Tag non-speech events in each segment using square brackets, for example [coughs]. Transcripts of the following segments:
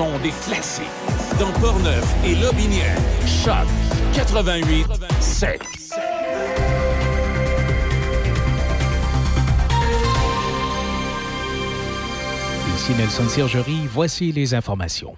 Des classiques. Dans Portneuf et Lobinière. Choc 88 7. Ici Nelson Sergerie, voici les informations.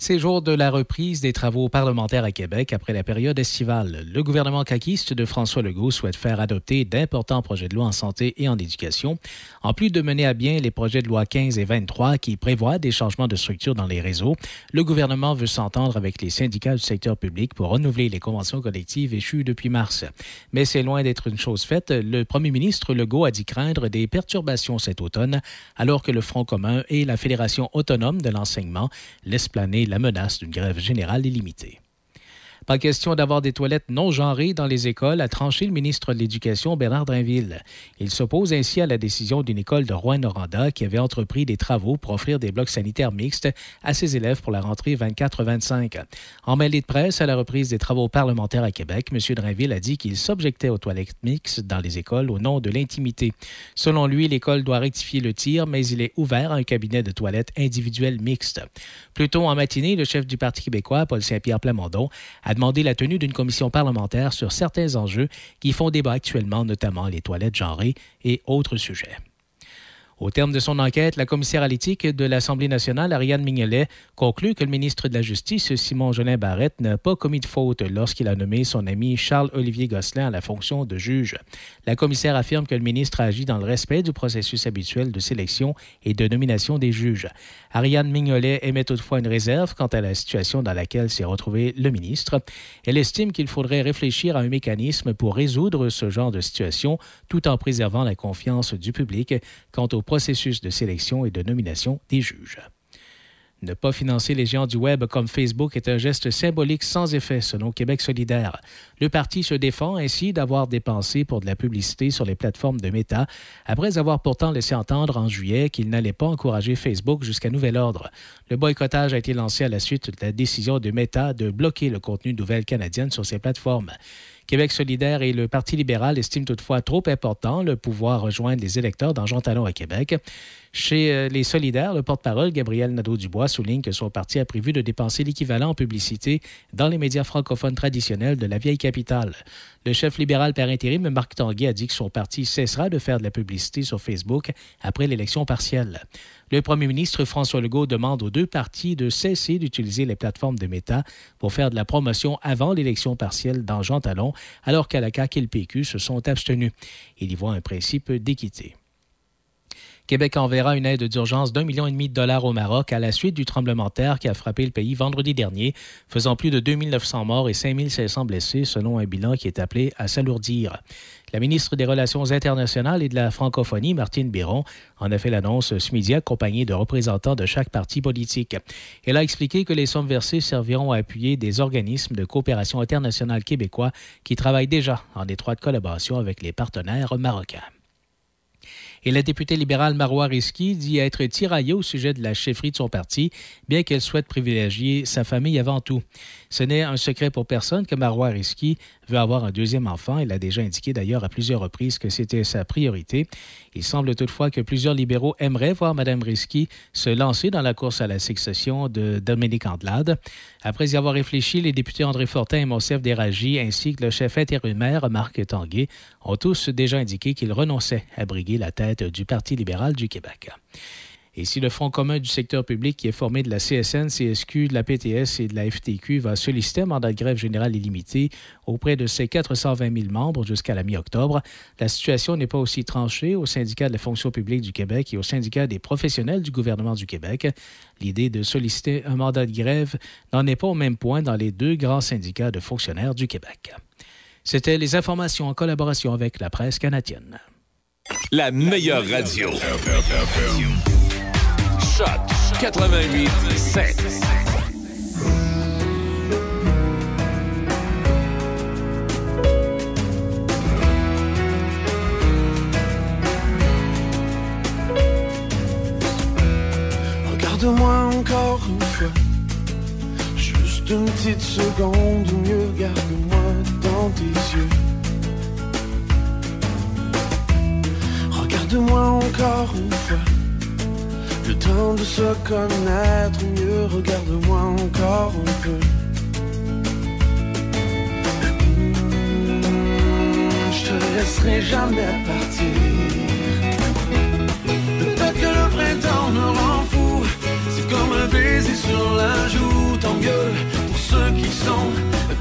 C'est jour de la reprise des travaux parlementaires à Québec après la période estivale. Le gouvernement caquiste de François Legault souhaite faire adopter d'importants projets de loi en santé et en éducation, en plus de mener à bien les projets de loi 15 et 23 qui prévoient des changements de structure dans les réseaux. Le gouvernement veut s'entendre avec les syndicats du secteur public pour renouveler les conventions collectives échues depuis mars. Mais c'est loin d'être une chose faite. Le premier ministre Legault a dit craindre des perturbations cet automne, alors que le Front commun et la Fédération autonome de l'enseignement laissent planer la menace d'une grève générale illimitée. Pas question d'avoir des toilettes non genrées dans les écoles, a tranché le ministre de l'Éducation, Bernard Drinville. Il s'oppose ainsi à la décision d'une école de Rouen-Noranda qui avait entrepris des travaux pour offrir des blocs sanitaires mixtes à ses élèves pour la rentrée 24-25. En mêlée de presse à la reprise des travaux parlementaires à Québec, M. Drinville a dit qu'il s'objectait aux toilettes mixtes dans les écoles au nom de l'intimité. Selon lui, l'école doit rectifier le tir, mais il est ouvert à un cabinet de toilettes individuelles mixtes. Plus tôt en matinée, le chef du Parti québécois, Paul Saint-Pierre Plamondon, a demandé la tenue d'une commission parlementaire sur certains enjeux qui font débat actuellement, notamment les toilettes genrées et autres sujets. Au terme de son enquête, la commissaire à l'éthique de l'Assemblée nationale, Ariane Mignolet, conclut que le ministre de la Justice, Simon Jolin Barrette, n'a pas commis de faute lorsqu'il a nommé son ami Charles-Olivier Gosselin à la fonction de juge. La commissaire affirme que le ministre a agi dans le respect du processus habituel de sélection et de nomination des juges. Ariane Mignolet émet toutefois une réserve quant à la situation dans laquelle s'est retrouvé le ministre. Elle estime qu'il faudrait réfléchir à un mécanisme pour résoudre ce genre de situation tout en préservant la confiance du public quant au processus de sélection et de nomination des juges. Ne pas financer les géants du Web comme Facebook est un geste symbolique sans effet, selon Québec solidaire. Le parti se défend ainsi d'avoir dépensé pour de la publicité sur les plateformes de Meta, après avoir pourtant laissé entendre en juillet qu'il n'allait pas encourager Facebook jusqu'à nouvel ordre. Le boycottage a été lancé à la suite de la décision de Meta de bloquer le contenu de nouvelles canadiennes sur ses plateformes. Québec solidaire et le Parti libéral estiment toutefois trop important le pouvoir rejoindre les électeurs dans Jean Talon à Québec. Chez euh, les solidaires, le porte-parole Gabriel Nadeau-Dubois souligne que son parti a prévu de dépenser l'équivalent en publicité dans les médias francophones traditionnels de la vieille capitale. Le chef libéral par intérim, Marc Tanguay, a dit que son parti cessera de faire de la publicité sur Facebook après l'élection partielle. Le premier ministre François Legault demande aux deux partis de cesser d'utiliser les plateformes de Meta pour faire de la promotion avant l'élection partielle dans Jean Talon, alors qu'à et le PQ se sont abstenus. Il y voit un principe d'équité. Québec enverra une aide d'urgence d'un million et demi de dollars au Maroc à la suite du tremblement de terre qui a frappé le pays vendredi dernier, faisant plus de 2900 morts et 5500 blessés selon un bilan qui est appelé à s'alourdir. La ministre des Relations internationales et de la francophonie, Martine Biron, en a fait l'annonce ce midi accompagnée de représentants de chaque parti politique. Elle a expliqué que les sommes versées serviront à appuyer des organismes de coopération internationale québécois qui travaillent déjà en étroite collaboration avec les partenaires marocains. Et la députée libérale Marois Risky dit être tiraillée au sujet de la chefferie de son parti, bien qu'elle souhaite privilégier sa famille avant tout. Ce n'est un secret pour personne que Marois Risky veut avoir un deuxième enfant. Elle a déjà indiqué d'ailleurs à plusieurs reprises que c'était sa priorité. Il semble toutefois que plusieurs libéraux aimeraient voir Mme Risky se lancer dans la course à la succession de Dominique Andelade. Après y avoir réfléchi, les députés André Fortin et Monsef Déragi, ainsi que le chef intérimaire Marc Tanguay, ont tous déjà indiqué qu'ils renonçaient à briguer la tête du Parti libéral du Québec. Et si le Front commun du secteur public, qui est formé de la CSN, CSQ, de la PTS et de la FTQ, va solliciter un mandat de grève générale illimité auprès de ses 420 000 membres jusqu'à la mi-octobre, la situation n'est pas aussi tranchée au syndicat de la fonction publique du Québec et au syndicat des professionnels du gouvernement du Québec. L'idée de solliciter un mandat de grève n'en est pas au même point dans les deux grands syndicats de fonctionnaires du Québec. C'était les informations en collaboration avec la presse canadienne. La meilleure radio. Choc 88 7. Regarde-moi encore une fois, juste une petite seconde ou mieux, garde-moi dans tes yeux. Garde-moi encore une fois de se connaître mieux. Regarde-moi encore un peu. Hmm, je te laisserai jamais partir. Peut-être que le printemps me rend fou. C'est comme un baiser sur la joue. Tant mieux pour ceux qui sont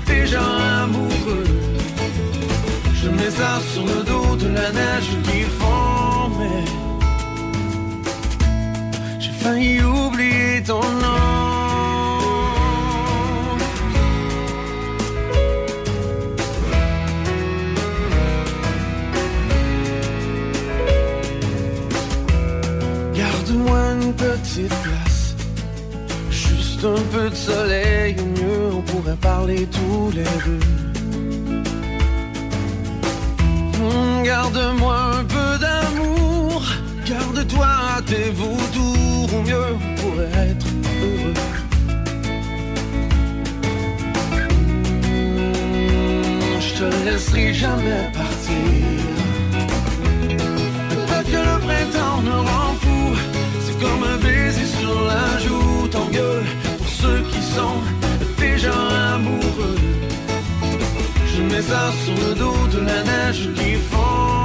déjà amoureux. Je mets ça sur le dos de la neige qui fond, mais failli oublier ton nom. Garde-moi une petite place, juste un peu de soleil, au mieux on pourrait parler tous les deux. Hmm, Garde-moi un peu d'amour, garde-toi tes vautours, mieux on pourrait être heureux. Je te laisserai jamais partir. Peut-être que le printemps me rend fou, c'est comme un baiser sur la joue, tant mieux pour ceux qui sont déjà amoureux. Je mets ça sur le dos de la neige qui fond,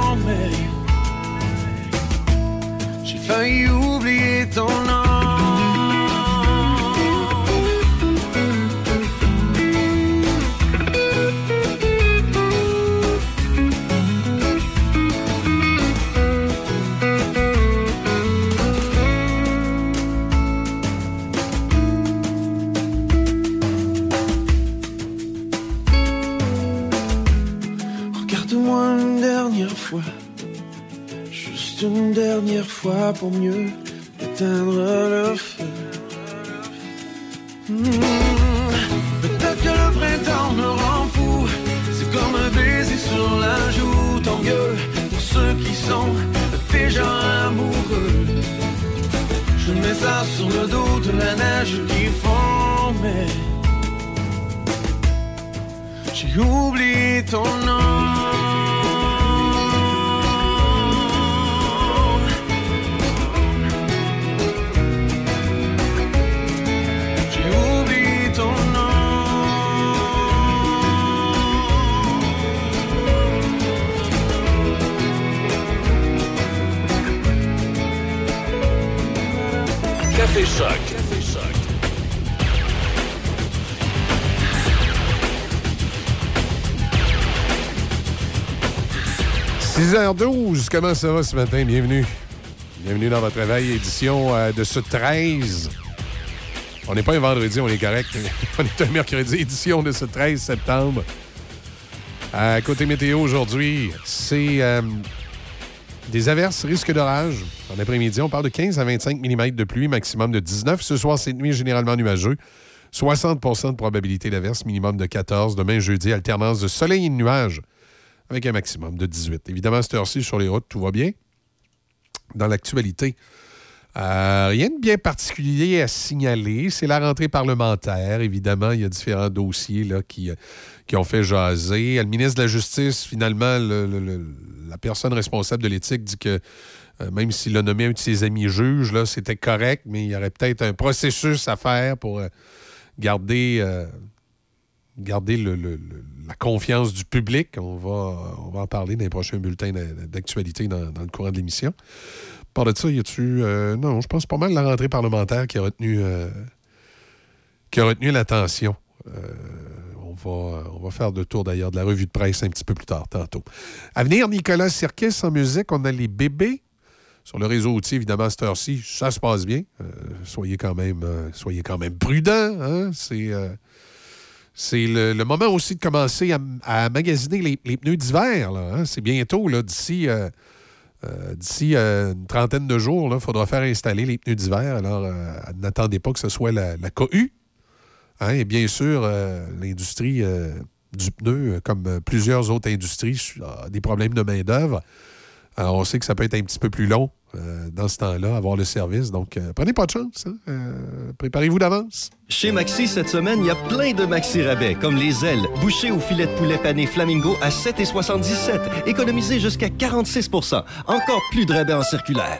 j'ai failli oublier ton nom. Dernière comment ça va ce matin? Bienvenue. Bienvenue dans votre réveil, édition euh, de ce 13. On n'est pas un vendredi, on est correct. [laughs] on est un mercredi, édition de ce 13 septembre. Côté météo aujourd'hui, c'est euh, des averses, risque d'orage. En après-midi, on parle de 15 à 25 mm de pluie, maximum de 19. Ce soir, cette nuit, généralement nuageux. 60% de probabilité d'averse, minimum de 14. Demain, jeudi, alternance de soleil et de nuages avec un maximum de 18. Évidemment, cette heure-ci, sur les routes, tout va bien. Dans l'actualité, euh, rien de bien particulier à signaler. C'est la rentrée parlementaire. Évidemment, il y a différents dossiers là, qui, euh, qui ont fait jaser. Le ministre de la Justice, finalement, le- le- le- la personne responsable de l'éthique dit que euh, même s'il a nommé un de ses amis juges, c'était correct, mais il y aurait peut-être un processus à faire pour euh, garder, euh, garder le- la confiance du public. On va, on va en parler dans les prochains bulletins d'a- d'actualité dans, le courant de l'émission. Par de ça, y a-tu. euh, non, je pense pas mal la rentrée parlementaire qui a retenu, euh, qui a retenu l'attention. Euh, on, va, on va faire le tour d'ailleurs de la revue de presse un petit peu plus tard, tantôt. À venir, Nicolas Sirkis en musique, on a les bébés. Sur le réseau outil, évidemment, cette heure-ci, ça se passe bien. Soyez, quand même, soyez quand même prudents. hein. C'est. C'est le, moment aussi de commencer à, à magasiner les, les pneus d'hiver. hein. C'est bientôt, d'ici euh, euh, euh, une trentaine de jours, il faudra faire installer les pneus d'hiver. Alors, n'attendez pas que ce soit la, la cohue. Hein, et bien sûr, l'industrie du pneu, comme plusieurs autres industries, a des problèmes de main-d'œuvre. Alors, on sait que ça peut être un petit peu plus long euh, dans ce temps-là, avoir le service. Donc, euh, prenez pas de chance. hein. Euh, Préparez-vous d'avance. Chez Maxi, cette semaine, il y a plein de Maxi rabais, comme les ailes, bouchées au filet de poulet pané Flamingo à 7,77. Économisez jusqu'à 46% Encore plus de rabais en circulaire.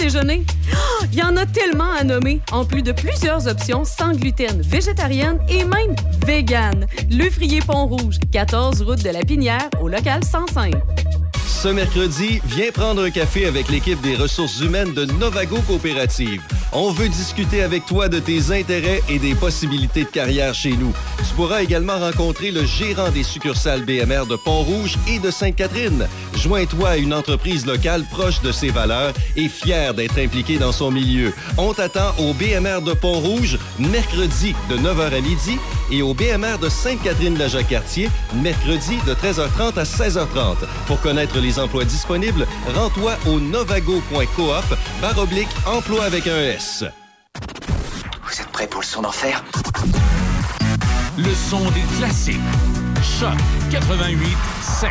déjeuner? Ah, Il y en a tellement à nommer, en plus de plusieurs options sans gluten, végétarienne et même vegan. Le Frier Pont-Rouge, 14 route de la Pinière, au local 105. Ce mercredi, viens prendre un café avec l'équipe des ressources humaines de Novago Coopérative. On veut discuter avec toi de tes intérêts et des possibilités de carrière chez nous. Tu pourras également rencontrer le gérant des succursales BMR de Pont-Rouge et de Sainte-Catherine. Joins-toi à une entreprise locale proche de ses valeurs et fière d'être impliquée dans son milieu. On t'attend au BMR de Pont-Rouge, mercredi de 9h à midi et au BMR de Sainte-Catherine-la-Jacques-Cartier, mercredi de 13h30 à 16h30. Pour connaître emplois disponibles, rends-toi au novago.coop barre oblique emploi avec un S. Vous êtes prêts pour le son d'enfer? Le son des classiques. Choc 88 7.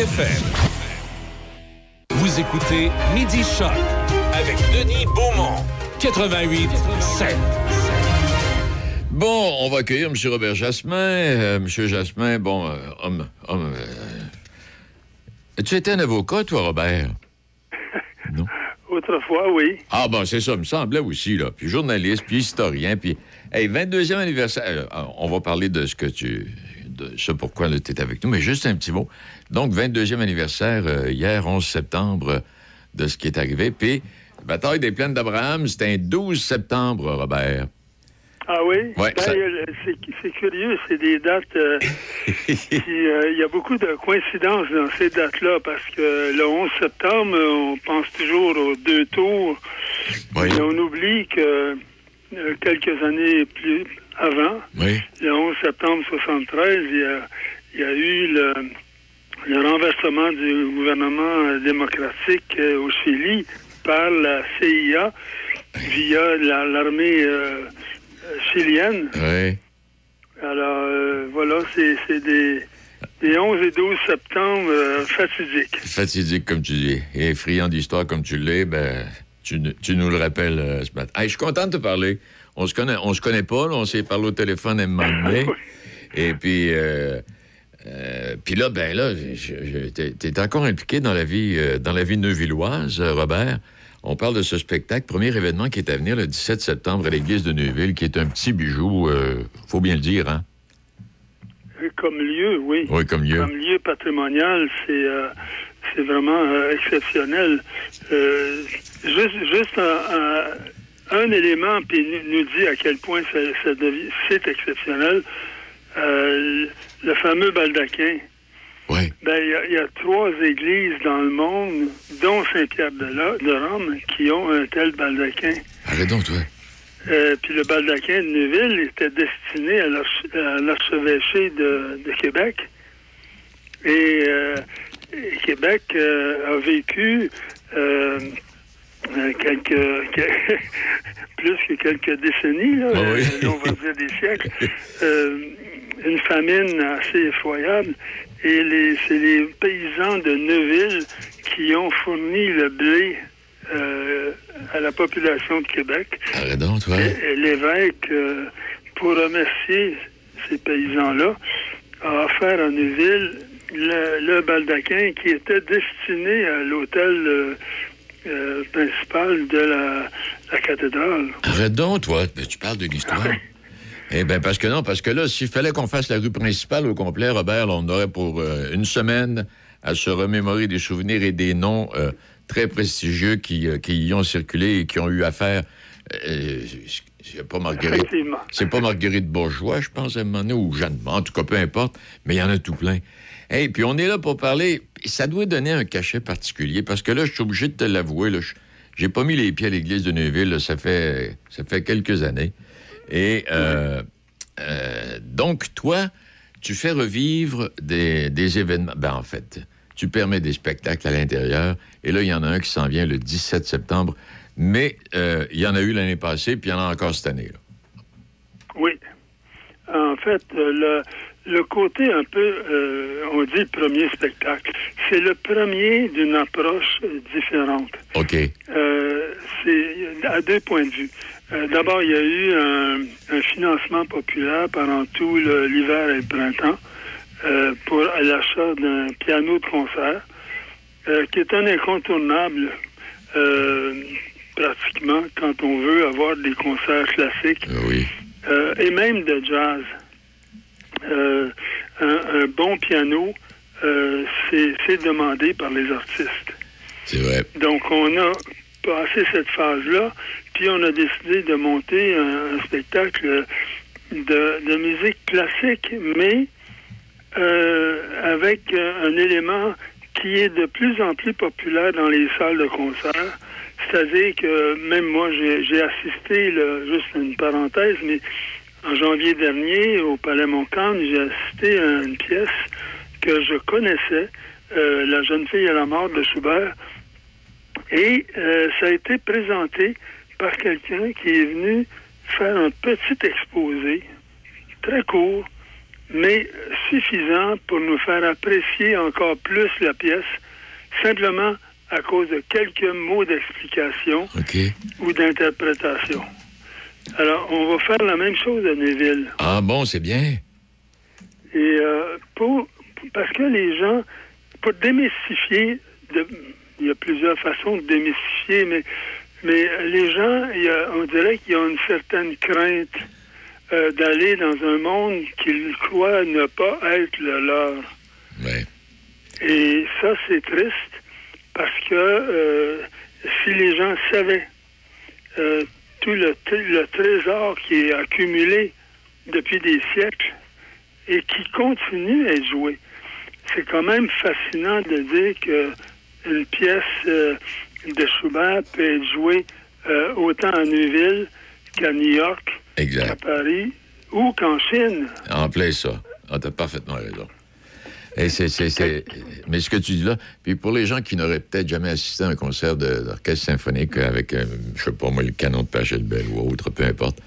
FM. Vous écoutez Midi Choc avec Denis Beaumont. 88 7. Bon, on va accueillir M. Robert Jasmin. Euh, M. Jasmin, bon, euh, homme. homme euh, Tu étais un avocat, toi, Robert? [laughs] Autrefois, oui. Ah, bon, c'est ça, me semblait aussi, là. Puis journaliste, puis historien, puis. Hey, 22e anniversaire. euh, on va parler de ce que tu. De ce pourquoi tu es avec nous, mais juste un petit mot. Donc, 22e anniversaire, euh, hier, 11 septembre, de ce qui est arrivé. Puis, bataille des plaines d'Abraham, c'était un 12 septembre, Robert. Ah oui? Ouais, Ben, ça- euh, c'est, curieux, c'est des dates. euh, [laughs] euh, Il y a beaucoup de coïncidences dans ces dates-là parce que le 11 septembre, on pense toujours aux deux tours. Oui. Et on oublie que euh, quelques années plus avant, Oui. le 11 septembre 73, il y a, il y a eu le, le renversement du gouvernement démocratique euh, au Chili par la CIA via la- l'armée euh, euh, chilienne. Oui. Alors, euh, voilà, c'est des, des 11 et 12 septembre euh, fatidiques. Fatidique, comme tu dis. Et friand d'histoire comme tu l'es, ben, tu, tu nous le rappelles ce matin. Hey, je suis content de te parler. On se connaît, on se connaît pas, là, on s'est parlé au téléphone à un moment donné. [laughs] Et puis, euh, Euh, Puis là, ben là, t'es encore impliqué dans la vie, euh, dans la vie neuvilloise, euh, Robert. On parle de ce spectacle, premier événement qui est à venir le 17 septembre à l'église de Neuville, qui est un petit bijou, faut bien le dire, hein? Comme lieu, oui. Oui, comme lieu. Comme lieu patrimonial, c'est c'est vraiment exceptionnel. Juste juste un, un- un élément, puis nous nous dit à quel point c'est exceptionnel. Euh, le fameux baldaquin. Oui. Ben, il y a- il y, a trois églises dans le monde, dont Saint-Pierre de, de Rome, qui ont un tel baldaquin. Arrête donc, toi. Euh, puis le baldaquin de Neuville était destiné à l'arch- à l'archevêché de, de Québec. Et, euh, et Québec a vécu euh, quelques, que- [laughs] plus que quelques décennies, là, Ah oui. euh, on va dire des siècles, [laughs] euh, une famine assez effroyable. Et les, c'est les paysans de Neuville qui ont fourni le blé euh, à la population de Québec. Arrête donc, toi. Et- et L'évêque, euh, pour remercier ces paysans-là, a offert à Neuville le, le baldaquin qui était destiné à l'hôtel euh, principal de la, la cathédrale. Arrête donc, toi. Tu parles d'une histoire. [laughs] Eh bien, parce que non, parce que là, s'il fallait qu'on fasse la rue principale au complet, Robert, là, on aurait pour euh, une semaine à se remémorer des souvenirs et des noms euh, très prestigieux qui, euh, qui y ont circulé et qui ont eu affaire. C'est pas Marguerite. C'est pas Marguerite Bourgeois, je pense, à un moment donné, ou Jeanne. En tout cas, peu importe, mais il y en a tout plein. Et puis on est là pour parler. Ça doit donner un cachet particulier, parce que là, je suis obligé de te l'avouer, j'ai pas mis les pieds à l'église de Neuville, ça fait, ça fait quelques années. Et euh, euh, donc, toi, tu fais revivre des, des événements. Ben, en fait, tu permets des spectacles à l'intérieur. Et là, il y en a un qui s'en vient le 17 septembre. Mais euh, il y en a eu l'année passée, puis il y en a encore cette année. là. Oui. En fait, le, le côté un peu, euh, on dit premier spectacle, c'est le premier d'une approche différente. OK. Euh, c'est à deux points de vue. Euh, D'abord, il y a eu un, un financement populaire pendant tout l'hiver et le printemps euh, pour l'achat d'un piano de concert, euh, qui est un incontournable euh, pratiquement quand on veut avoir des concerts classiques oui. euh, et même de jazz. Euh, un, un bon piano, euh, c'est demandé par les artistes. C'est vrai. Donc, on a passé cette phase-là, puis on a décidé de monter un, un spectacle de, de musique classique, mais euh, avec un élément qui est de plus en plus populaire dans les salles de concert. C'est-à-dire que même moi, j'ai j'ai assisté, là, juste une parenthèse, mais en janvier dernier, au Palais Montcalm, j'ai assisté à une pièce que je connaissais, euh, La jeune fille à la mort de Schubert. Et euh, ça a été présenté par quelqu'un qui est venu faire un petit exposé, très court, mais suffisant pour nous faire apprécier encore plus la pièce, simplement à cause de quelques mots d'explication ou d'interprétation. Alors, on va faire la même chose à Neuville. Ah bon, c'est bien. Et euh, pour, parce que les gens, pour démystifier, de- il y a plusieurs façons de démystifier, mais, mais les gens, il y a- on dirait qu'il y a une certaine crainte euh, d'aller dans un monde qu'ils croient ne pas être le leur. Ouais. Et ça, c'est triste parce que euh, si les gens savaient tout le, le trésor qui est accumulé depuis des siècles et qui continue à être joué, c'est quand même fascinant de dire que une pièce euh, de Schubert peut être jouée euh, autant à Neuville qu'à New York, à Exact. Paris ou qu'en Chine. En plein ça. Ah, t'as parfaitement raison. Mais ce que tu dis là, puis pour les gens qui n'auraient peut-être jamais assisté à un concert d'orchestre symphonique avec, euh, je sais pas moi, le canon de Pachelbel ou autre, peu importe,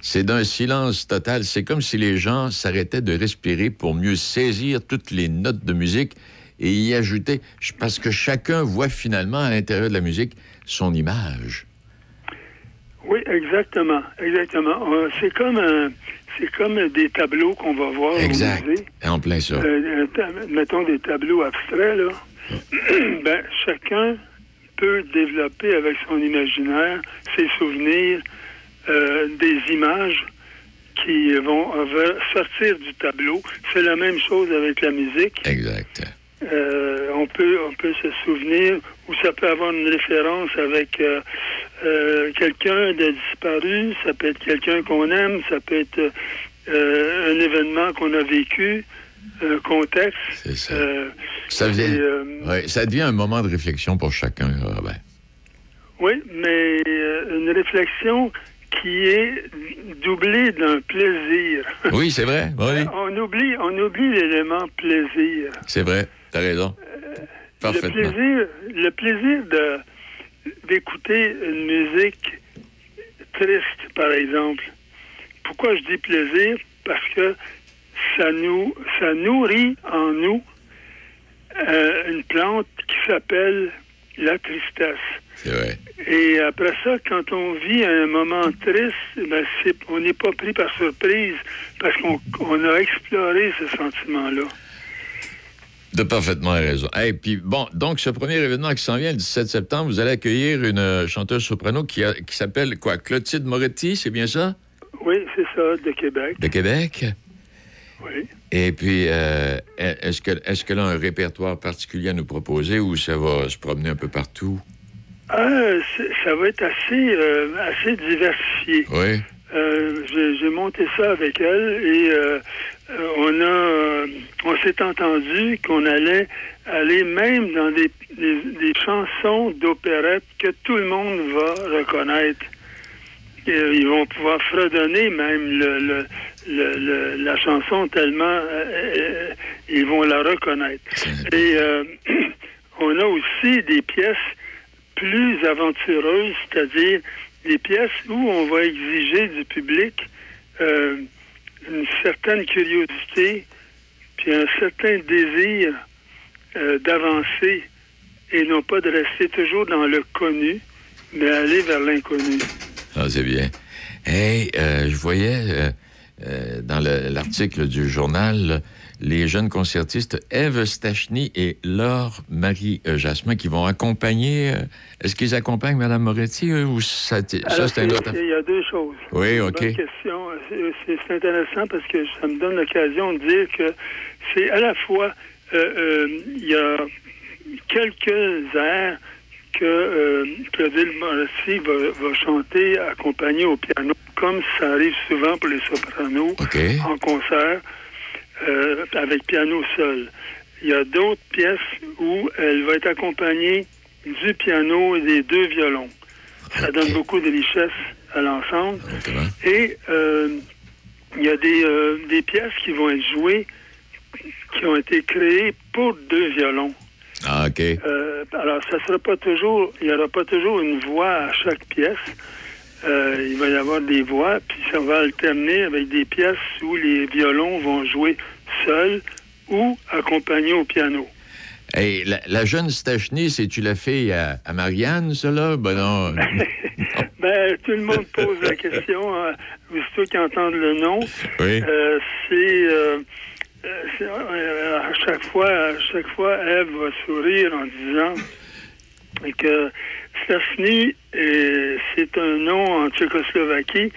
c'est d'un silence total. C'est comme si les gens s'arrêtaient de respirer pour mieux saisir toutes les notes de musique et y ajouter, parce que chacun voit finalement à l'intérieur de la musique son image. Oui, exactement, exactement. Euh, C'est comme un- c'est comme des tableaux qu'on va voir Exact. au musée. En plein ça. Euh, ta- mettons des tableaux abstraits, là. [clears throat] ben, chacun peut développer avec son imaginaire ses souvenirs, euh, des images qui vont euh, sortir du tableau. C'est la même chose avec la musique. Exact. Euh, on peut on peut se souvenir ou ça peut avoir une référence avec euh, euh, quelqu'un de disparu, ça peut être quelqu'un qu'on aime, ça peut être un événement qu'on a vécu, un contexte. C'est ça. Ça, vient- et, ouais, ça devient un moment de réflexion pour chacun, Robert. oui, mais une réflexion qui est doublée d'un plaisir. Oui, c'est vrai. Oui, on oublie on oublie l'élément plaisir. c'est vrai. T'as raison. Le Parfaitement. plaisir, le plaisir de d'écouter une musique triste, par exemple. Pourquoi je dis plaisir? Parce que ça nous ça nourrit en nous euh, une plante qui s'appelle la tristesse. C'est vrai. Et après ça, quand on vit un moment triste, ben c'est, on n'est pas pris par surprise parce qu'on on a exploré ce sentiment-là. De parfaitement raison. Et puis, bon, donc, ce premier événement qui s'en vient le 17 septembre, vous allez accueillir une euh, chanteuse soprano qui, a- qui s'appelle quoi? Clotilde Moretti, c'est bien ça? Oui, c'est ça, de Québec. De Québec? Oui. Et puis, euh, est-ce que est-ce qu'elle a un répertoire particulier à nous proposer ou ça va se promener un peu partout? Ah, ça va être assez, euh, assez diversifié. Oui. Euh, j'ai, monté ça avec elle et on a, euh, on s'est entendu qu'on allait aller même dans des, des, des chansons d'opérette que tout le monde va reconnaître. Et, euh, ils vont pouvoir fredonner même le, le- le- le- la chanson tellement euh, euh, ils vont la reconnaître. Et euh, [clears throat] on a aussi des pièces plus aventureuses, c'est-à-dire des pièces où on va exiger du public euh, une certaine curiosité, puis un certain désir euh, d'avancer et non pas de rester toujours dans le connu, mais aller vers l'inconnu. Ah, c'est bien. Hey, euh, je voyais euh, dans le- l'article du journal les jeunes concertistes Eve Stachny et Laure Marie euh, Jasmin qui vont accompagner. euh, Est-ce qu'ils accompagnent Mme Moretti ou ça, c'est un autre? Il y a deux choses. Oui, Bonne OK. question. C'est- intéressant parce que ça me donne l'occasion de dire que c'est à la fois, euh, euh, il y a quelques airs que euh, Claudine Moretti va, va chanter accompagnée au piano, comme ça arrive souvent pour les sopranos en concert, euh, avec piano seul. Il y a d'autres pièces où elle va être accompagnée du piano et des deux violons. Ça donne beaucoup de richesse à l'ensemble. Et euh, il y a des, euh, des pièces qui vont être jouées qui ont été créées pour deux violons. Ah, OK. Euh, alors, ça sera pas toujours, il n'y aura pas toujours une voix à chaque pièce. Euh, il va y avoir des voix, puis ça va alterner avec des pièces où les violons vont jouer seuls ou accompagnés au piano. Hey, la, la jeune Stachny, c'est-tu la fille à, à Marianne, cela? Ben non. [laughs] [laughs] Ben, tout le monde pose la question, aussitôt qu'ils entendent le nom. Oui. Euh, c'est, euh, à chaque fois, à chaque fois, Eve va sourire en disant que Stefani, euh, c'est un nom en Tchécoslovaquie.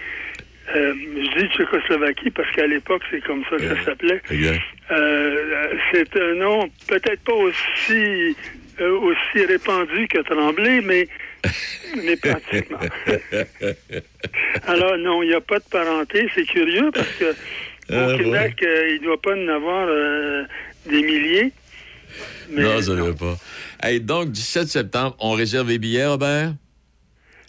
Euh, je dis Tchécoslovaquie parce qu'à l'époque, c'est comme ça que ça s'appelait. Euh, c'est un nom peut-être pas aussi euh, aussi répandu que Tremblay, mais [laughs] mais pratiquement. Alors non, il n'y a pas de parenté. C'est curieux parce que Ah, au Québec, euh, il ne doit pas en avoir des milliers. Mais non, ça ne veut pas. Hey, donc, 17 septembre, on réserve les billets, Robert?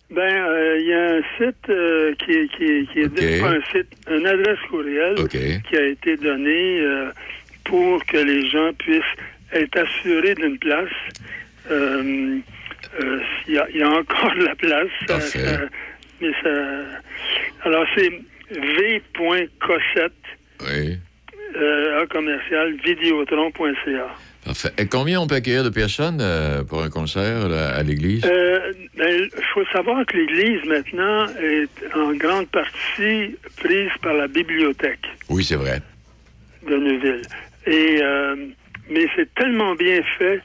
Ben, euh, il y a un site euh, qui, est- qui, qui est un site, une adresse courriel qui a été donnée euh, pour que les gens puissent être assurés d'une place. Il y, a- il y a encore de la place. ça- Parfait. ça- mais ça. Alors, c'est v.cossette, Oui. commercial, vidéotron.ca. Et combien on peut accueillir de personnes euh, pour un concert là, à l'église? Euh, ben, Il faut savoir que l'Église, maintenant, est en grande partie prise par la bibliothèque Oui, c'est vrai. de Neuville. Et, euh, mais c'est tellement bien fait.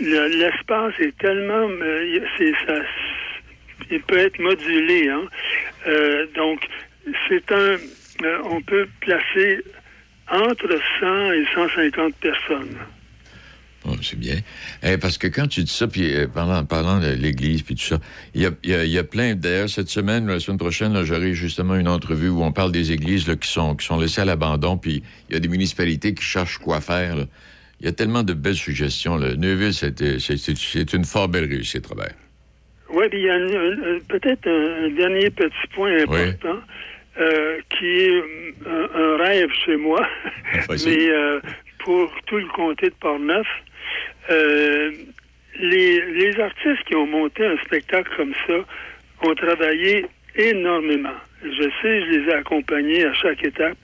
Le- L'espace est tellement... ça, il peut être modulé. Hein? Donc, c'est un... on peut placer entre 100 et 150 personnes. Oh, c'est bien. Eh, parce que quand tu dis ça, puis euh, parlant, parlant de l'Église, puis tout ça, il y a, il y a- il y a plein. D'ailleurs, cette semaine, la semaine prochaine, j'aurai justement une entrevue où on parle des églises là, qui, sont, qui sont laissées à l'abandon, puis il y a des municipalités qui cherchent quoi faire. Il y a tellement de belles suggestions. Là. Neuville, c'était- c'est une fort belle réussite, Robert. Oui, puis il y a peut-être un, dernier petit point important euh, qui est un, un rêve chez moi, Vas-y. [laughs] mais euh, pour tout le comté de Portneuf, euh, les, les artistes qui ont monté un spectacle comme ça ont travaillé énormément. Je sais, je les ai accompagnés à chaque étape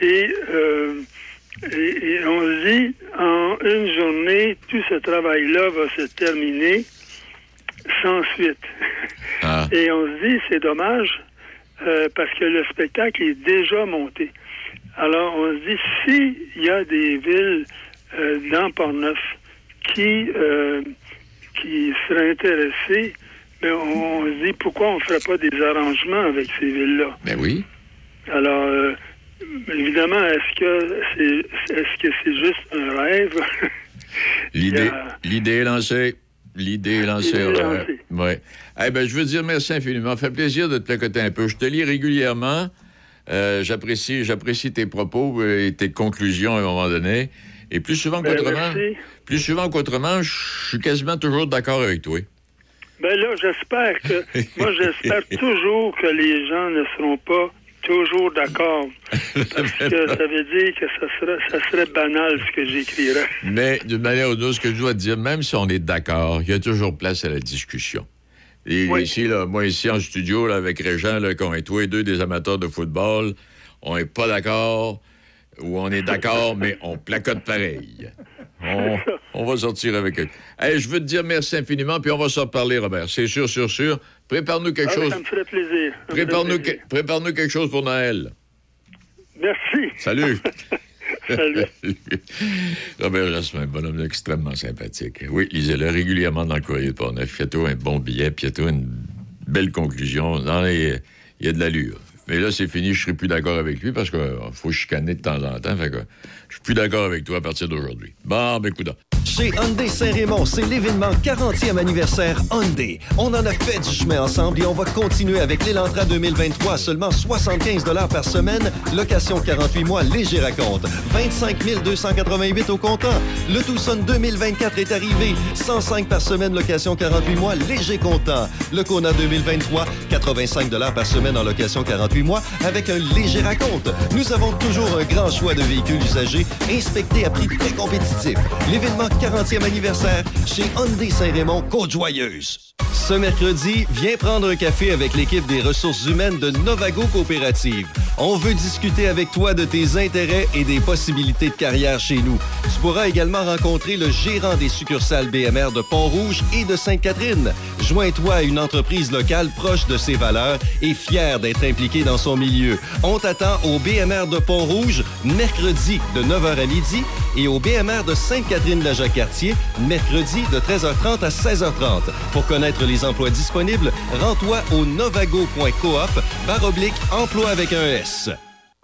et, euh, et, et on se dit, en une journée, tout ce travail-là va se terminer sans suite. Ah. [laughs] Et on se dit, c'est dommage, euh, parce que le spectacle est déjà monté. Alors, on se dit, s'il y a des villes euh, dans Port-Neuf qui, euh, qui seraient intéressées, ben, on, on se dit, pourquoi on ne ferait pas des arrangements avec ces villes-là? Ben oui. Alors, euh, évidemment, est-ce que c'est est-ce que c'est juste un rêve? [laughs] L'idée, a- l'idée est lancée. L'idée est lancée, L'idée est lancée. Ouais. Eh ben, je veux dire merci infiniment. Ça fait plaisir de te placoter un peu. Je te lis régulièrement. Euh, j'apprécie, j'apprécie tes propos et tes conclusions à un moment donné. Et plus souvent Ben, qu'autrement, plus souvent qu'autrement, je suis quasiment toujours d'accord avec toi. Ben là, j'espère que. [laughs] Moi, j'espère toujours que les gens ne seront pas toujours d'accord. Parce [laughs] que ça veut dire que ça serait, ça serait banal ce que j'écrirais. Mais d'une manière ou d'une autre, ce que je dois te dire, même si on est d'accord, il y a toujours place à la discussion. Et ici, là, moi, ici en studio, là, avec Régent, qu'on est tous les deux des amateurs de football, on n'est pas d'accord, ou on est d'accord, mais on placote pareil. On, on va sortir avec eux. Hey, je veux te dire merci infiniment, puis on va s'en reparler, Robert. C'est sûr, sûr, sûr. Prépare-nous quelque Ah, chose. Ça me ferait plaisir. Prépare-nous que- prépare-nous quelque chose pour Noël. Merci. Salut. [laughs] [laughs] Salut. Robert Jasmin, un bonhomme extrêmement sympathique. Oui, lisez-le régulièrement dans le courrier de Portneuf. Faites-toi un bon billet, puis une belle conclusion. Il y a de l'allure. Mais là, c'est fini, je serai plus d'accord avec lui parce qu'il faut chicaner de temps en temps. Fait que je suis plus d'accord avec toi à partir d'aujourd'hui. Bon, ben, coudonc. Chez Hyundai Saint-Raymond, c'est l'événement 40e anniversaire Hyundai. On en a fait du chemin ensemble et on va continuer avec l'Elantra 2023 à seulement 75 par semaine, location 48 mois, léger raconte. 25 288 au comptant. Le Tucson 2024 est arrivé. 105 par semaine, location 48 mois, léger comptant. Le Kona 2023, 85 par semaine en location 48 mois avec un léger raconte. Nous avons toujours un grand choix de véhicules usagés inspectés à prix très. L'événement 40e anniversaire chez Hyundai Saint-Raymond Côte-Joyeuse. Ce mercredi, viens prendre un café avec l'équipe des ressources humaines de Novago Coopérative. On veut discuter avec toi de tes intérêts et des possibilités de carrière chez nous. Tu pourras également rencontrer le gérant des succursales BMR de Pont-Rouge et de Sainte-Catherine. Joins-toi à une entreprise locale proche de ses valeurs et fière d'être impliquée dans son milieu. On t'attend au BMR de Pont-Rouge mercredi de 9h à midi et au BMR de Sainte-Catherine-la-Jacques-Cartier mercredi de 13h30 à 16h30. Pour connaître les emplois disponibles, rends-toi au novago.coop barre emploi avec un S.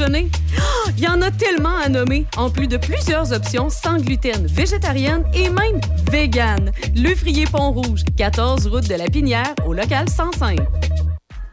Ah, Il y en a tellement à nommer, en plus de plusieurs options sans gluten, végétarienne et même vegan. Le Frier Pont-Rouge, 14 route de la Pinière, au local 105.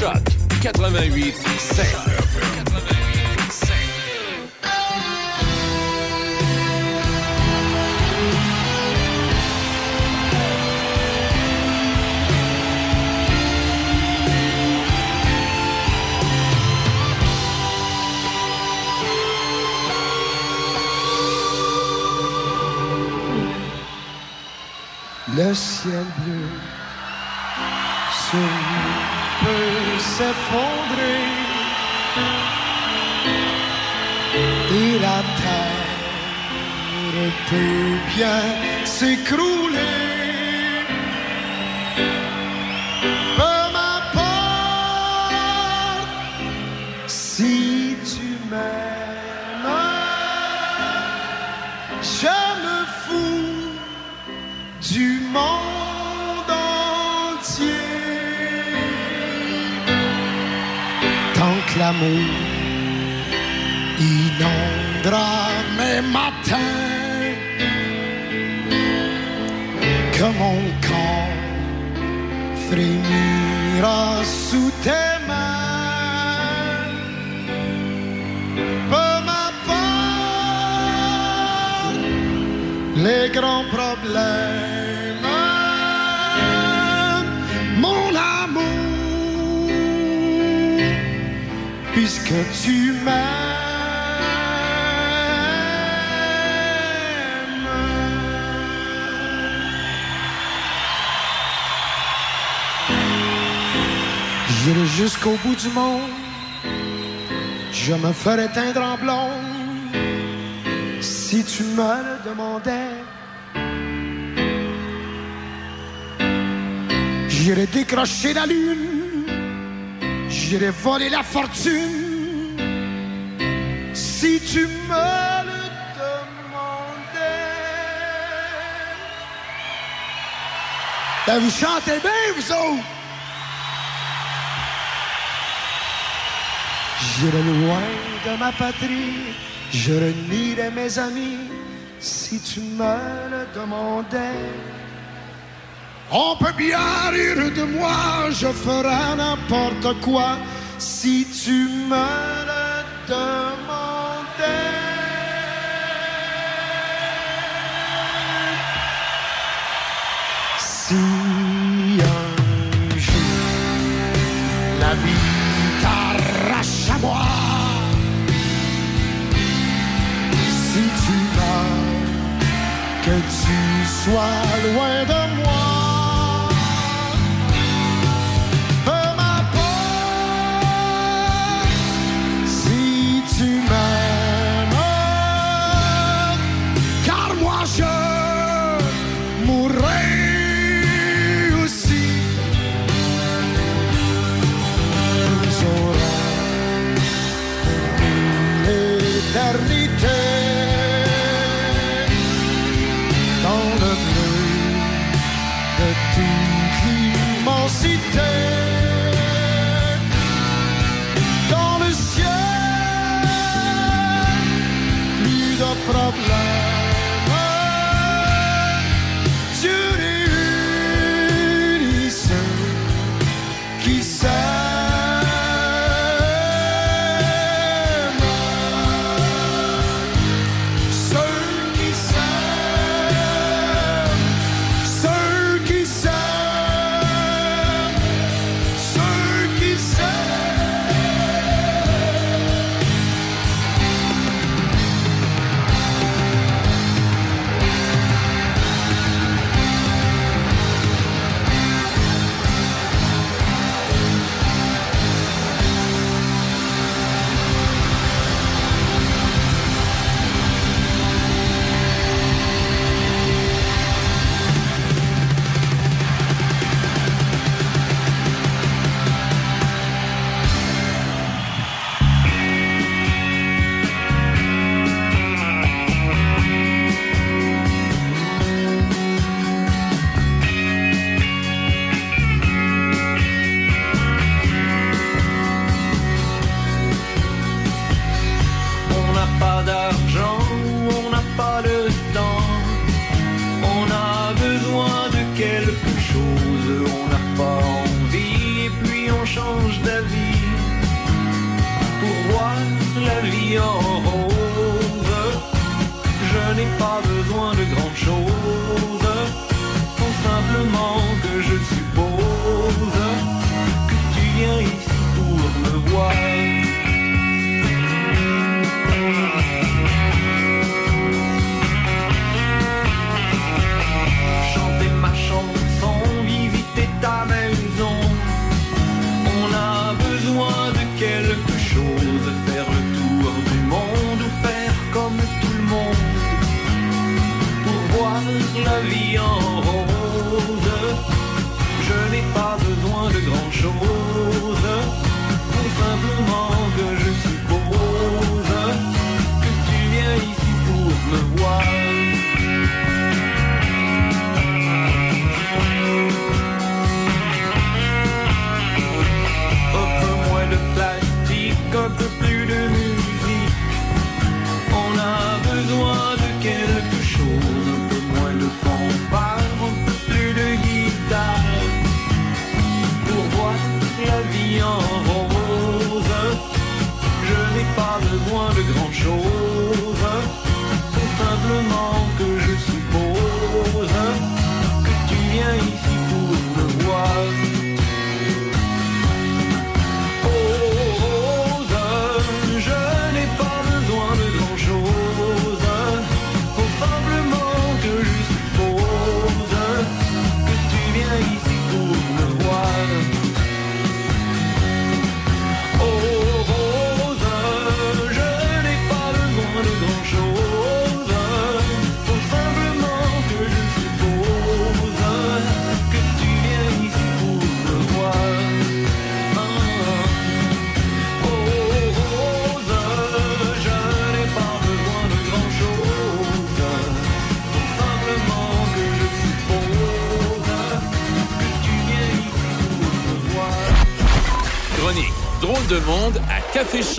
Choc 88 7. Le ciel bleu peut s'effondrer et la terre peut bien s'écrouler. Peu m'importe si tu m'aimes, L'amour inondera mes matins, que mon corps frémira sous tes mains. Peu m'importe les grands problèmes. Puisque tu m'aimes. J'irai jusqu'au bout du monde, je me ferai teindre en blonde si tu me le demandais. J'irai décrocher la lune, j'irai voler la fortune si tu me le demandais. Ben, vous chantez bien, vous autres! J'irai loin de ma patrie, je renierai mes amis si tu me le demandais. On peut bien rire de moi, je ferai n'importe quoi si tu me le demandais. Si un jour la vie t'arrache à moi, si tu veux que tu sois loin de moi.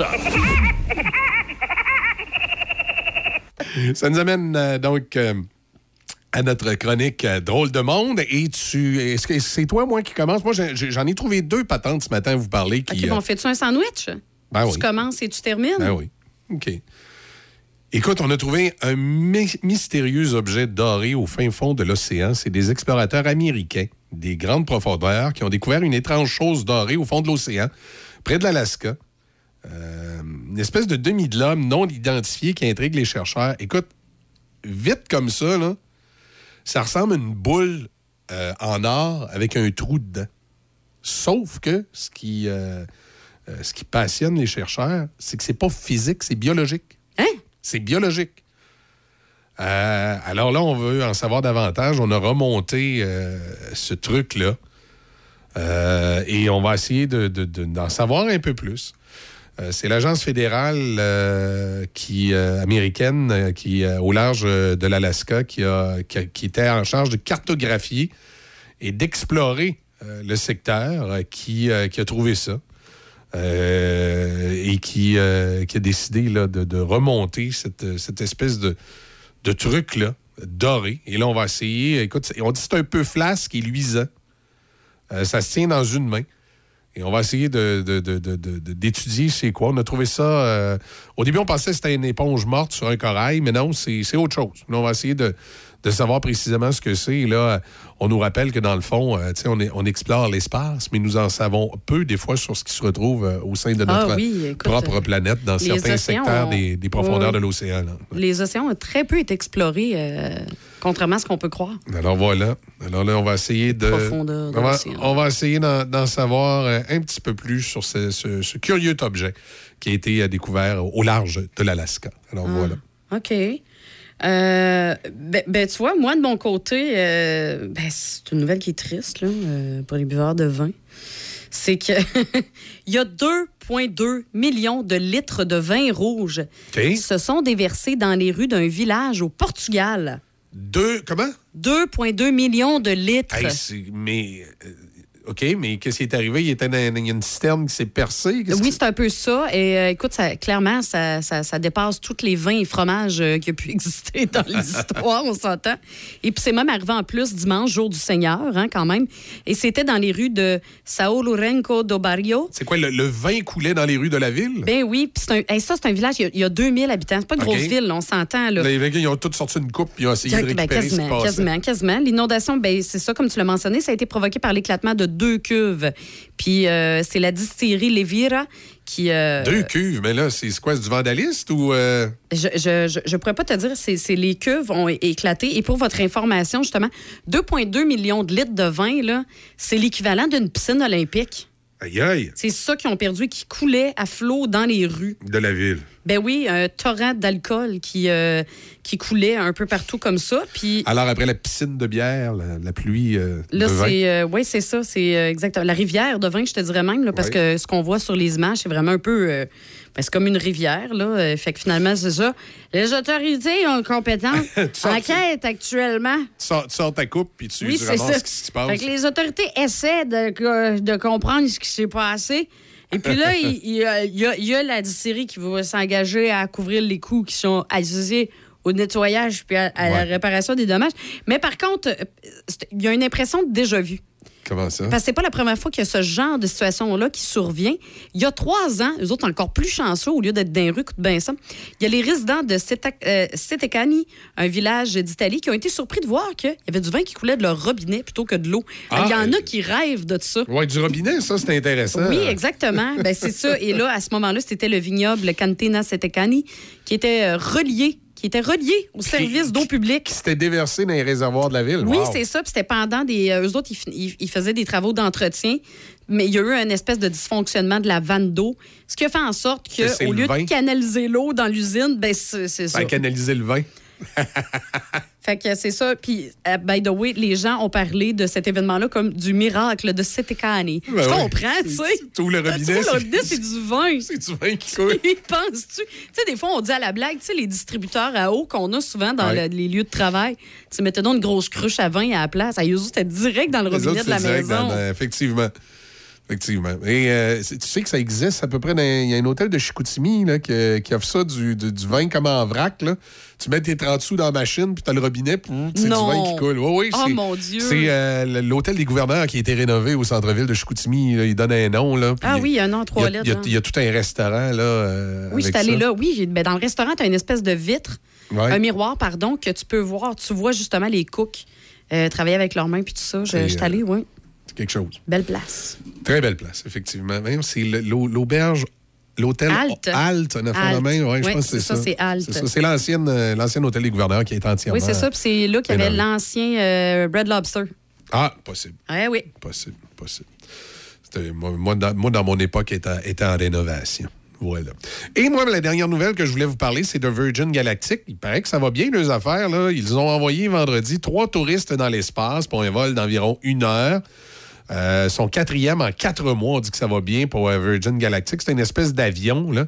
[laughs] Ça nous amène euh, donc euh, à notre chronique euh, Drôle de monde. Et tu. Est-ce que c'est toi, moi, qui commence? Moi, j'en ai trouvé deux patentes ce matin à vous parler. Qui, OK, bon, fais-tu un sandwich? Ben tu oui. commences et tu termines? Ben oui. OK. Écoute, on a trouvé un my- mystérieux objet doré au fin fond de l'océan. C'est des explorateurs américains des grandes profondeurs qui ont découvert une étrange chose dorée au fond de l'océan, près de l'Alaska. Euh, une espèce de demi de l'homme non identifié qui intrigue les chercheurs. Écoute, vite comme ça, là, ça ressemble à une boule euh, en or avec un trou dedans. Sauf que ce qui, euh, ce qui passionne les chercheurs, c'est que c'est pas physique, c'est biologique. Hein? C'est biologique. Alors là, on veut en savoir davantage. On a remonté ce truc-là. Et on va essayer de- de- de- d'en savoir un peu plus. Euh, c'est l'agence fédérale euh, qui, euh, américaine qui, au large de l'Alaska qui, a- qui était en charge de cartographier et d'explorer le secteur qui, a trouvé ça. Et qui, a décidé là, de, remonter cette, cette espèce de, truc-là, doré. Et là, on va essayer. Écoute, on dit que c'est un peu flasque et luisant. Ça se tient dans une main. Et on va essayer d'étudier c'est quoi. On a trouvé ça. euh, au début, on pensait que c'était une éponge morte sur un corail, mais non, c'est autre chose. Là, on va essayer de, de savoir précisément ce que c'est. Là, on nous rappelle que dans le fond, euh, tu sais, on, est- on explore l'espace, mais nous en savons peu des fois sur ce qui se retrouve euh, au sein de Ah notre oui, écoute, propre planète dans certains secteurs ont- des, des profondeurs Oui. de l'océan. Les océans ont très peu été explorés, euh, contrairement à ce qu'on peut croire. Alors voilà. Alors là, on va essayer de. On, va, l'océan. on va essayer d'en savoir euh, un petit peu plus sur ce, ce- ce curieux objet qui a été euh, découvert au large de l'Alaska. Alors Ah. voilà. OK. Euh, ben, ben, tu vois, moi, de mon côté, euh, ben, c'est une nouvelle qui est triste là, euh, pour les buveurs de vin. C'est que [laughs] il y a 2,2 millions de litres de vin rouge qui se sont déversés dans les rues d'un village au Portugal. Deux. Comment? 2,2 millions de litres. Hey, mais OK, mais qu'est-ce qui est arrivé? Il était dans il y a une citerne qui s'est percée? Oui, c'est un peu ça. Et euh, écoute, ça, clairement, ça, ça, ça dépasse tous les vins et fromages euh, qui ont pu [laughs] exister dans les [laughs] histoires, on s'entend. Et puis c'est même arrivé en plus dimanche, jour du Seigneur, hein, quand même. Et c'était dans les rues de Sao Lourenço do Barrio. C'est quoi, le, le vin coulait dans les rues de la ville? Ben oui, puis c'est un, hey, ça, c'est un village, il y a, il y a 2000 habitants. C'est pas une grosse ville, on s'entend. Là. Les ils ont tous sorti une coupe puis ils ont essayé de Ben, récupérer ce qui quasiment, quasiment, quasiment. L'inondation, ben, c'est ça, comme tu l'as mentionné, ça a été provoqué par l'éclatement de deux cuves. Puis euh, c'est la distillerie Levira qui. euh, Deux cuves, mais là, c'est quoi, du vandaliste ou... euh, Je, je, je, je pourrais pas te dire, c'est les cuves ont éclaté. Et pour votre information, justement, 2,2 millions de litres de vin, là, c'est l'équivalent d'une piscine olympique. Aïe, aïe, C'est ça qu'ils ont perdu, qui coulait à flot dans les rues. de la ville. Ben oui, un torrent d'alcool qui, euh, qui coulait un peu partout comme ça. Puis Alors, après la piscine de bière, la, la pluie euh, Là, de vin. c'est euh, oui, c'est ça, c'est exactement la rivière de vin, je te dirais même, là, parce que ce qu'on voit sur les images, c'est vraiment un peu, ben, c'est comme une rivière là. fait que finalement, c'est ça. Les autorités ont compétentes [laughs] sors- enquête actuellement. Tu sors, tu sors ta coupe puis tu, Oui, tu c'est ramasses ça. ce qui se passe. Fait que les autorités essaient de, de comprendre ce qui s'est passé. Et puis là, il, il y a, il y a- il y a la distillerie qui va s'engager à couvrir les coûts qui sont associés au nettoyage puis à, à la réparation des dommages. Mais par contre, euh, il y a une impression de déjà-vu. Comment ça? Parce que c'est pas la première fois qu'il y a ce genre de situation-là qui survient. Il y a trois ans, eux autres encore plus chanceux, au lieu d'être dans les rues, écoute bien ça, il y a les résidents de euh, Setecani, un village d'Italie, qui ont été surpris de voir qu'il y avait du vin qui coulait de leur robinet plutôt que de l'eau. Ah, il y en a euh, qui rêvent de ça. Ouais, du robinet, ça, c'est intéressant. Oui, exactement. Ben, c'est ça. Et là, à ce moment-là, c'était le vignoble Cantina Setecani qui était euh, relié, qui était relié au service d'eau publique. Qui s'était déversé dans les réservoirs de la ville. Oui, Wow. c'est ça. Puis c'était pendant des. euh, eux autres, ils, fin- ils- ils faisaient des travaux d'entretien, mais il y a eu une espèce de dysfonctionnement de la vanne d'eau, ce qui a fait en sorte Que le lieu vin. de canaliser l'eau dans l'usine, ben c'est c'est ça. Ben, canaliser le vin. [laughs] Fait que c'est ça. Puis, euh, by the way, les gens ont parlé de cet événement-là comme du miracle de Setecani. Ben Je comprends, tu sais. Ouvres le robinet, c'est- le robinet, c'est du vin. [laughs] C'est du vin qui coule. [laughs] Penses-tu? Tu sais, des fois, on dit à la blague, tu sais, les distributeurs à eau qu'on a souvent dans Ouais. le- les lieux de travail, tu mettez donc une grosse cruche à vin à la place. À Yuzu, c'était direct dans le Les robinet autres, de la maison. dans- effectivement. Effectivement. Et euh, tu sais que ça existe à peu près. dans- Il y a un hôtel de Chicoutimi là, qui, qui offre ça, du, du- du vin comme en vrac. Là. Tu mets tes 30 sous dans la machine, puis tu as le robinet, puis c'est du vin qui coule. Oui, oui, Oh, c'est- mon Dieu. C'est euh, l'hôtel des gouverneurs qui a été rénové au centre-ville de Chicoutimi. là. Il donne un nom. Là, Ah oui, il y a un nom trois lettres. Il y, a, hein. il y a tout un restaurant. Là, euh, Oui, je suis allée là. Oui, ben, dans le restaurant, tu as une espèce de vitre, Ouais. un miroir, pardon, que tu peux voir. Tu vois justement les cooks euh, travailler avec leurs mains puis tout ça. Je je suis allée, oui. C'est quelque chose. Belle place. Très belle place, effectivement. Même c'est l'auberge. L'hôtel Halte. Halte, on a fait la Halte. main. Ouais, je Oui, pense que c'est ça, c'est Halte. C'est euh, l'ancien hôtel des gouverneurs qui est entièrement. Oui, c'est ça. Puis c'est là qu'il y avait l'ancien euh, Bread Lobster. Ah, possible. Oui, oui. Possible, possible. C'était- Moi, moi, dans, moi, dans mon époque, était, était en rénovation. Voilà. Et moi, la dernière nouvelle que je voulais vous parler, c'est de Virgin Galactic. Il paraît que ça va bien, leurs affaires. Là. Ils ont envoyé vendredi trois touristes dans l'espace pour un vol d'environ une heure. Euh, son quatrième en quatre mois, on dit que ça va bien pour euh, Virgin Galactic. C'est une espèce d'avion là,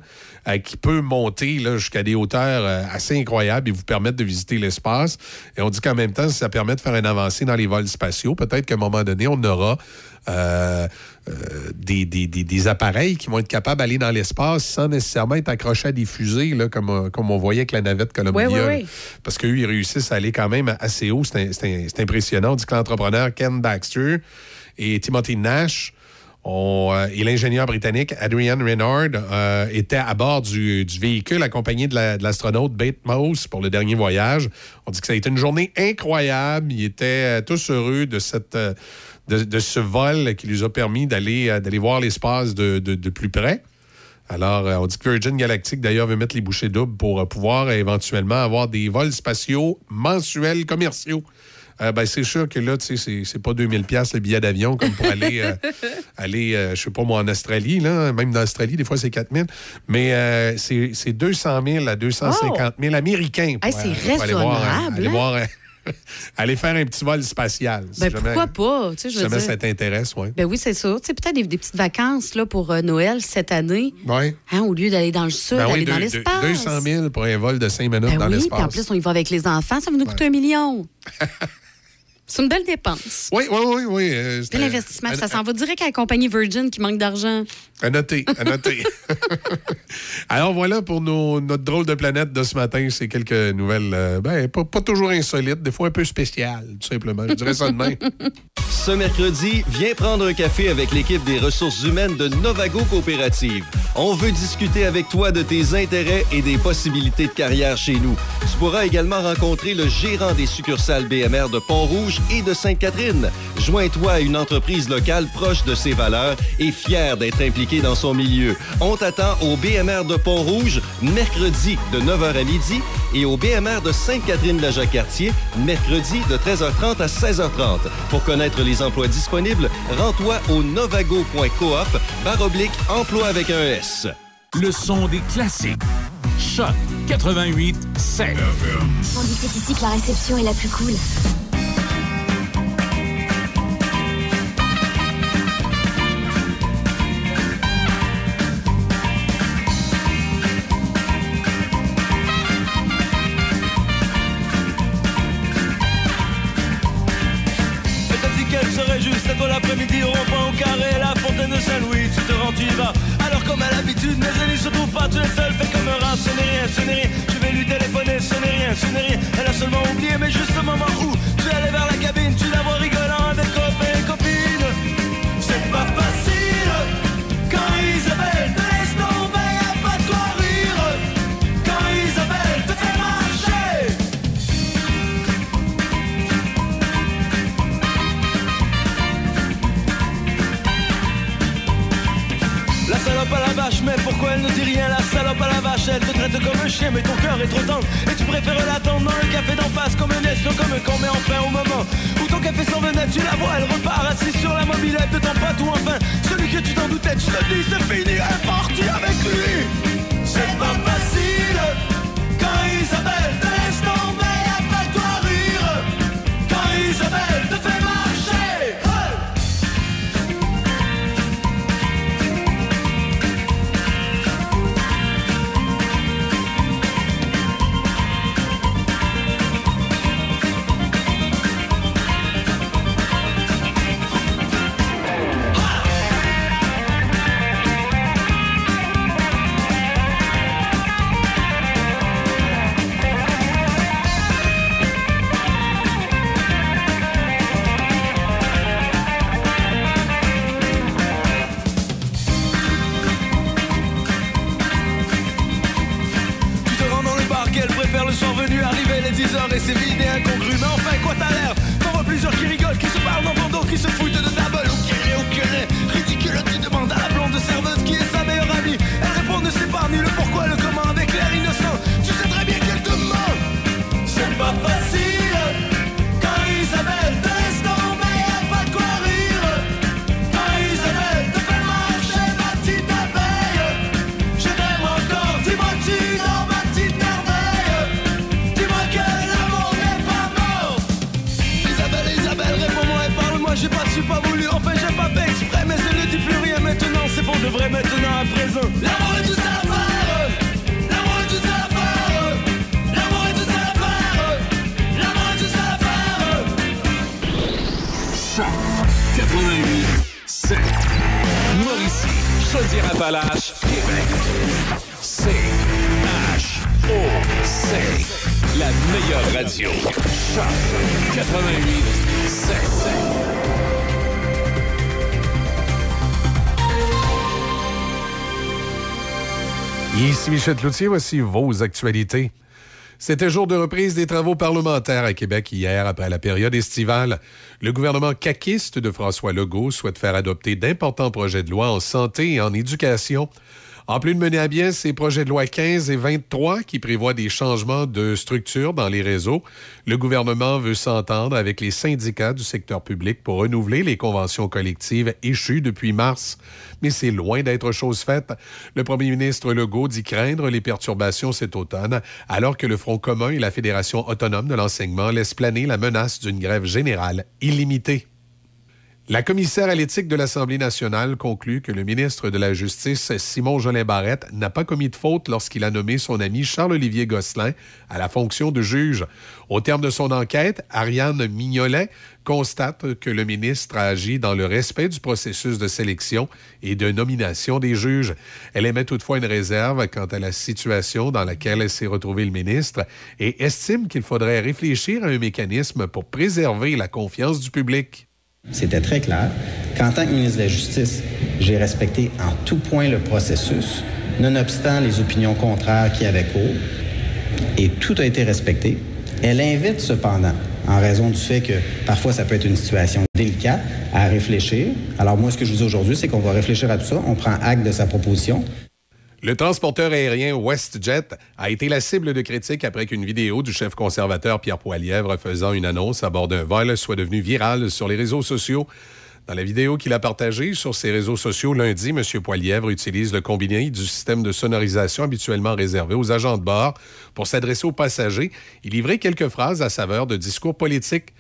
euh, qui peut monter là, jusqu'à des hauteurs euh, assez incroyables et vous permettre de visiter l'espace. Et on dit qu'en même temps, ça permet de faire une avancée dans les vols spatiaux. Peut-être qu'à un moment donné, on aura des, des- des- des appareils qui vont être capables d'aller dans l'espace sans nécessairement être accrochés à des fusées, là, comme, comme on voyait avec la navette Columbia. Oui, oui, oui. Parce qu'eux, ils réussissent à aller quand même assez haut. C'est un- c'est un- c'est impressionnant. On dit que l'entrepreneur Ken Baxter et Timothy Nash euh, et l'ingénieur britannique Adrian Renard euh, étaient à bord du, véhicule accompagné de la- de l'astronaute Bate Mouse pour le dernier voyage. On dit que ça a été une journée incroyable. Ils étaient euh, tous heureux de cette... euh, de, ce vol qui lui a permis d'aller voir l'espace de, de- de plus près. Alors, on dit que Virgin Galactic, d'ailleurs, veut mettre les bouchées doubles pour pouvoir éventuellement avoir des vols spatiaux mensuels commerciaux. Euh, ben, c'est sûr que là, tu sais, c'est- pas 2000 pièces le billet d'avion comme pour aller, euh, [laughs] aller euh, je sais pas moi, en Australie. Là. Même dans l'Australie, des fois, c'est 4000. Mais euh, c'est c'est 200 000 à 250 000 américains. Hey, c'est pour aller voir, raisonnable, aller, hein? voir, [laughs] aller faire un petit vol spatial. si Ben, jamais- pourquoi pas? Tu sais, je Si veux jamais dire. ça t'intéresse, oui. Ben oui, c'est ça. Tu sais, peut-être des, des petites vacances là, pour euh, Noël cette année. Ouais. Hein, au lieu d'aller dans le sud, Ben d'aller oui, dans l'espace. deux- 200 000 pour un vol de 5 minutes Ben dans oui, l'espace. puis en plus, on y va avec les enfants, ça va nous coûter un million. [laughs] C'est une belle dépense. Oui, oui, oui. oui. euh, c'est Bel un- investissement. un- Ça s'en va direct à la compagnie Virgin qui manque d'argent. À noter, à noter. [laughs] [laughs] Alors voilà pour nos- notre drôle de planète de ce matin. C'est quelques nouvelles, euh, ben, pas, pas toujours insolites, des fois un peu spéciales, tout simplement. Je dirais ça de même. [laughs] Ce mercredi, viens prendre un café avec l'équipe des ressources humaines de Novago Coopérative. On veut discuter avec toi de tes intérêts et des possibilités de carrière chez nous. Tu pourras également rencontrer le gérant des succursales BMR de Pont-Rouge et de Sainte-Catherine. Joins-toi à une entreprise locale proche de ses valeurs et fière d'être impliquée dans son milieu. On t'attend au BMR de Pont-Rouge mercredi de 9h à midi et au BMR de Sainte-Catherine-la-Jacques-Cartier mercredi de 13h30 à 16h30. Pour connaître les emplois disponibles, rends-toi au novago.coop barre oblique emploi avec un S. Le son des classiques. Choc 88 7. On dit que c'est ici que la réception est la plus cool. Saint-Louis, tu te rends, tu y vas. Alors comme à l'habitude, mes amis se trouvent pas, tu es seul, fais comme un rat, ce n'est rien, ce n'est rien. Je vais lui téléphoner, ce n'est rien, ce n'est rien. Elle a seulement oublié, mais juste au moment où tu es allé vers la cabine, mais pourquoi elle ne dit rien La salope à la vache, elle te traite comme un chien, mais ton cœur est trop tendre. Et tu préfères l'attendre dans le café d'en face, comme un espion, comme un con, mais enfin au moment où ton café s'en venait, tu la vois, elle repart assise sur la mobilette de ton pote, ou enfin celui que tu t'en doutais, tu te dis, c'est fini, elle est partie avec lui. C'est pas arriver les 10h et c'est vide et incongru Mais enfin quoi t'as l'air. T'en vois plusieurs qui rigolent, qui se parlent dans dos, qui se foutent de ta Chaudière-Appalaches, Québec. C H O C. La meilleure radio. Choc 88 7. Ici Michel Cloutier, voici vos actualités. C'était jour de reprise des travaux parlementaires à Québec hier après la période estivale. Le gouvernement caquiste de François Legault souhaite faire adopter d'importants projets de loi en santé et en éducation. En plus de mener à bien ces projets de loi 15 et 23 qui prévoient des changements de structure dans les réseaux, le gouvernement veut s'entendre avec les syndicats du secteur public pour renouveler les conventions collectives échues depuis mars. Mais c'est loin d'être chose faite. Le premier ministre Legault dit craindre les perturbations cet automne, alors que le Front commun et la Fédération autonome de l'enseignement laissent planer la menace d'une grève générale illimitée. La commissaire à l'éthique de l'Assemblée nationale conclut que le ministre de la Justice, Simon Jolin Barrette, n'a pas commis de faute lorsqu'il a nommé son ami Charles-Olivier Gosselin à la fonction de juge. Au terme de son enquête, Ariane Mignolet constate que le ministre a agi dans le respect du processus de sélection et de nomination des juges. Elle émet toutefois une réserve quant à la situation dans laquelle s'est retrouvé le ministre et estime qu'il faudrait réfléchir à un mécanisme pour préserver la confiance du public. C'était très clair qu'en tant que ministre de la Justice, j'ai respecté en tout point le processus, nonobstant les opinions contraires qui avaient cours, et tout a été respecté. Elle invite cependant, en raison du fait que parfois ça peut être une situation délicate, à réfléchir. Alors moi, ce que je vous dis aujourd'hui, c'est qu'on va réfléchir à tout ça, on prend acte de sa proposition. Le transporteur aérien WestJet a été la cible de critiques après qu'une vidéo du chef conservateur Pierre Poilièvre faisant une annonce à bord d'un vol soit devenue virale sur les réseaux sociaux. Dans la vidéo qu'il a partagée sur ses réseaux sociaux lundi, M. Poilièvre utilise le combiné du système de sonorisation habituellement réservé aux agents de bord pour s'adresser aux passagers et livrer quelques phrases à saveur de discours politiques.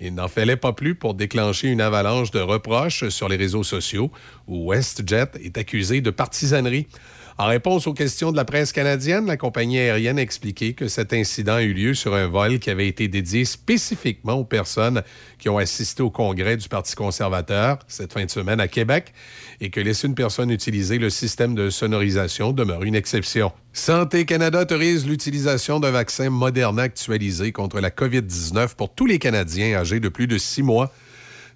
Il n'en fallait pas plus pour déclencher une avalanche de reproches sur les réseaux sociaux où WestJet est accusé de partisanerie. En réponse aux questions de la presse canadienne, la compagnie aérienne a expliqué que cet incident a eu lieu sur un vol qui avait été dédié spécifiquement aux personnes qui ont assisté au congrès du Parti conservateur cette fin de semaine à Québec et que laisser une personne utiliser le système de sonorisation demeure une exception. Santé Canada autorise l'utilisation d'un vaccin Moderna actualisé contre la COVID-19 pour tous les Canadiens âgés de plus de six mois.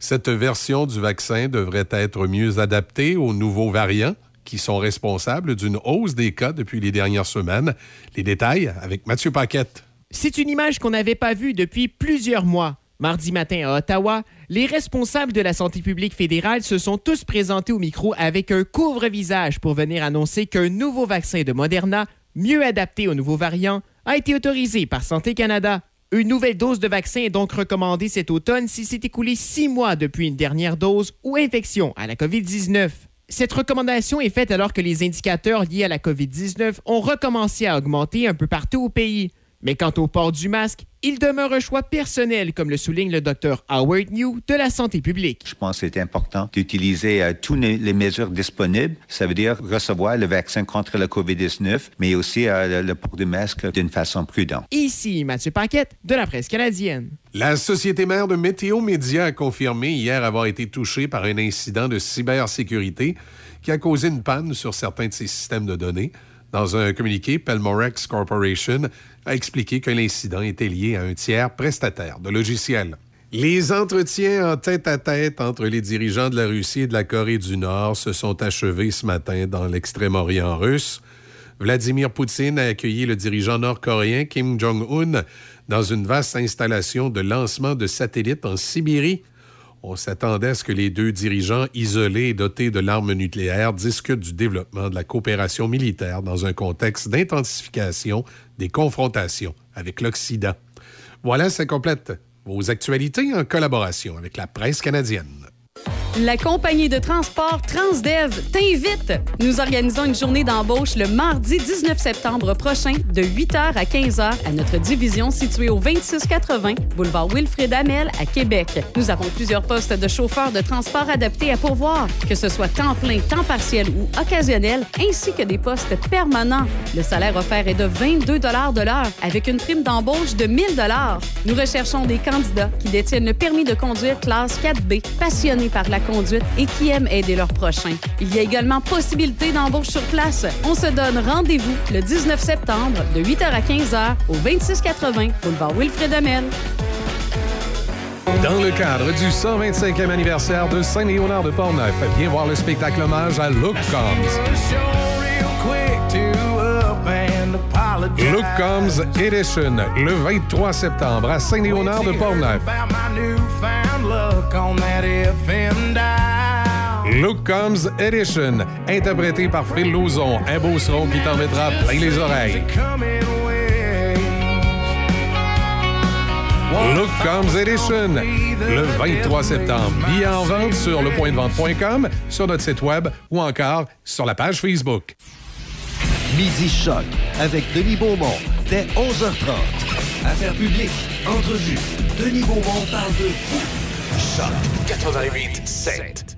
Cette version du vaccin devrait être mieux adaptée aux nouveaux variants qui sont responsables d'une hausse des cas depuis les dernières semaines. Les détails avec Mathieu Paquette. C'est une image qu'on n'avait pas vue depuis plusieurs mois. Mardi matin à Ottawa, les responsables de la santé publique fédérale se sont tous présentés au micro avec un couvre-visage pour venir annoncer qu'un nouveau vaccin de Moderna, mieux adapté aux nouveaux variants, a été autorisé par Santé Canada. Une nouvelle dose de vaccin est donc recommandée cet automne si s'est écoulé six mois depuis une dernière dose ou infection à la COVID-19. Cette recommandation est faite alors que les indicateurs liés à la COVID-19 ont recommencé à augmenter un peu partout au pays. Mais quant au port du masque, il demeure un choix personnel, comme le souligne le docteur Howard New de la santé publique. Je pense que c'est important d'utiliser euh, toutes les mesures disponibles. Ça veut dire recevoir le vaccin contre la COVID-19, mais aussi euh, le port du masque d'une façon prudente. Ici Mathieu Paquette de la presse canadienne. La société mère de Météo Média a confirmé hier avoir été touchée par un incident de cybersécurité qui a causé une panne sur certains de ses systèmes de données. Dans un communiqué, Pelmorex Corporation a expliqué que l'incident était lié à un tiers prestataire de logiciels. Les entretiens en tête-à-tête entre les dirigeants de la Russie et de la Corée du Nord se sont achevés ce matin dans l'extrême-orient russe. Vladimir Poutine a accueilli le dirigeant nord-coréen Kim Jong-un dans une vaste installation de lancement de satellites en Sibérie. On s'attendait à ce que les deux dirigeants isolés et dotés de l'arme nucléaire discutent du développement de la coopération militaire dans un contexte d'intensification des confrontations avec l'Occident. Voilà, ça complète vos actualités en collaboration avec la presse canadienne. La compagnie de transport Transdev t'invite. Nous organisons une journée d'embauche le mardi 19 septembre prochain de 8h à 15h à notre division située au 2680 boulevard Wilfrid Amel à Québec. Nous avons plusieurs postes de chauffeurs de transport adaptés à pourvoir, que ce soit temps plein, temps partiel ou occasionnel, ainsi que des postes permanents. Le salaire offert est de 22 de l'heure avec une prime d'embauche de 1000 Nous recherchons des candidats qui détiennent le permis de conduire classe 4B, passionnés par la conduite et qui aiment aider leurs prochains. Il y a également possibilité d'embauche sur place. On se donne rendez-vous le 19 septembre de 8h à 15h au 2680 boulevard Wilfrid Amel. Dans le cadre du 125e anniversaire de Saint-Léonard de Portneuf, viens voir le spectacle hommage à Look Combs. Look Combs Edition, le 23 septembre à Saint-Léonard de Portneuf. Look Combs Edition, interprété par Phil Lauzon, un beau son qui t'en mettra plein les oreilles. Look Combs Edition, le 23 septembre. Billets en vente sur lepointdevente.com, sur notre site web ou encore sur la page Facebook. Midi Choc avec Denis Beaumont dès 11h30. Affaires publiques, entrevues. Denis Beaumont parle de. Choc 88 7.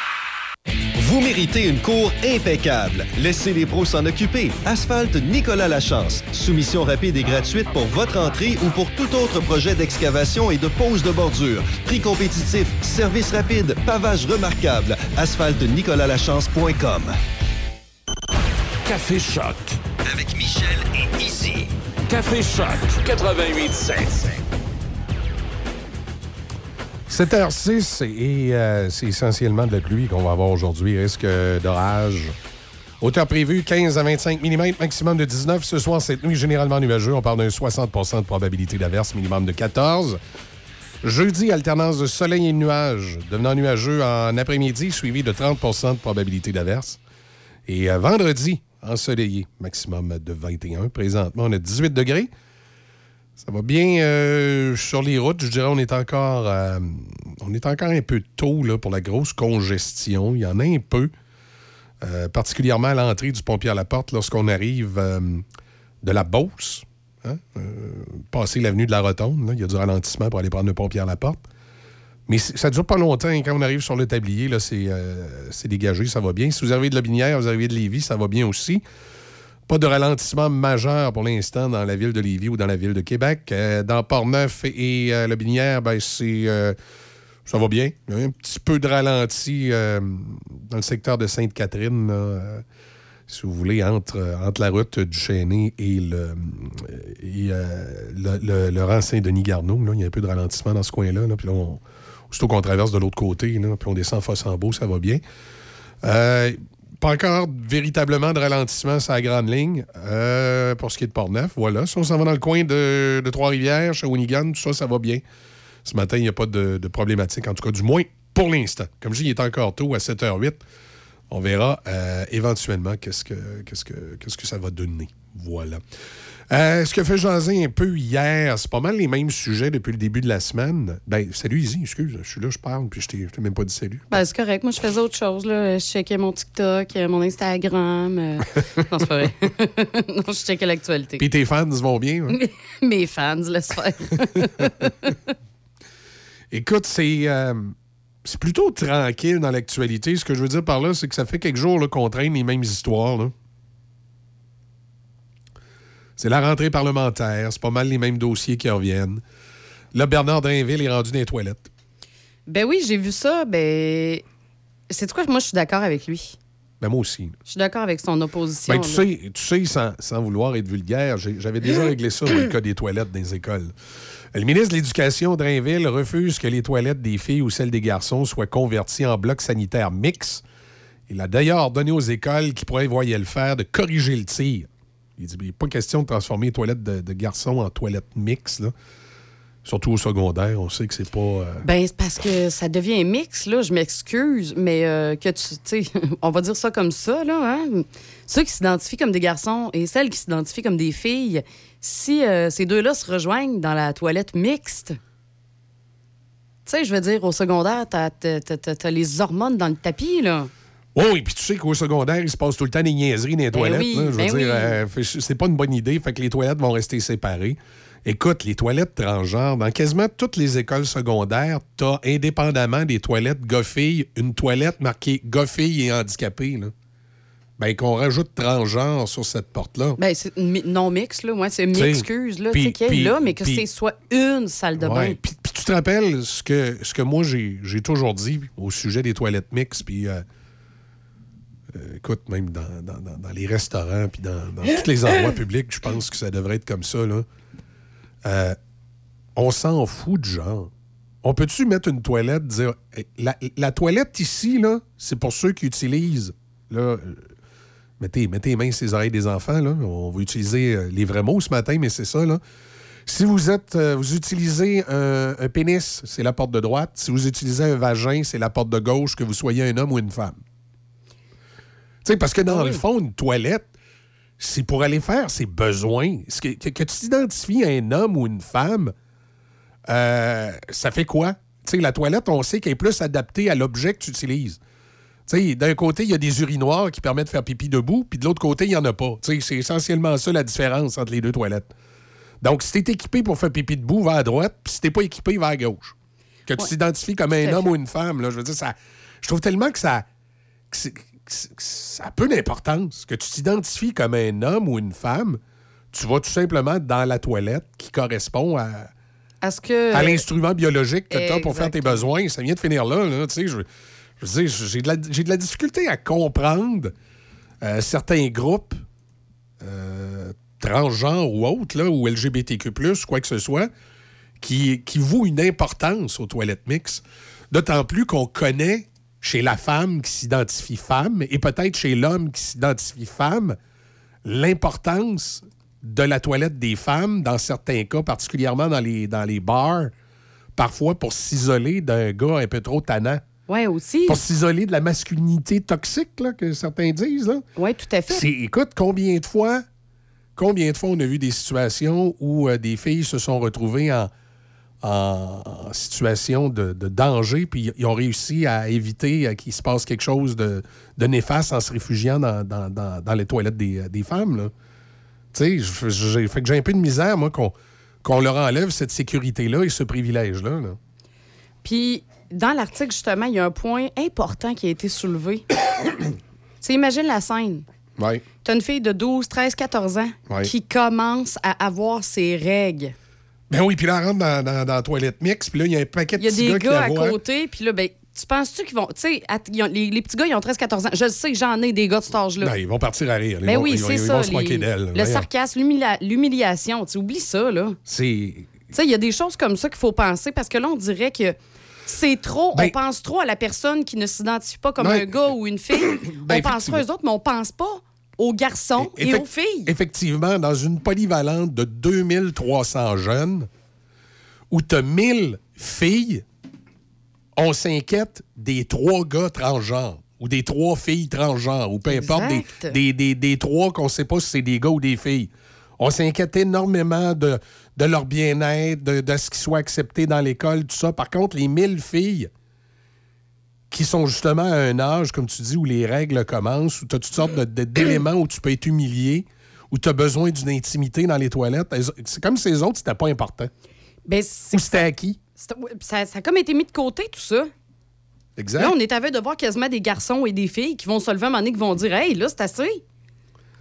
Vous méritez une cour impeccable. Laissez les pros s'en occuper. Asphalte Nicolas Lachance. Soumission rapide et gratuite pour votre entrée ou pour tout autre projet d'excavation et de pose de bordure. Prix compétitif, service rapide, pavage remarquable. AsphalteNicolasLachance.com. Café Choc. Avec Michel et Izzy. Café Choc 88 7. 7h06 et euh, c'est essentiellement de la pluie qu'on va avoir aujourd'hui. Risque d'orage. Hauteur prévue 15 à 25 mm, maximum de 19. Ce soir, cette nuit, généralement nuageux. On parle d'un 60% de probabilité d'averse, minimum de 14. Jeudi, alternance de soleil et de nuages, devenant nuageux en après-midi, suivi de 30% de probabilité d'averse. Et euh, vendredi, ensoleillé, maximum de 21. Présentement, on a 18 degrés. Ça va bien euh, sur les routes. Je dirais on est encore euh, on est encore un peu tôt pour la grosse congestion. Il y en a un peu, euh, particulièrement à l'entrée du pompier à la porte lorsqu'on arrive de la Beauce. Hein, passer l'avenue de la Rotonde, il y a du ralentissement pour aller prendre le pompier à la porte. Mais ça dure pas longtemps. Quand on arrive sur le tablier, c'est dégagé, ça va bien. Si vous arrivez de la Binière, vous arrivez de Lévis, ça va bien aussi. Pas de ralentissement majeur pour l'instant dans la ville de Lévis ou dans la ville de Québec. Euh, dans Port-Neuf et euh, La Binière, ben, c'est, euh, ça va bien. Il y a un petit peu de ralenti dans le secteur de Sainte-Catherine, si vous voulez, entre, entre la route du Chêné et le, et, le, le, rang Saint-Denis-Garneau. Il y a un peu de ralentissement dans ce coin-là. Puis là, aussitôt qu'on traverse de l'autre côté, là, puis on descend Fossambeau, ça va bien. Pas encore véritablement de ralentissement sur la grande ligne euh, pour ce qui est de Port-Neuf. Voilà. Si on s'en va dans le coin de, Trois-Rivières, Shawinigan, tout ça, ça va bien. Ce matin, il n'y a pas de, problématique, en tout cas, du moins pour l'instant. Comme je dis, il est encore tôt à 7h08. On verra euh, éventuellement qu'est-ce que, qu'est-ce, que, qu'est-ce que ça va donner. Voilà. Euh, ce que fait jaser un peu hier, c'est pas mal les mêmes sujets depuis le début de la semaine. Ben, salut Izzy, excuse, je suis là, je parle, puis je t'ai, même pas dit salut. Ben, c'est correct. Moi, je faisais autre chose. Là. Je checkais mon TikTok, euh, mon Instagram. Euh. [laughs] non, c'est pas vrai. [laughs] non, je checkais l'actualité. Puis tes fans vont bien. Hein? [laughs] Mes fans, laisse faire. Écoute, c'est. c'est plutôt tranquille dans l'actualité. Ce que je veux dire par là, c'est que ça fait quelques jours qu'on traîne les mêmes histoires. Là. C'est la rentrée parlementaire. C'est pas mal les mêmes dossiers qui reviennent. Là, Bernard Drinville est rendu dans les toilettes. Ben oui, j'ai vu ça. Ben. C'est quoi? Moi, je suis d'accord avec lui. Ben moi aussi. Je suis d'accord avec son opposition. Ben, tu, sais, tu sais, sans, sans, vouloir être vulgaire, j'avais déjà réglé ça dans le cas des toilettes dans les écoles. Le ministre de l'Éducation, Drainville, refuse que les toilettes des filles ou celles des garçons soient converties en blocs sanitaires mixtes. Il a d'ailleurs donné aux écoles qui pourraient voyer le faire de corriger le tir. Il dit, il n'est pas question de transformer les toilettes de, garçons en toilettes mixtes, Surtout au secondaire, on sait que c'est pas. Euh, ben, c'est parce que ça devient mix, là. Je m'excuse, mais euh, que tu. sais, [laughs] on va dire ça comme ça, là. Hein? Ceux qui s'identifient comme des garçons et celles qui s'identifient comme des filles, si euh, ces deux-là se rejoignent dans la toilette mixte, tu sais, je veux dire, au secondaire, t'as as, les hormones dans le tapis, là. Oh, oui, puis tu sais qu'au secondaire, il se passe tout le temps des niaiseries dans les ben toilettes. je veux ben dire, euh, c'est pas une bonne idée. Fait que les toilettes vont rester séparées. Écoute, les toilettes transgenres, dans quasiment toutes les écoles secondaires, t'as, indépendamment des toilettes gars-filles, une toilette marquée gars-filles et handicapés. Là. Ben, qu'on rajoute transgenre sur cette porte-là. Ben, c'est non mix, là. Moi, c'est m'excuse, là, tu sais, là, mais que c'est soit une salle de bain. Puis tu te rappelles ce que, ce que moi, j'ai toujours dit au sujet des toilettes mixtes, puis. Euh, Euh, écoute, même dans, dans- dans- les restaurants puis dans, tous les endroits publics, je pense que ça devrait être comme ça. Là. Euh, on s'en fout du genre. On peut-tu mettre une toilette, dire la, la toilette ici, là, c'est pour ceux qui utilisent. Là, euh, mettez, mettez les mains sur les oreilles des enfants. Là. On va utiliser les vrais mots ce matin, mais c'est ça. Là. Si vous êtes, vous utilisez un pénis, c'est la porte de droite. Si vous utilisez un vagin, c'est la porte de gauche, que vous soyez un homme ou une femme. Sais, parce que dans le fond, une toilette, c'est pour aller faire ses besoins. Que, que- que tu t'identifies à un homme ou une femme, euh, ça fait quoi? Tu sais, la toilette, on sait qu'elle est plus adaptée à l'objet que tu utilises. D'un côté, il y a des urinoirs qui permettent de faire pipi debout, puis de l'autre côté, il n'y en a pas. C'est essentiellement ça la différence entre les deux toilettes. Donc, si tu es équipé pour faire pipi debout, va à droite, puis si tu pas équipé, va à gauche. Que tu t'identifies comme un homme ou une femme, là, je veux dire, ça, je trouve tellement que ça, que ça a peu d'importance. Que tu t'identifies comme un homme ou une femme, tu vas tout simplement dans la toilette qui correspond à, Est-ce que. à l'instrument biologique que tu as pour faire tes besoins. Ça vient de finir là. là, tu sais, je, je j'ai de, la- j'ai de la difficulté à comprendre euh, certains groupes euh, transgenres ou autres, là, ou LGBTQ, quoi que ce soit, qui, qui vouent une importance aux toilettes mixtes. D'autant plus qu'on connaît chez la femme qui s'identifie femme et peut-être chez l'homme qui s'identifie femme l'importance de la toilette des femmes dans certains cas, particulièrement dans les, dans les bars, parfois pour s'isoler d'un gars un peu trop tannant. Ouais, aussi. Pour s'isoler de la masculinité toxique, là, que certains disent. Oui, tout à fait. Écoute, combien de fois, combien de fois on a vu des situations où euh, des filles se sont retrouvées en, en- situation de, de danger, puis ils ont réussi à éviter euh, qu'il se passe quelque chose de, de néfaste en se réfugiant dans, dans- dans- dans les toilettes des, euh, des femmes. Tu sais, j'ai fait que j'ai un peu de misère, moi, qu'on leur enlève cette sécurité-là et ce privilège-là. là. Puis, dans l'article, justement, il y a un point important qui a été soulevé. [coughs] tu imagine la scène. Ouais. Tu as une fille de 12, 13, 14 ans Ouais. qui commence à avoir ses règles. Ben oui, puis là, elle rentre dans, dans- dans la toilette mix, puis là, il y a un paquet de Il y a petits des gars, gars à côté, puis là, ben, tu penses-tu qu'ils vont. Tu sais, les, les petits gars, ils ont 13, 14 ans. Je sais, j'en ai des gars de cet âge-là. Ben, ils vont partir à rire. Ben oui, c'est ils ça. vont se moquer d'elle. Le sarcasme, l'humiliation. Tu sais, oublie ça, là. C'est. Tu sais, il y a des choses comme ça qu'il faut penser parce que là, on dirait que c'est trop. Ben- on pense trop à la personne qui ne s'identifie pas comme un gars ou une fille. [coughs] Ben, on pense trop aux autres, mais on pense pas aux garçons et, aux filles. Effectivement, dans une polyvalente de 2300 jeunes, où tu as 1000 filles, on s'inquiète des trois gars transgenres ou des trois filles transgenres ou peu importe, des, Exact. des, des- des trois qu'on sait pas si c'est des gars ou des filles. On s'inquiète énormément de, de leur bien-être, de, de ce qu'ils soient acceptés dans l'école, tout ça. Par contre, les 1000 filles qui sont justement à un âge, comme tu dis, où les règles commencent, où tu as toutes sortes d'éléments où tu peux être humilié, où tu as besoin d'une intimité dans les toilettes. C'est comme les autres, c'était pas important. Ben, Ou c'était acquis. Ça, ça a comme été mis de côté, tout ça. Exact. Là, on est à veille de voir quasiment des garçons et des filles qui vont se lever un moment donné, qui vont dire Hey, là, c'est assez.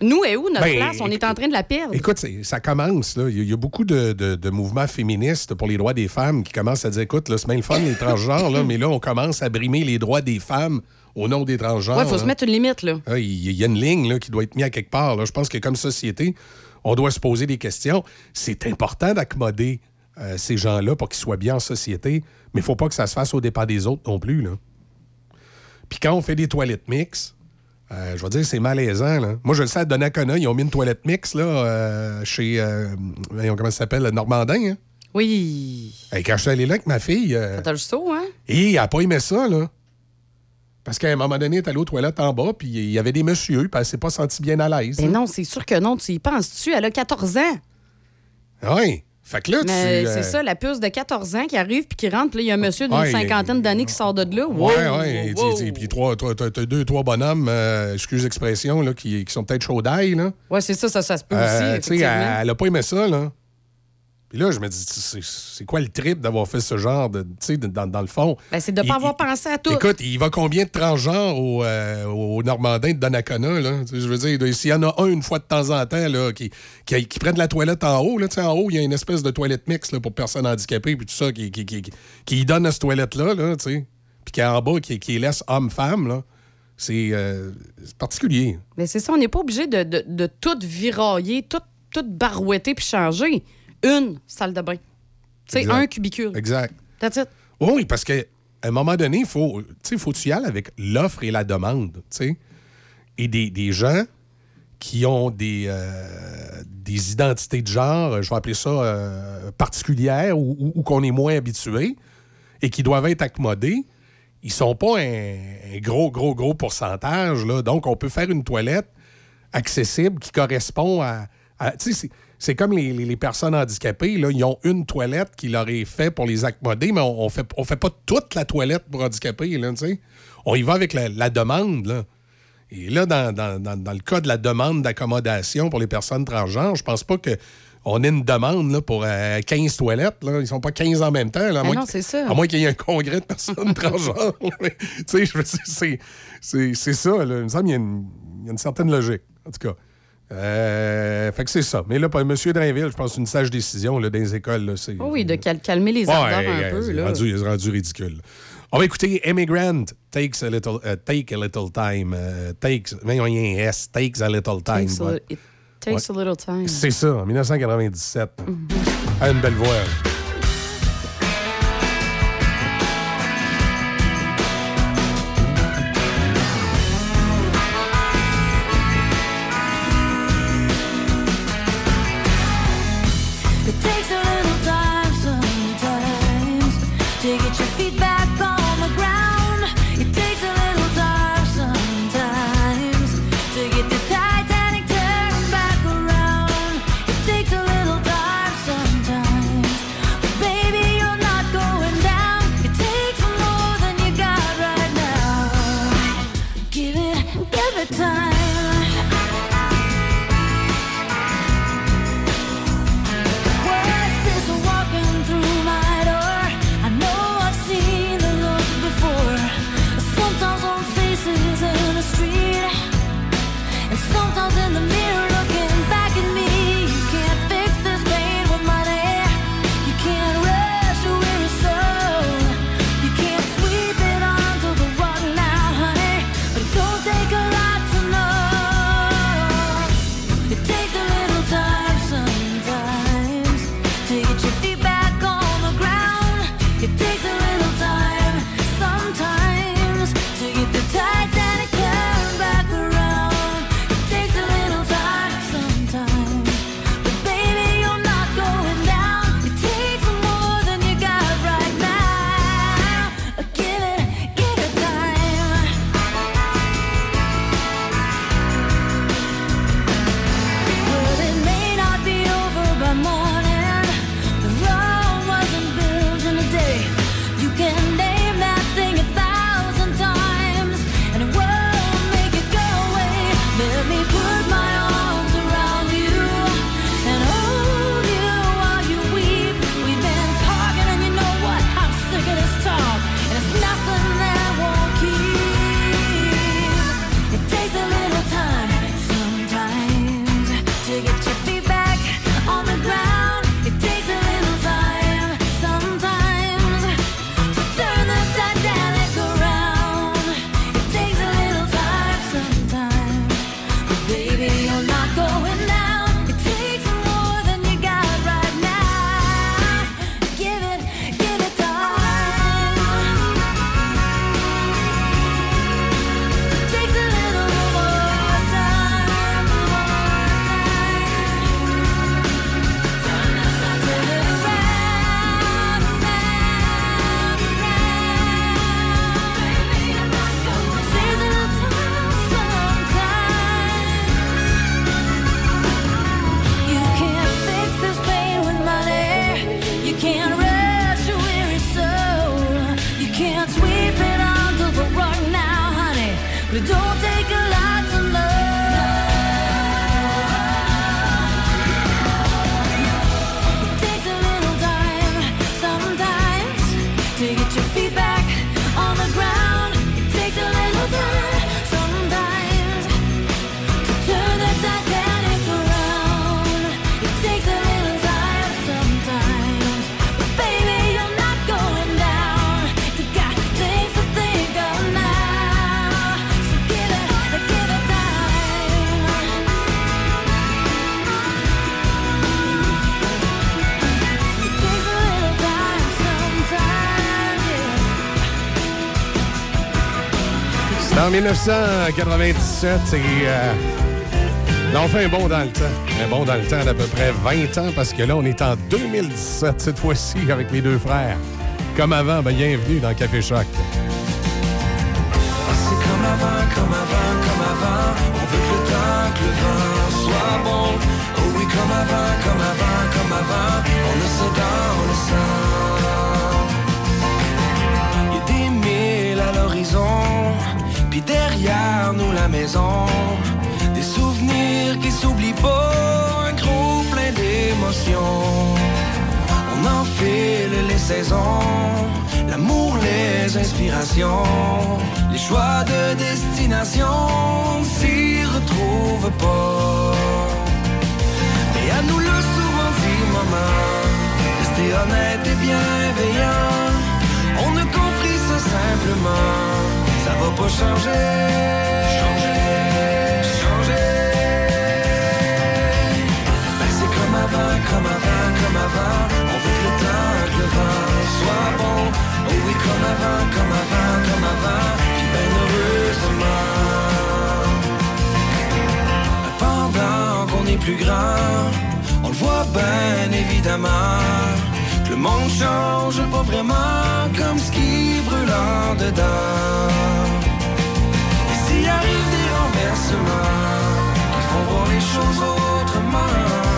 Nous, et où notre Ben, place? On est en train de la perdre. Écoute, ça commence. là. Il y a- beaucoup de, de- de mouvements féministes pour les droits des femmes qui commencent à dire écoute, c'est bien le fun, les transgenres, là, [laughs] mais là, on commence à brimer les droits des femmes au nom des transgenres. Ouais, il faut se mettre une limite, là. Ah, Il y, a une ligne là, qui doit être mise à quelque part. là. Je pense que comme société, on doit se poser des questions. C'est important d'accommoder euh, ces gens-là pour qu'ils soient bien en société, mais il faut pas que ça se fasse au départ des autres non plus. Là. Puis quand on fait des toilettes mixtes, euh, je vais dire, c'est malaisant. Là. Moi, je le sais, à Donnacona, ils ont mis une toilette mixte là, euh, chez, euh, comment ça s'appelle, le Normandin. Hein? Oui. Et quand je suis allé là avec ma fille, T'as le saut, hein? et elle n'a pas aimé ça, là. Parce qu'à un moment donné, elle est allée aux toilettes en bas, puis il y avait des messieurs, puis elle s'est pas sentie bien à l'aise. Ben là. non, c'est sûr que non. Tu y penses-tu? Elle a 14 ans. Oui. Fait que là, tu. Mais euh, c'est ça, la puce de 14 ans qui arrive puis qui rentre, puis là, il y a un monsieur d'une Ouais, cinquantaine d'années qui sort de là. Wow, Ouais, ouais. Et wow. Puis trois, trois- t'as deux, trois bonhommes, euh, excuse l'expression, là, qui, qui sont peut-être chauds d'ail, là. Ouais, c'est ça, ça, ça se peut Euh, aussi. tu sais, effectivement. elle, elle a pas aimé ça, là. Puis là, je me dis, c'est quoi le trip d'avoir fait ce genre de. Tu sais, dans, dans le fond? Ben, c'est de ne Il- pas avoir pensé à tout. Écoute, il va combien de transgenres au, euh, au Normandin de Donnacona, là? Je veux dire, s'il y en a un une fois de temps en temps, là, qui, qui, qui prennent la toilette en haut, là, tu sais, en haut, il y a une espèce de toilette mixte pour personnes handicapées, puis tout ça, qui, qui, qui, qui, donne à cette toilette-là, là, tu sais. Puis qui est en bas, qui, qui laisse homme-femme, là. C'est euh, c'est particulier. Mais c'est ça, on n'est pas obligé de, de, de tout virailler, tout, tout barouetter puis changer. Une salle de bain. Tu sais, un cubicule. Exact. That's it. Oui, parce qu'à un moment donné, il faut, tu sais, faut que tu y ailles avec l'offre et la demande. tu sais. Et des, des gens qui ont des, euh, des identités de genre, je vais appeler ça euh, particulières ou, ou- ou qu'on est moins habitué et qui doivent être accommodés, ils sont pas un, un gros, gros, gros pourcentage. Là. Donc, on peut faire une toilette accessible qui correspond à. à- tu sais, c'est- comme les, les- les personnes handicapées. Là, ils ont une toilette qui leur est faite pour les accommoder, mais on ne fait, on fait pas toute la toilette pour handicapés. Là, on y va avec la, la demande. Là. Et là, dans, dans- dans- dans le cas de la demande d'accommodation pour les personnes transgenres, je pense pas que on ait une demande là, pour euh, 15 toilettes. Là. Ils sont pas 15 en même temps. là, à Ah moins non, que- c'est ça. À moins qu'il y ait un congrès de personnes [laughs] transgenres. C'est- ça. Là. Il me semble qu'il y a une certaine logique, en tout cas. Euh, fait que c'est ça. Mais là, pour M. Drainville, je pense une sage décision là, dans les écoles. Là, c'est, Oh oui, de cal- calmer les Ouais, ardeurs un ouais, peu. c'est là. rendu, c'est rendu ridicule. On va écouter Immigrant, Takes a Little, euh, Take a Little Time. euh, takes, mais il y a un S, Takes a Little Time. Takes a, it takes a little time. C'est ça, en 1997. Elle a une belle voix. 1997, c'est. euh, Là, on fait un bond dans le temps. Un bond dans le temps d'à peu près 20 ans, parce que là, on est en 2017 cette fois-ci avec les deux frères. Comme avant, ben, bienvenue dans Café Choc. La maison. Des souvenirs qui s'oublient pas. Un gros plein d'émotions. On enfile les saisons, l'amour, les inspirations, les choix de destination s'y retrouvent pas. Et à nous le souvent dit, maman, rester honnête et bienveillant. On a compris ça simplement, ça va pas. Changer, comme avant, comme avant. On veut que le temps, le vent soit bon. Oh oui, comme avant, comme avant, comme avant. Puis ben heureusement. Pendant qu'on est plus grand, on le voit bien évidemment. Que le monde change pas vraiment comme ce qui brûle en dedans. Et s'il arrive des renversements qui font voir les choses autrement,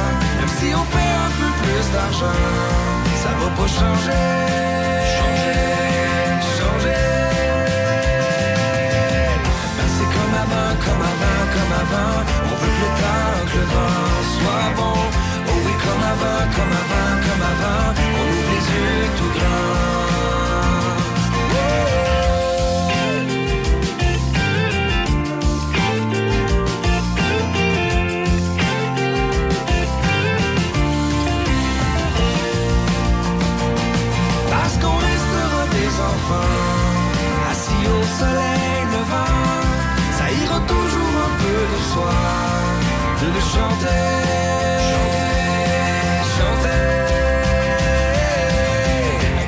plus d'argent, ça va pas changer. Changer, changer. Ben, c'est comme avant, comme avant, comme avant. On veut que le que le vent soit bon. Oh oui, comme avant, comme avant, comme avant. On ouvre les yeux tout grands. Un peu de le chanter Chanter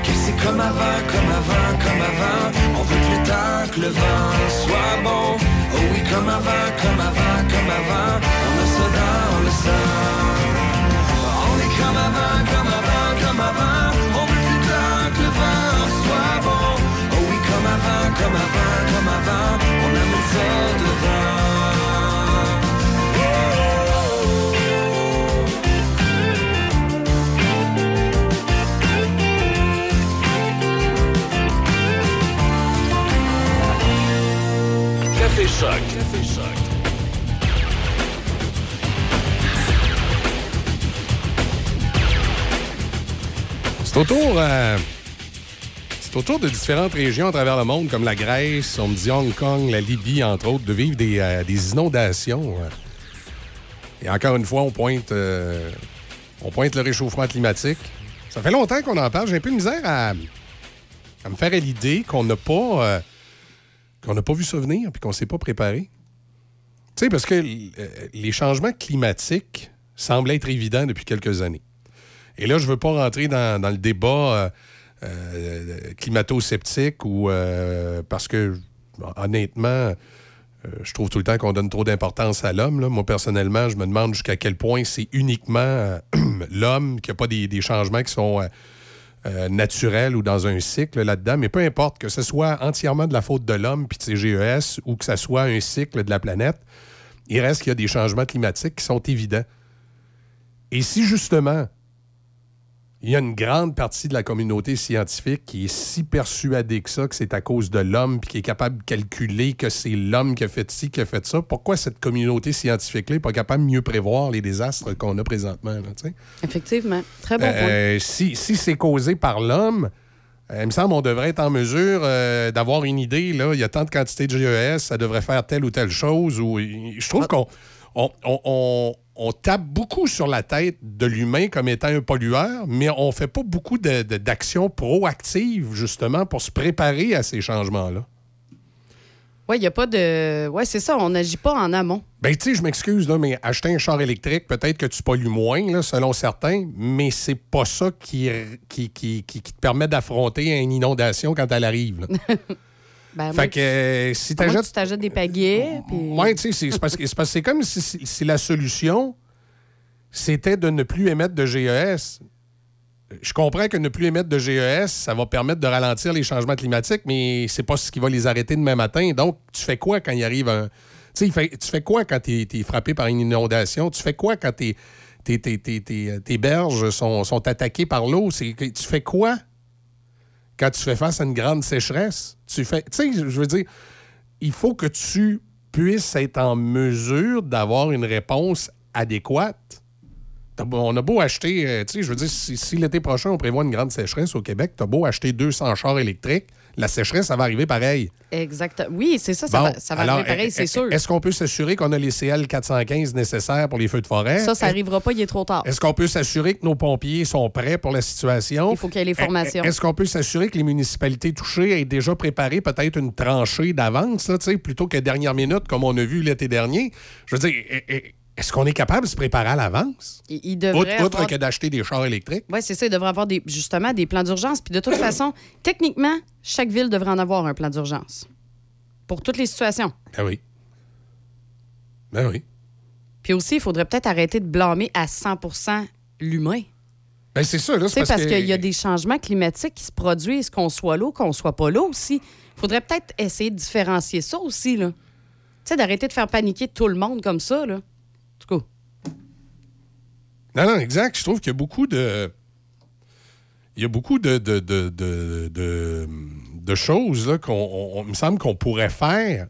Que c'est comme avant, comme avant, comme avant On veut le temps, que le vent soit bon Oh oui, comme avant, comme avant, comme avant On le dans, on le sent on est comme avant, comme avant, comme avant. On veut plus tard que le vent soit bon. Oh oui, comme avant, comme avant, comme avant. On amène ça devant. C'est autour, euh, c'est autour de différentes régions à travers le monde, comme la Grèce, on me dit Hong Kong, la Libye, entre autres, de vivre des, euh, inondations. Et encore une fois, on pointe, euh, on pointe le réchauffement climatique. Ça fait longtemps qu'on en parle. J'ai un peu de misère à, à me faire à l'idée qu'on n'a pas, qu'on n'a pas vu ça venir puis qu'on ne s'est pas préparé. Tu sais, parce que euh, les changements climatiques semblent être évidents depuis quelques années. Et là, je ne veux pas rentrer dans, le débat euh, euh, climato-sceptique ou parce que, honnêtement, je trouve tout le temps qu'on donne trop d'importance à l'homme. Moi, personnellement, je me demande jusqu'à quel point c'est uniquement [clears throat] l'homme, qu'il n'y a pas des, des changements qui sont euh, naturels ou dans un cycle là-dedans. Mais peu importe, que ce soit entièrement de la faute de l'homme puis de ses GES ou que ce soit un cycle de la planète, il reste qu'il y a des changements climatiques qui sont évidents. Et si justement, il y a une grande partie de la communauté scientifique qui est si persuadée que ça, que c'est à cause de l'homme, puis qui est capable de calculer que c'est l'homme qui a fait ci, qui a fait ça. Pourquoi cette communauté scientifique-là n'est pas capable de mieux prévoir les désastres qu'on a présentement? là? Effectivement. Très bon point. Euh, si si c'est causé par l'homme, euh, il me semble qu'on devrait être en mesure euh, d'avoir une idée. Là. Il y a tant de quantité de GES, ça devrait faire telle ou telle chose. Ou, je trouve qu'on on, on- on- tape beaucoup sur la tête de l'humain comme étant un pollueur, mais on fait pas beaucoup d'actions proactives, justement, pour se préparer à ces changements-là. Oui, il n'y a pas de. Oui, c'est ça, on n'agit pas en amont. Ben, tu sais, je m'excuse, mais acheter un char électrique, peut-être que tu pollues moins, là, selon certains, mais c'est pas ça qui, qui, qui, qui- qui te permet d'affronter une inondation quand elle arrive. [laughs] Ben, fait moi, que euh, si t'achètes tu t'achètes des pagaies. Puis... Oui, tu sais, c'est- parce que c'est comme si, si- si la solution, c'était de ne plus émettre de GES. Je comprends que ne plus émettre de GES, ça va permettre de ralentir les changements climatiques, mais c'est pas ce qui va les arrêter demain matin. Donc, tu fais quoi quand il arrive un. Tu sais, tu fais quoi quand tu es, frappé par une inondation? Tu fais quoi quand tes, tes, tes- tes- tes- tes berges sont, sont attaquées par l'eau? Tu fais quoi quand tu fais face à une grande sécheresse? Tu fais. Tu sais, je veux dire, il faut que tu puisses être en mesure d'avoir une réponse adéquate. On a beau acheter, euh, tu sais, je veux dire, si, si l'été prochain on prévoit une grande sécheresse au Québec, t'as beau acheter 200 chars électriques, la sécheresse, ça va arriver pareil. Exact. Oui, c'est ça, ça Bon, va, ça va alors, arriver pareil, est- c'est est- sûr. Est-ce qu'on peut s'assurer qu'on a les CL 415 nécessaires pour les feux de forêt? Ça, ça n'arrivera pas, il est trop tard. Est-ce qu'on peut s'assurer que nos pompiers sont prêts pour la situation? Il faut qu'il y ait les formations. Est-ce qu'on peut s'assurer que les municipalités touchées aient déjà préparé peut-être une tranchée d'avance, plutôt que dernière minute, comme on a vu l'été dernier? Je veux dire, est-ce qu'on est capable de se préparer à l'avance? Il, il Outre, devrait outre avoir... que d'acheter des chars électriques? Oui, c'est ça. Il devrait avoir des, justement des plans d'urgence. Puis de toute [clears throat] façon, techniquement, chaque ville devrait en avoir un plan d'urgence. Pour toutes les situations. Ben oui. Ben oui. Puis aussi, il faudrait peut-être arrêter de blâmer à 100% l'humain. Ben c'est ça, là. C'est parce que- qu'il y a des changements climatiques qui se produisent, qu'on soit là ou qu'on soit pas là aussi. Il faudrait peut-être essayer de différencier ça aussi, là. Tu sais, d'arrêter de faire paniquer tout le monde comme ça, là. Non, non, exact. Je trouve qu'il y a beaucoup de. Il y a beaucoup de, de, de, de, de- choses qu'on me semble qu'on pourrait faire.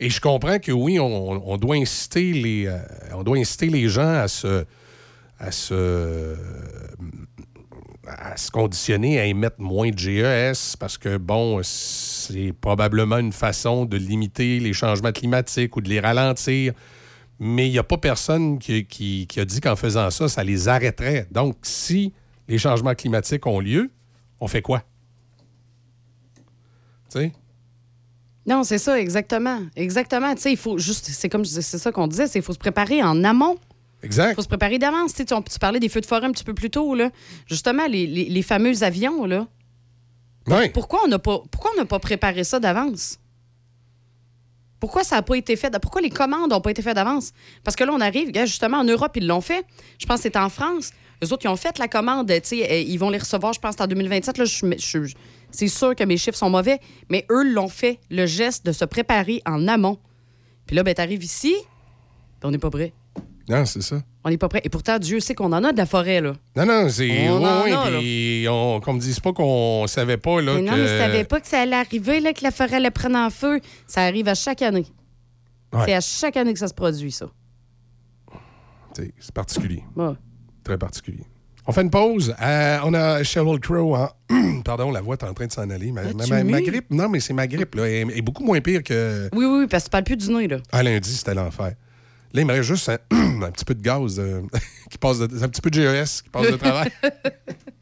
Et je comprends que oui, on, on doit inciter les, euh, on doit inciter les gens à se, à se, à se conditionner à émettre moins de GES parce que, bon, c'est probablement une façon de limiter les changements climatiques ou de les ralentir. Mais il n'y a pas personne qui, qui- qui a dit qu'en faisant ça, ça les arrêterait. Donc, si les changements climatiques ont lieu, on fait quoi? Tu sais? Non, c'est ça, exactement. Exactement. Tu sais, il faut juste. C'est comme c'est ça qu'on disait, c'est qu'il faut se préparer en amont. Exact. Il faut se préparer d'avance. Tu, tu, parlais des feux de forêt un petit peu plus tôt, là. Justement, les, les- les fameux avions, là. Ouais. Pourquoi on n'a pas, pourquoi on n'a pas préparé ça d'avance? Pourquoi ça n'a pas été fait? Pourquoi les commandes n'ont pas été faites d'avance? Parce que là, on arrive, justement, en Europe, ils l'ont fait. Je pense que c'était en France. Eux autres, ils ont fait la commande. euh, Ils vont les recevoir, je pense, en 2027. Là, je, je- c'est sûr que mes chiffres sont mauvais, mais eux l'ont fait, le geste de se préparer en amont. Puis là, ben, t'arrives ici, puis on n'est pas prêt. Non, c'est ça. On n'est pas prêt. Et pourtant, Dieu sait qu'on en a de la forêt, là. Non, non, c'est. On oui, en oui, a, là. puis on- qu'on me dise pas qu'on savait pas, là. Mais non, que... mais je savais pas que ça allait arriver, là, que la forêt allait prendre en feu. Ça arrive à chaque année. Ouais. C'est à chaque année que ça se produit, ça. C'est c'est particulier. Ouais. Très particulier. On fait une pause. Euh, on a Sheryl Crow. en- [clears throat] Pardon, la voix est en train de s'en aller. Ma, ma- As-tu ma- ma mis? grippe, non, mais c'est ma grippe. Là, elle est beaucoup moins pire que. Oui, oui, oui, parce que tu parles plus du nez, là. À lundi, c'était l'enfer. Là, il me reste juste un, [clears throat] petit peu de gaz euh, [laughs] qui passe de, un petit peu de GES qui passe de travail. [laughs]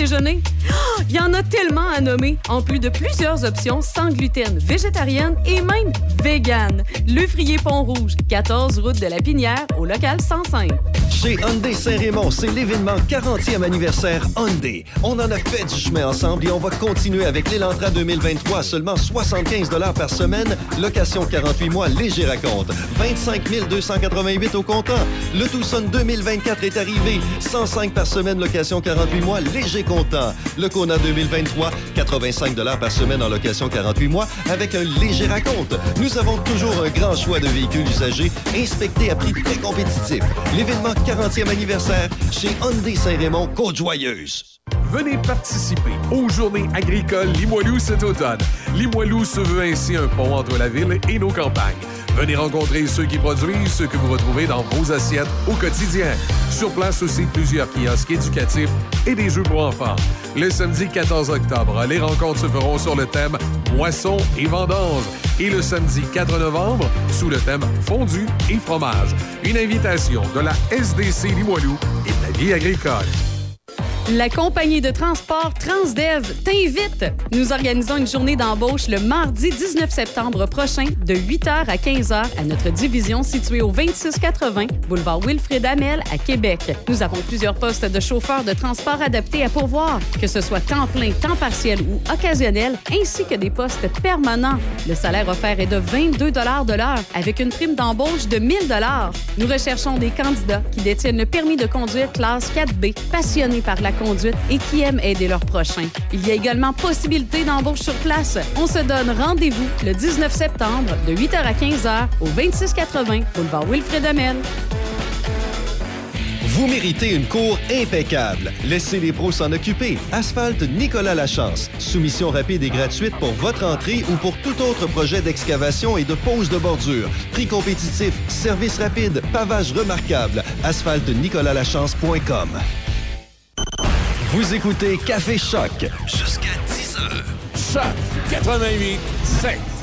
[gasps] Il y en a tellement à nommer, en plus de plusieurs options sans gluten, végétarienne et même vegan. Le Frier Pont-Rouge, 14 route de la Pinière, au local 105. Chez Hyundai Saint-Raymond, c'est l'événement 40e anniversaire Hyundai. On en a fait du chemin ensemble et on va continuer avec l'Elantra 2023 à seulement 75 par semaine, location 48 mois, léger raconte. 25 288 au comptant. Le Tucson 2024 est arrivé, 105 par semaine, location 48 mois, léger Le Kona 2023, 85 par semaine en location 48 mois avec un léger raconte. Nous avons toujours un grand choix de véhicules usagés inspectés à prix très compétitifs. L'événement 40e anniversaire chez Hyundai Saint-Raymond, Côte-Joyeuse. Venez participer aux Journées agricoles Limoilou cet automne. Limoilou se veut ainsi un pont entre la ville et nos campagnes. Venez rencontrer ceux qui produisent ce que vous retrouvez dans vos assiettes au quotidien. Sur place aussi, plusieurs kiosques éducatifs et des jeux pour enfants. Le samedi 14 octobre, les rencontres se feront sur le thème moisson et vendange. Et le samedi 4 novembre, sous le thème fondu et fromage. Une invitation de la SDC Limoilou et de la vie agricole. La compagnie de transport Transdev t'invite. Nous organisons une journée d'embauche le mardi 19 septembre prochain de 8h à 15h à notre division située au 2680 boulevard Wilfrid Amel à Québec. Nous avons plusieurs postes de chauffeurs de transport adaptés à pourvoir, que ce soit temps plein, temps partiel ou occasionnel, ainsi que des postes permanents. Le salaire offert est de 22 de l'heure avec une prime d'embauche de 1000 Nous recherchons des candidats qui détiennent le permis de conduire classe 4B, passionnés par la conduite et qui aiment aider leurs prochains. Il y a également possibilité d'embauche sur place. On se donne rendez-vous le 19 septembre de 8h à 15h au 2680 boulevard Wilfrid Amel. Vous méritez une cour impeccable. Laissez les pros s'en occuper. Asphalte Nicolas Lachance. Soumission rapide et gratuite pour votre entrée ou pour tout autre projet d'excavation et de pose de bordure. Prix compétitif, service rapide, pavage remarquable. asphaltenicolalachance.com. Vous écoutez Café Choc jusqu'à 10h. Choc 88 7.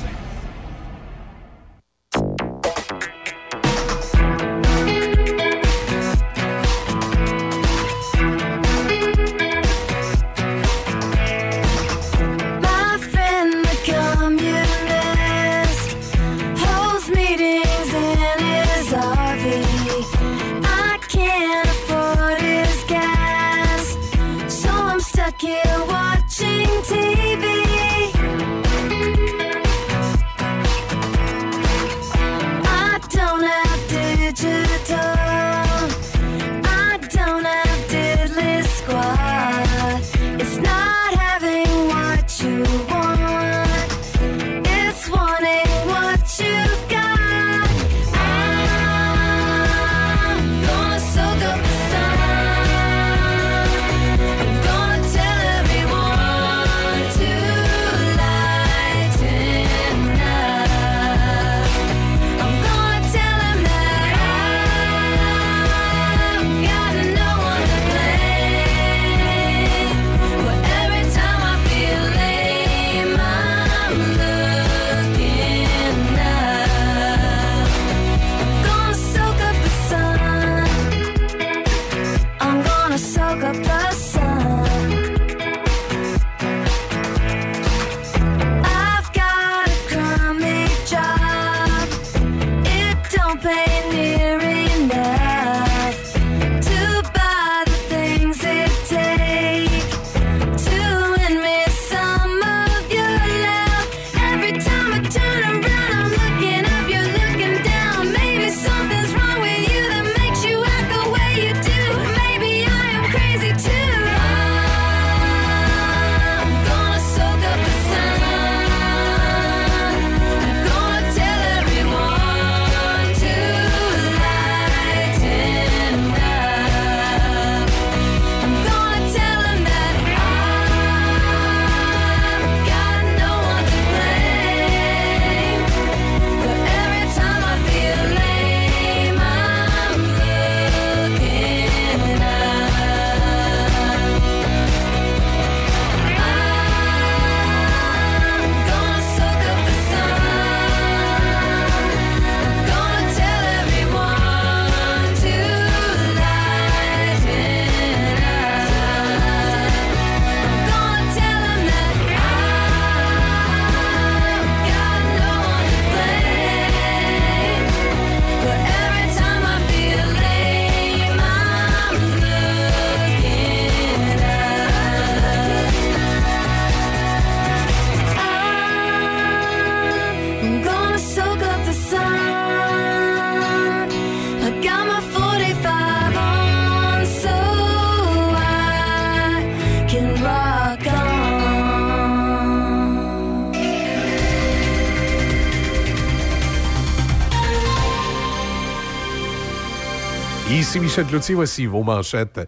Michel Cloutier, voici vos manchettes.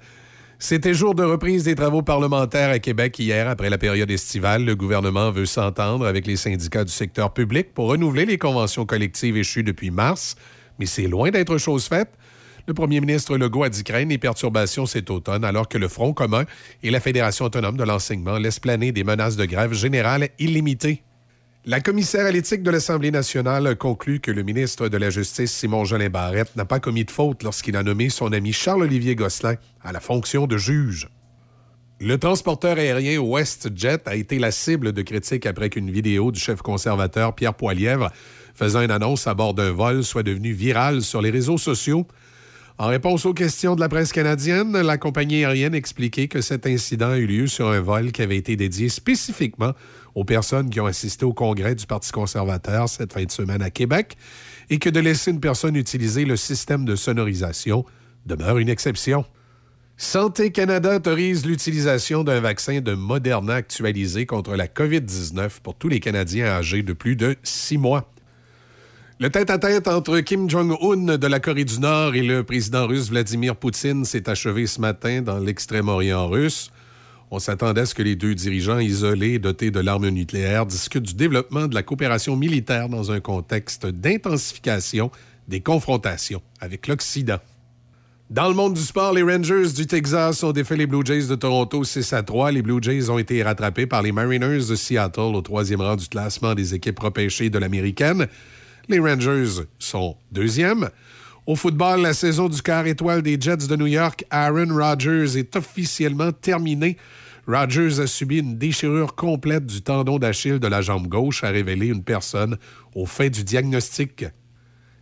C'était jour de reprise des travaux parlementaires à Québec hier après la période estivale. Le gouvernement veut s'entendre avec les syndicats du secteur public pour renouveler les conventions collectives échues depuis mars, mais c'est loin d'être chose faite. Le premier ministre Legault a dit craindre les perturbations cet automne, alors que le Front commun et la Fédération autonome de l'enseignement laissent planer des menaces de grève générale illimitées. La commissaire à l'éthique de l'Assemblée nationale conclut que le ministre de la Justice, Simon Jolin Barrette, n'a pas commis de faute lorsqu'il a nommé son ami Charles-Olivier Gosselin à la fonction de juge. Le transporteur aérien WestJet a été la cible de critiques après qu'une vidéo du chef conservateur Pierre Poilièvre faisant une annonce à bord d'un vol soit devenue virale sur les réseaux sociaux. En réponse aux questions de la presse canadienne, la compagnie aérienne expliquait que cet incident a eu lieu sur un vol qui avait été dédié spécifiquement aux personnes qui ont assisté au congrès du Parti conservateur cette fin de semaine à Québec et que de laisser une personne utiliser le système de sonorisation demeure une exception. Santé Canada autorise l'utilisation d'un vaccin de Moderna actualisé contre la COVID-19 pour tous les Canadiens âgés de plus de six mois. Le tête-à-tête entre Kim Jong-un de la Corée du Nord et le président russe Vladimir Poutine s'est achevé ce matin dans l'extrême-orient russe. On s'attendait à ce que les deux dirigeants isolés dotés de l'arme nucléaire discutent du développement de la coopération militaire dans un contexte d'intensification des confrontations avec l'Occident. Dans le monde du sport, les Rangers du Texas ont défait les Blue Jays de Toronto 6 à 3. Les Blue Jays ont été rattrapés par les Mariners de Seattle au troisième rang du classement des équipes repêchées de l'américaine. Les Rangers sont deuxièmes. Au football, la saison du quart étoile des Jets de New York, Aaron Rodgers, est officiellement terminée. Rodgers a subi une déchirure complète du tendon d'Achille de la jambe gauche, a révélé une personne au fin du diagnostic.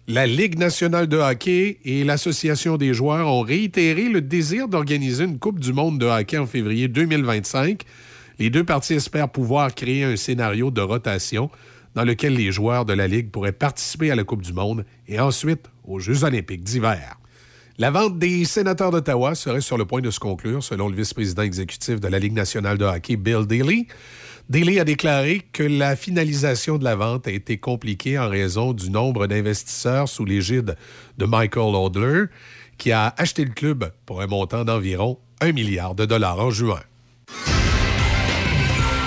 La Ligue nationale de hockey et l'Association des joueurs ont réitéré le désir d'organiser une Coupe du monde de hockey en février 2025. Les deux parties espèrent pouvoir créer un scénario de rotation dans lequel les joueurs de la Ligue pourraient participer à la Coupe du monde et ensuite aux Jeux olympiques d'hiver. La vente des sénateurs d'Ottawa serait sur le point de se conclure, selon le vice-président exécutif de la Ligue nationale de hockey, Bill Daly. Daly a déclaré que la finalisation de la vente a été compliquée en raison du nombre d'investisseurs sous l'égide de Michael Odler, qui a acheté le club pour un montant d'environ un milliard de dollars en juin.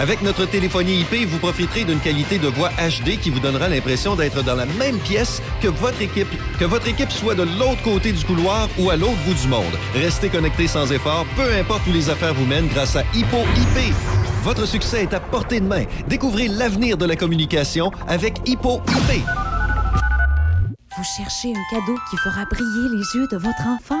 Avec notre téléphonie IP, vous profiterez d'une qualité de voix HD qui vous donnera l'impression d'être dans la même pièce que votre équipe, que votre équipe soit de l'autre côté du couloir ou à l'autre bout du monde. Restez connecté sans effort, peu importe où les affaires vous mènent grâce à Hippo IP. Votre succès est à portée de main. Découvrez l'avenir de la communication avec Hippo IP. Vous cherchez un cadeau qui fera briller les yeux de votre enfant?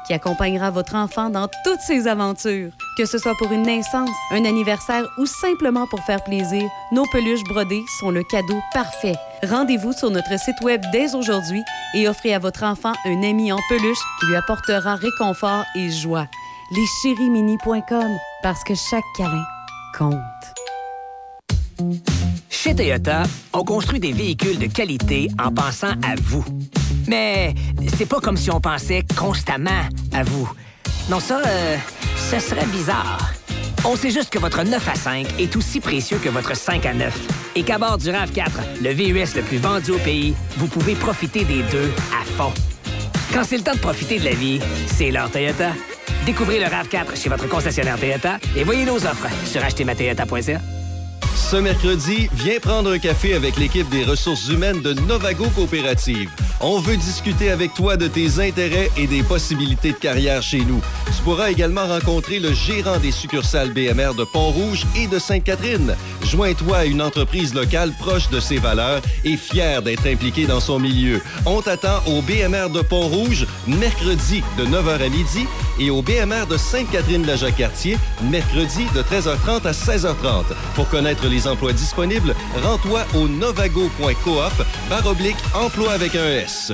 accompagnera votre enfant dans toutes ses aventures. Que ce soit pour une naissance, un anniversaire ou simplement pour faire plaisir, nos peluches brodées sont le cadeau parfait. Rendez-vous sur notre site web dès aujourd'hui et offrez à votre enfant un ami en peluche qui lui apportera réconfort et joie. Leschérimini.com parce que chaque câlin compte. Chez Toyota, on construit des véhicules de qualité en pensant à vous. Mais c'est pas comme si on pensait constamment à vous. Non, ça, euh, ce serait bizarre. On sait juste que votre 9 à 5 est aussi précieux que votre 5 à 9. Et qu'à bord du RAV4, le VUS le plus vendu au pays, vous pouvez profiter des deux à fond. Quand c'est le temps de profiter de la vie, c'est l'heure Toyota. Découvrez le RAV4 chez votre concessionnaire Toyota et voyez nos offres sur achetermatoyota.ca. Ce mercredi, viens prendre un café avec l'équipe des ressources humaines de Novago Coopérative. On veut discuter avec toi de tes intérêts et des possibilités de carrière chez nous. Tu pourras également rencontrer le gérant des succursales BMR de Pont-Rouge et de Sainte-Catherine. Joins-toi à une entreprise locale proche de ses valeurs et fière d'être impliquée dans son milieu. On t'attend au BMR de Pont-Rouge mercredi de 9h à midi et au BMR de Sainte-Catherine-la-Jacques-Cartier mercredi de 13h30 à 16h30. Pour connaître les emplois disponibles, rends-toi au novago.coop barre oblique emploi avec un S.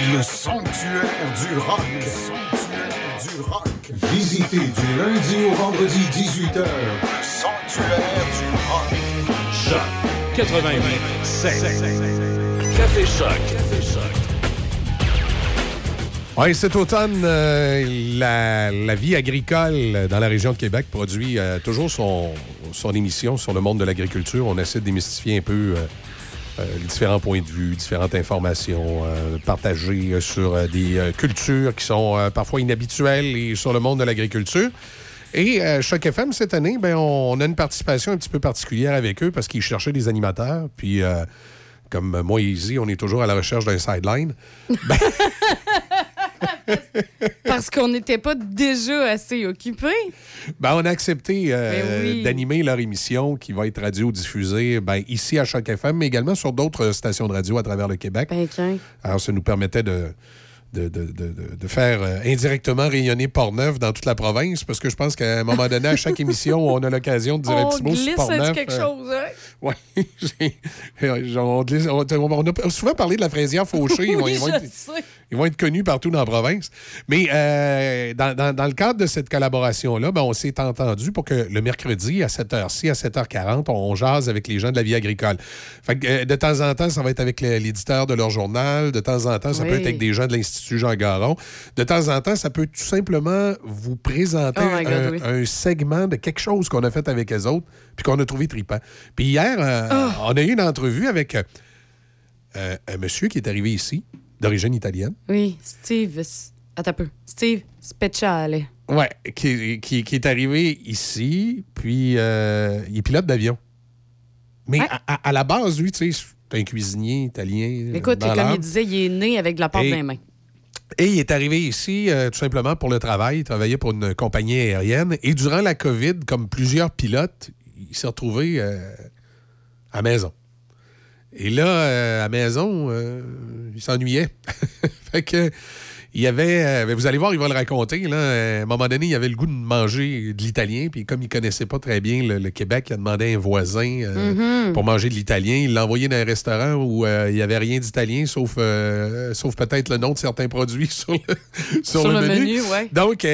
Le sanctuaire du rock. Le sanctuaire du rock. Visitez du lundi au vendredi 18h. Le sanctuaire du rock. Choc 88 Café Choc. Café Choc. Oui, cet automne, euh, la, vie agricole dans la région de Québec produit euh, toujours son, émission sur le monde de l'agriculture. On essaie de démystifier un peu euh, différents points de vue, différentes informations euh, partagées euh, sur euh, des euh, cultures qui sont euh, parfois inhabituelles et sur le monde de l'agriculture. Et euh, FM, cette année, ben, on, a une participation un petit peu particulière avec eux parce qu'ils cherchaient des animateurs. Puis, euh, comme moi et Izzy, on est toujours à la recherche d'un sideline. [laughs] Parce qu'on n'était pas déjà assez occupés. Ben, on a accepté euh, Ben oui. d'animer leur émission qui va être radio-diffusée ben, ici à Choc FM, mais également sur d'autres stations de radio à travers le Québec. Alors, ça nous permettait de, de, de- de- de- faire euh, indirectement rayonner Portneuf dans toute la province, parce que je pense qu'à un moment donné, à chaque émission, on a l'occasion de dire un petit mot sur glisse Portneuf. quelque euh, chose, hein? Oui. [laughs] on, on- a souvent parlé de la fraisière fauchée. Oui, je sais. Ils vont être connus partout dans la province. Mais euh, dans, dans- dans le cadre de cette collaboration-là, ben, on s'est entendu pour que le mercredi, à cette heure-ci, à 7h40, on, jase avec les gens de la vie agricole. Fait que, euh, de temps en temps, ça va être avec l'éditeur de leur journal. De temps en temps, ça peut être avec des gens de l'Institut Jean Garon. De temps en temps, ça peut tout simplement vous présenter Oh God, un, oui. un segment de quelque chose qu'on a fait avec les autres, puis qu'on a trouvé tripant. Puis hier, euh, Oh. on a eu une entrevue avec un monsieur qui est arrivé ici, d'origine italienne. Oui, Steve. Attends un peu. Steve Speciale. Ouais, qui, qui- qui est arrivé ici, puis euh, il est pilote d'avion. Mais à, à- à la base, lui, tu sais, c'est un cuisinier italien. Écoute, comme il disait, il est né avec de la pâte Et- dans les mains. Et il est arrivé ici euh, tout simplement pour le travail. Il travaillait pour une compagnie aérienne. Et durant la COVID, comme plusieurs pilotes, il s'est retrouvé euh, à maison. Et là, euh, à maison, euh, il s'ennuyait. [laughs] fait que. Il y avait, euh, vous allez voir, il va le raconter. Là, à un moment donné, il avait le goût de manger de l'italien. Puis comme il connaissait pas très bien le, le Québec, il a demandé à un voisin Mhm. pour manger de l'italien. Il l'a envoyé dans un restaurant où il n'y avait rien d'italien, sauf, sauf peut-être le nom de certains produits [laughs] sur le, sur Sur le le menu. menu, ouais. Donc,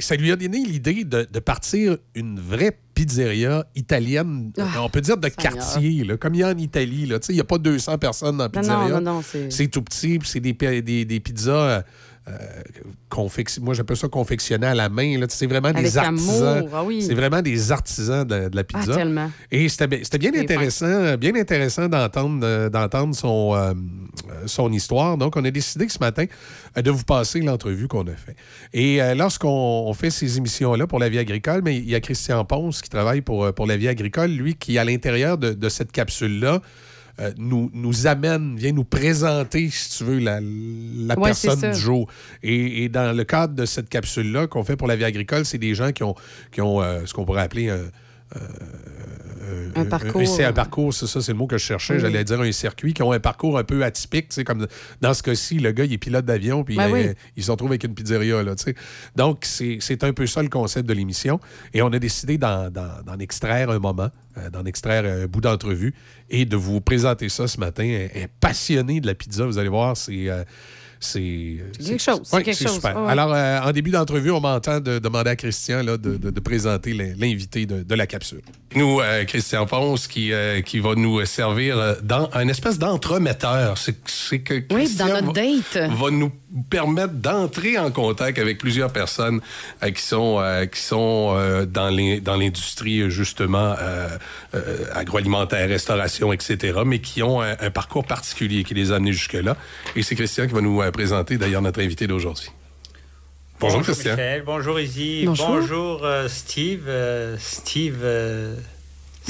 ça lui a donné l'idée de, de partir une vraie pizzeria italienne, Ah, on peut dire de quartier, là, comme il y a en Italie. là. Tu sais, Il n'y a pas 200 personnes dans la pizzeria. non, non, non, c'est- tout petit, c'est des, des, des pizzas. Euh, euh, confec- moi, j'appelle ça confectionné à la main. C'est vraiment Avec des artisans. ah oui. C'est vraiment des artisans de, de la pizza. Ah, tellement. Et c'était bi- c'était bien intéressant, bien intéressant d'entendre d'entendre son, euh, son histoire. Donc, on a décidé ce matin euh, de vous passer l'entrevue qu'on a fait. Et euh, lorsqu'on on fait ces émissions-là pour la vie agricole, mais il y a Christian Ponce qui travaille pour, pour la vie agricole, lui, qui, à l'intérieur de, de cette capsule-là, euh, nous, nous amène, vient nous présenter, si tu veux, la, la Ouais, personne du jour. Et, et dans le cadre de cette capsule-là qu'on fait pour la vie agricole, c'est des gens qui ont, qui ont euh, ce qu'on pourrait appeler un, Un parcours. c'est un parcours, c'est ça, c'est le mot que je cherchais. Oui. J'allais dire un circuit qui ont un parcours un peu atypique, tu sais, comme dans ce cas-ci, le gars, il est pilote d'avion, puis Ben il, oui. il se retrouve avec une pizzeria, là, tu sais. Donc, c'est un peu ça le concept de l'émission. Et on a décidé d'en extraire un moment, euh, d'en extraire un bout d'entrevue et de vous présenter ça ce matin. Un, un passionné de la pizza, vous allez voir, c'est. euh, c'est quelque chose, c'est ouais, quelque chose, super. ouais, ouais. Alors, euh, en début d'entrevue, on m'entend de demander à Christian là, de, de- de présenter l'in- l'invité de, de la capsule. Nous, euh, Christian Ponce, qui, euh, qui va nous servir dans un espèce d'entremetteur. C'est que Oui, Christian dans notre va- date. va nous permettre d'entrer en contact avec plusieurs personnes euh, qui sont, euh, qui sont euh, dans les- dans l'industrie, justement, euh, euh, agroalimentaire, restauration, etc., mais qui ont un, un parcours particulier qui les a amenés jusque-là. Et c'est Christian qui va nous euh, présenter, d'ailleurs, notre invité d'aujourd'hui. Bonjour, Christian. Michel, bonjour Izzy, Bonjour. bonjour, euh, Steve. euh, Steve. euh,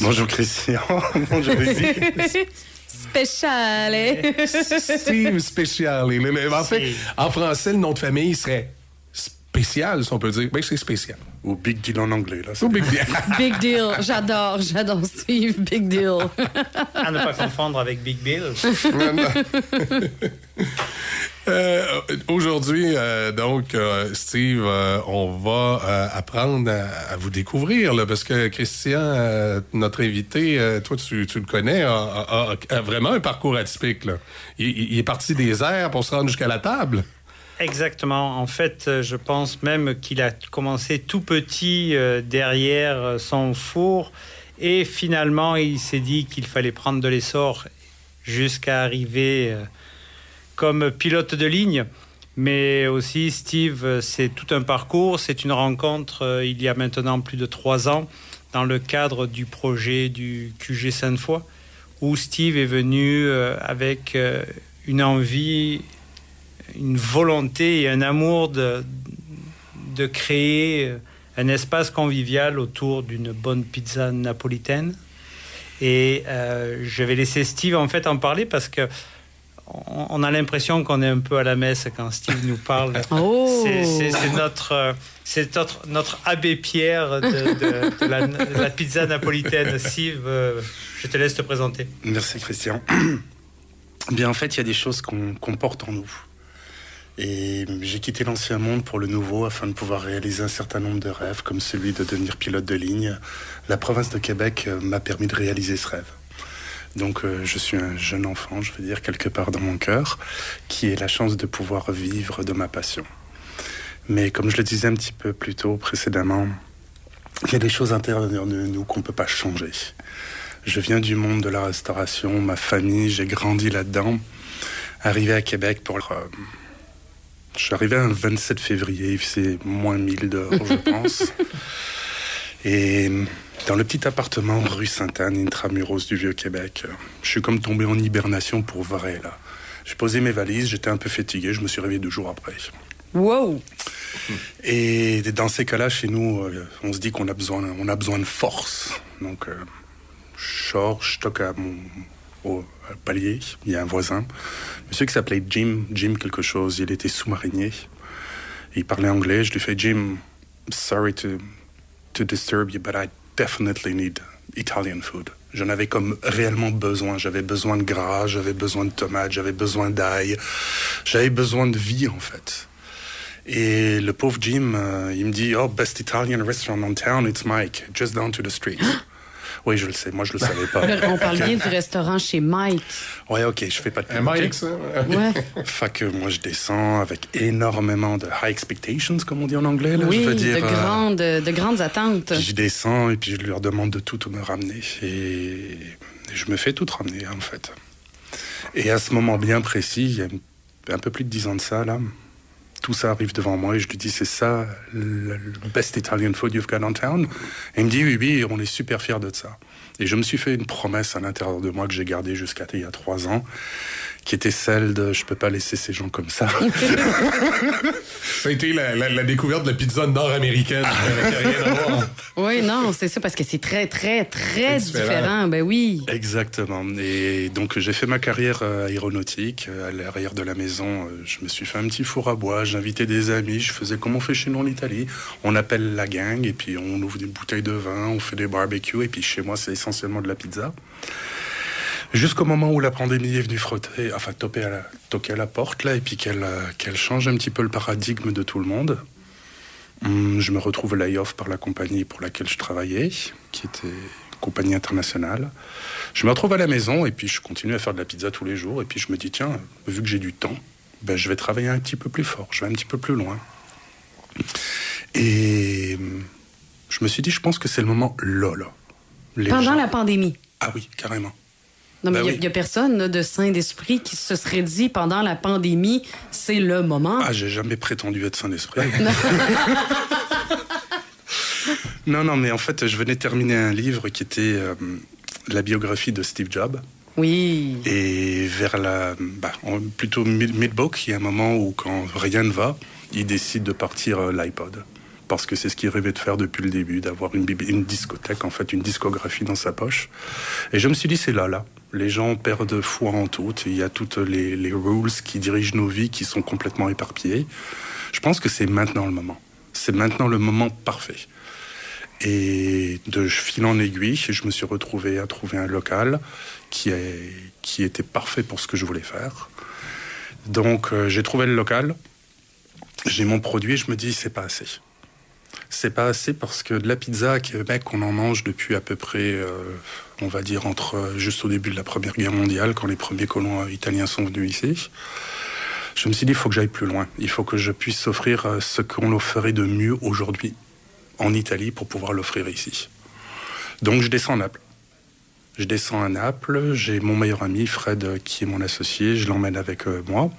Bonjour Christian. [laughs] Bonjour Izzy. [laughs] Speciale. [laughs] Steve Speciale. Le- le- En fait, en français, le nom de famille serait spécial, si on peut dire. Ben, c'est spécial. Ou Big Deal en anglais, là. Ou Big Deal. [laughs] Big deal. J'adore, j'adore Steve. Big deal. À ne pas confondre avec Big Bill. [laughs] Euh, Aujourd'hui, euh, donc, euh, Steve, euh, on va euh, apprendre à, à vous découvrir, là, parce que Christian, euh, notre invité, euh, toi, tu, tu le connais, a, a- a- a vraiment un parcours atypique. Là. Il, il- il est parti des airs pour se rendre jusqu'à la table. Exactement. En fait, euh, je pense même qu'il a commencé tout petit euh, derrière euh, son four et finalement, il s'est dit qu'il fallait prendre de l'essor jusqu'à arriver comme pilote de ligne. Mais aussi, Steve, c'est tout un parcours. C'est une rencontre il y a maintenant plus de trois ans dans le cadre du projet du QG Sainte-Foy où Steve est venu avec une envie une volonté et un amour de, de créer un espace convivial autour d'une bonne pizza napolitaine. Et euh, je vais laisser Steve en fait en parler parce que on, on a l'impression qu'on est un peu à la messe quand Steve nous parle. [laughs] Oh. C'est- notre, euh, c'est notre, notre abbé Pierre de, de- de la, de la pizza napolitaine. Steve, euh, je te laisse te présenter. Merci Christian. [coughs] Bien en fait, il y a des choses qu'on qu'on porte en nous. Et j'ai quitté l'ancien monde pour le nouveau afin de pouvoir réaliser un certain nombre de rêves, comme celui de devenir pilote de ligne. La province de Québec euh, m'a permis de réaliser ce rêve. Donc euh, je suis un jeune enfant, je veux dire, quelque part dans mon cœur, qui ait la chance de pouvoir vivre de ma passion. Mais comme je le disais un petit peu plus tôt précédemment, il y a des choses intérieures de nous qu'on ne peut pas changer. Je viens du monde de la restauration, ma famille, j'ai grandi là-dedans. Arrivé à Québec pour... euh, je suis arrivé un 27 février, il faisait moins 1000 dehors, je [laughs] pense. Et dans le petit appartement rue Sainte-Anne, intramuros du Vieux-Québec, euh, je suis comme tombé en hibernation pour vrai, là. J'ai posé mes valises, j'étais un peu fatigué, je me suis réveillé deux jours après. Wow! Et dans ces cas-là, chez nous, euh, on se dit qu'on a besoin, on a besoin de force. Donc, euh, je sors, je toque à mon au palier. Il y a un voisin, monsieur qui s'appelait Jim, Jim quelque chose. Il était sous-marinier. Il parlait anglais. Je lui fais Jim, sorry to to disturb you, but I definitely need Italian food. J'en avais comme réellement besoin. J'avais besoin de gras, j'avais besoin de tomates, j'avais besoin d'ail, j'avais besoin de vie en fait. Et le pauvre Jim, euh, il me dit, oh, best Italian restaurant in town, it's Mike, just down to the street. [gasps] [gasps] oui, je le sais, moi je le savais pas. [laughs] On parle bien du restaurant chez Mike. Ouais, ok, je fais pas de Un Mike, ça? Ouais. Fait que moi je descends avec énormément de high expectations, comme on dit en anglais. Là, Oui, je veux dire, de, euh, grandes, de grandes attentes. Puis je descends et puis je leur demande de tout me ramener. Et je me fais tout ramener, en fait. Et à ce moment bien précis, il y a un peu plus de dix ans de ça, là, tout ça arrive devant moi et je lui dis, c'est ça le, best Italian food you've got in town? Et il me dit, oui, oui, on est super fiers de ça. Et je me suis fait une promesse à l'intérieur de moi que j'ai gardée jusqu'à il y a trois ans, qui était celle de, je peux pas laisser ces gens comme ça. [laughs] Ça a été la, la- la découverte de la pizza nord-américaine. qui a rien à voir. Oui, non, c'est ça, parce que c'est très, très, très différent. différent. Ben oui. Exactement. Et donc j'ai fait ma carrière euh, aéronautique euh, à l'arrière de la maison. euh, Je me suis fait un petit four à bois, j'invitais des amis, je faisais comme on fait chez nous en Italie. On appelle la gang et puis on ouvre des bouteilles de vin, on fait des barbecues et puis chez moi c'est essentiellement de la pizza. Jusqu'au moment où la pandémie est venue frotter, enfin toquer à la, toquer à la porte là et puis qu'elle euh, qu'elle change un petit peu le paradigme de tout le monde. Hum, je me retrouve lay-off par la compagnie pour laquelle je travaillais, qui était une compagnie internationale. Je me retrouve à la maison et puis je continue à faire de la pizza tous les jours. Et puis je me dis, tiens, vu que j'ai du temps, ben, je vais travailler un petit peu plus fort, je vais un petit peu plus loin. Et hum, je me suis dit, je pense que c'est le moment. Les Pendant gens- la pandémie. Ah oui, carrément. Non, mais Ben il oui. n'y a, personne là, de saint d'esprit qui se serait dit pendant la pandémie, c'est le moment. Ah, j'ai jamais prétendu être saint d'esprit. [laughs] [laughs] non, non, mais en fait, je venais terminer un livre qui était euh, la biographie de Steve Jobs. Oui. Et vers la. Bah, plutôt mid- mid-book, il y a un moment où, quand rien ne va, il décide de partir euh, l'iPod. Parce que c'est ce qu'il rêvait de faire depuis le début, d'avoir une discothèque, en fait, une discographie dans sa poche. Et je me suis dit, c'est là, là. Les gens perdent foi en tout. Il y a toutes les, les rules qui dirigent nos vies qui sont complètement éparpillées. Je pense que c'est maintenant le moment. C'est maintenant le moment parfait. Et de fil en aiguille, je me suis retrouvé à trouver un local qui était parfait pour ce que je voulais faire. Donc euh, j'ai trouvé le local, j'ai mon produit, je me dis c'est pas assez. C'est pas assez parce que de la pizza à on en mange depuis à peu près, euh, on va dire, entre euh, juste au début de la Première Guerre mondiale, quand les premiers colons euh, italiens sont venus ici. Je me suis dit, il faut que j'aille plus loin. Il faut que je puisse offrir ce qu'on offrait de mieux aujourd'hui en Italie pour pouvoir l'offrir ici. Donc je descends à Naples. Je descends à Naples, j'ai mon meilleur ami Fred qui est mon associé, je l'emmène avec moi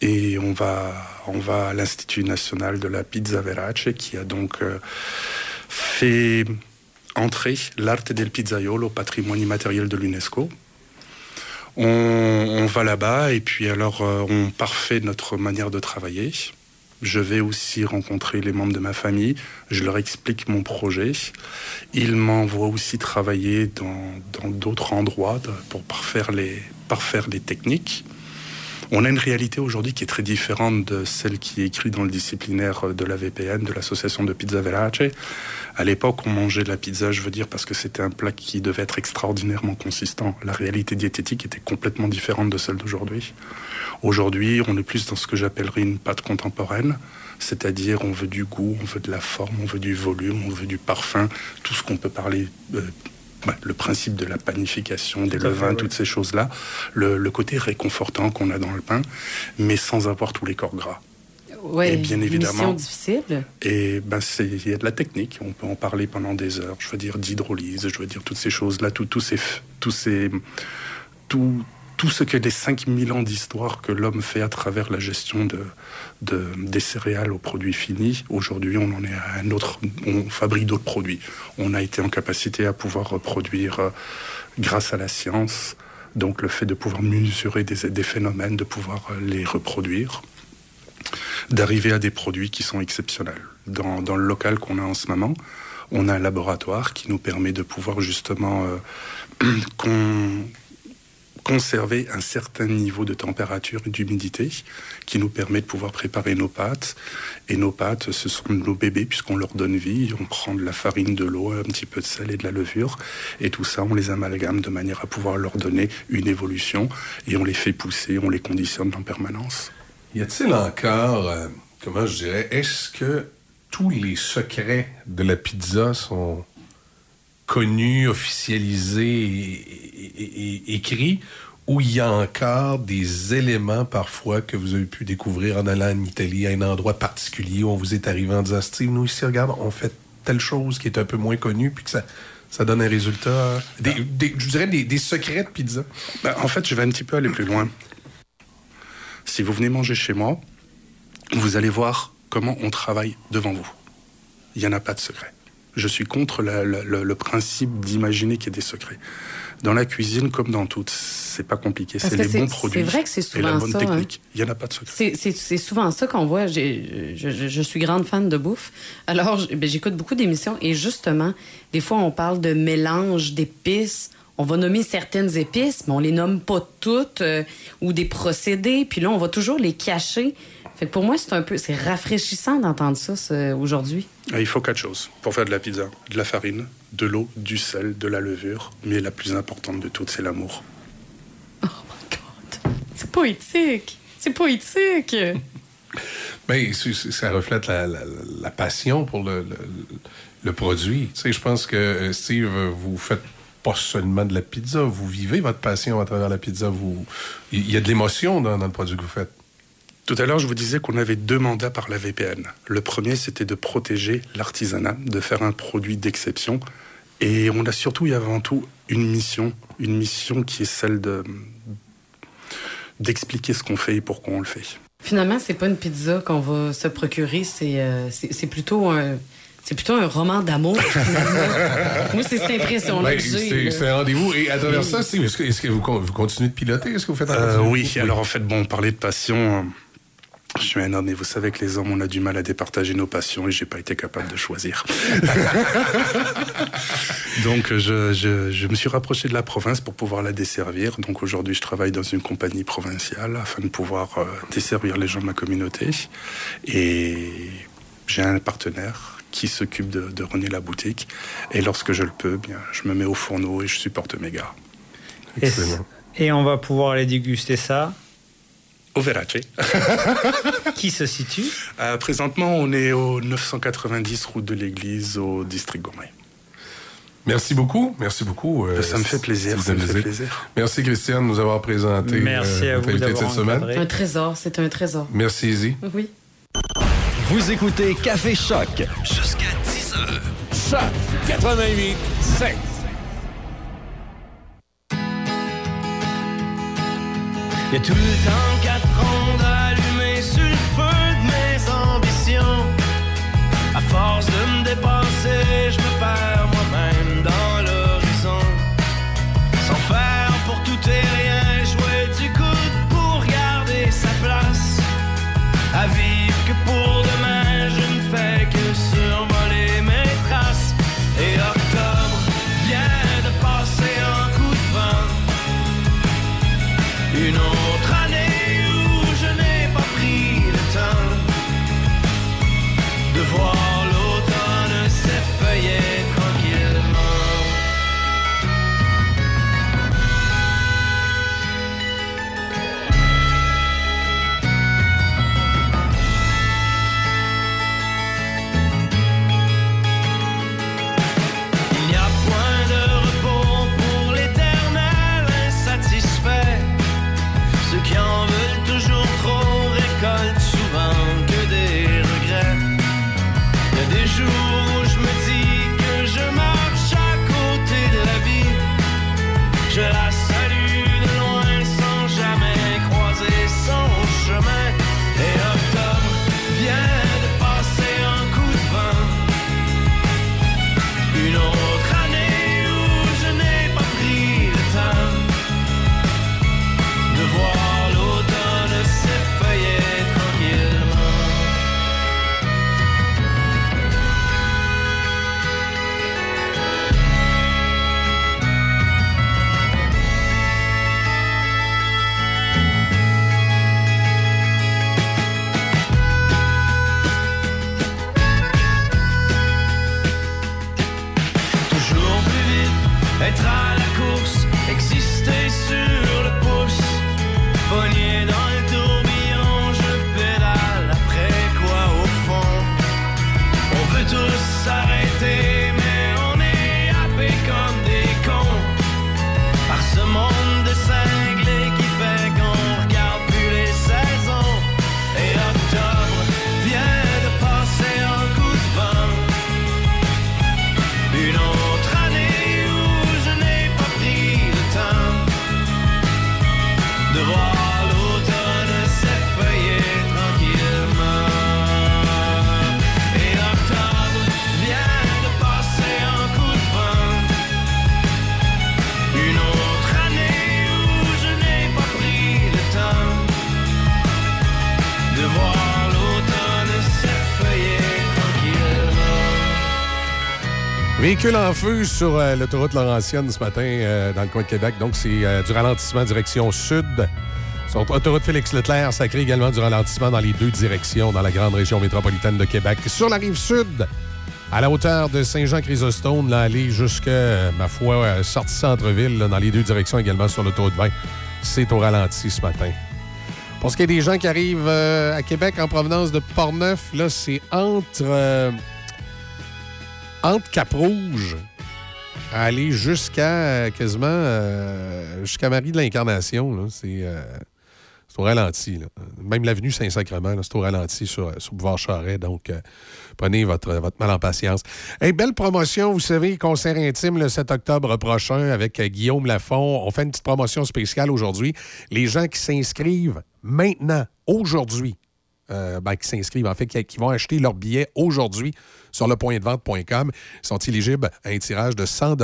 et on va, on va à l'Institut national de la pizza verace qui a donc euh, fait entrer l'arte del pizzaiolo au patrimoine immatériel de l'UNESCO. On, va là-bas et puis alors euh, on parfait notre manière de travailler. Je vais aussi rencontrer les membres de ma famille, je leur explique mon projet. Ils m'envoient aussi travailler dans d'autres endroits pour parfaire les, parfaire les techniques. On a une réalité aujourd'hui qui est très différente de celle qui est écrite dans le disciplinaire de la VPN, de l'association de Pizza Verace. À l'époque, on mangeait de la pizza, je veux dire, parce que c'était un plat qui devait être extraordinairement consistant. La réalité diététique était complètement différente de celle d'aujourd'hui. Aujourd'hui, on est plus dans ce que j'appellerais une pâte contemporaine, c'est-à-dire on veut du goût, on veut de la forme, on veut du volume, on veut du parfum, tout ce qu'on peut parler. euh, le principe de la panification, des Tout levains, toutes ces choses-là, le, le côté réconfortant qu'on a dans le pain, mais sans avoir tous les corps gras. Ouais, Et bien évidemment. difficile. Et ben c'est il y a de la technique, on peut en parler pendant des heures. Je veux dire d'hydrolyse, je veux dire toutes ces choses-là, tout- tous ces tous ces tout tout ce que les 5000 ans d'histoire que l'homme fait à travers la gestion de, de- des céréales aux produits finis, aujourd'hui on en est à un autre, on fabrique d'autres produits. On a été en capacité à pouvoir reproduire euh, grâce à la science, donc le fait de pouvoir mesurer des, phénomènes, de pouvoir euh, les reproduire d'arriver à des produits qui sont exceptionnels. Dans, le local qu'on a en ce moment, on a un laboratoire qui nous permet de pouvoir justement euh, [clears throat] conserver un certain niveau de température et d'humidité qui nous permet de pouvoir préparer nos pâtes. Et nos pâtes, ce sont nos bébés puisqu'on leur donne vie. On prend de la farine, de l'eau, un petit peu de sel et de la levure. Et tout ça, on les amalgame de manière à pouvoir leur donner une évolution. Et on les fait pousser, on les conditionne en permanence. Y a-t-il encore, euh, comment je dirais, est-ce que tous les secrets de la pizza sont connus, officialisés écrits, ou il y a encore des éléments parfois que vous avez pu découvrir en allant en Italie, à un endroit particulier où on vous est arrivé en disant Steve, nous ici, regarde, on fait telle chose qui est un peu moins connue, puis que ça, ça donne un résultat. des- des- je dirais des, des secrets de pizza. Ben, en fait, je vais un petit peu aller plus loin. Si vous venez manger chez moi, vous allez voir comment on travaille devant vous. Il n'y en a pas de secret. Je suis contre la- la- le, le principe d'imaginer qu'il y a des secrets. Dans la cuisine, comme dans tout, c'est pas compliqué. C'est les c'est- bons c'est produits vrai que c'est et la souvent bonne ça, hein. technique. Il n'y en a pas de secret. C'est- C'est c'est souvent ça qu'on voit. Je, suis grande fan de bouffe. Alors, ben, j'écoute beaucoup d'émissions et justement, des fois, on parle de mélange d'épices. On va nommer certaines épices, mais on les nomme pas toutes euh, ou des procédés. Puis là, on va toujours les cacher. Fait que pour moi, c'est un peu, c'est rafraîchissant d'entendre ça aujourd'hui. Ah, Il faut quatre choses pour faire de la pizza. De la farine, de l'eau, du sel, de la levure. Mais la plus importante de toutes, c'est l'amour. C'est poétique. C'est poétique. [laughs] Ben, c'est- c'est- ça reflète la, la- la passion pour le, le- le produit. Tu sais, je pense que, euh, Steve, vous faites pas seulement de la pizza, vous vivez votre passion à travers la pizza. Vous, il y a de l'émotion dans, dans le produit que vous faites. Tout à l'heure, je vous disais qu'on avait deux mandats par la VPN. Le premier, c'était de protéger l'artisanat, de faire un produit d'exception. Et on a surtout et avant tout une mission, une mission qui est celle de d'expliquer ce qu'on fait et pourquoi on le fait. Finalement, c'est pas une pizza qu'on va se procurer, c'est euh, c'est plutôt un c'est plutôt un roman d'amour. [laughs] Moi, c'est cette impression-là Ben, que j'ai. c'est un rendez-vous. Et à travers ça, est-ce que, est-ce que vous, con- vous continuez de piloter? Est-ce que vous faites un Euh, oui, alors en fait, bon, parler de passion, euh, je suis un homme et vous savez que les hommes, on a du mal à départager nos passions et j'ai pas été capable de choisir. [laughs] Donc je, je- je me suis rapproché de la province pour pouvoir la desservir. Donc aujourd'hui, je travaille dans une compagnie provinciale afin de pouvoir euh, desservir les gens de ma communauté. Et j'ai un partenaire qui s'occupe de, de runner la boutique. Et lorsque je le peux, bien, je me mets au fourneau et je supporte mes gars. Et, et on va pouvoir aller déguster ça. Au Verace. [laughs] qui se situe Euh, présentement, on est au 990 route de l'église au district Gourmet. Merci beaucoup. Merci beaucoup. euh, Ça me fait plaisir, ça me fait plaisir. Merci, Christiane, de nous avoir présenté Merci euh, à vous d'avoir cette semaine. Un trésor, c'est un trésor. Merci, Izzy. Oui. Vous écoutez Café Choc. Jusqu'à 10 heures. Choc 88 7. Y'a tout le temps quatre ans d'allumer sur le feu de mes ambitions. À force de me dépasser, je me perds Véhicule en feu sur euh, l'autoroute Laurentienne ce matin euh, dans le coin de Québec. Donc, c'est euh, du ralentissement direction sud. Sur l'autoroute Félix Leclerc, ça crée également du ralentissement dans les deux directions dans la grande région métropolitaine de Québec. Sur la rive sud, à la hauteur de Saint-Jean-Chrysostome, là, aller jusqu'à, ma foi, sortie centre-ville, dans les deux directions également sur l'autoroute 20. C'est au ralenti ce matin. Pour ce qui est des gens qui arrivent à Québec en provenance de Portneuf, là, c'est entre, entre Cap-Rouge à aller jusqu'à euh, quasiment euh, jusqu'à Marie de l'Incarnation. C'est euh, au ralenti. Même l'avenue Saint-Sacrement, c'est au ralenti sur, sur Boulevard Charret. Donc, euh, prenez votre, votre mal en patience. Belle promotion, vous savez, concert intime le 7 octobre prochain avec Guillaume Lafont. On fait une petite promotion spéciale aujourd'hui. Les gens qui s'inscrivent maintenant, aujourd'hui, ben, qui s'inscrivent, en fait, qui, qui vont acheter leur billet aujourd'hui sur le point de vente.com, sont éligibles à un tirage de 100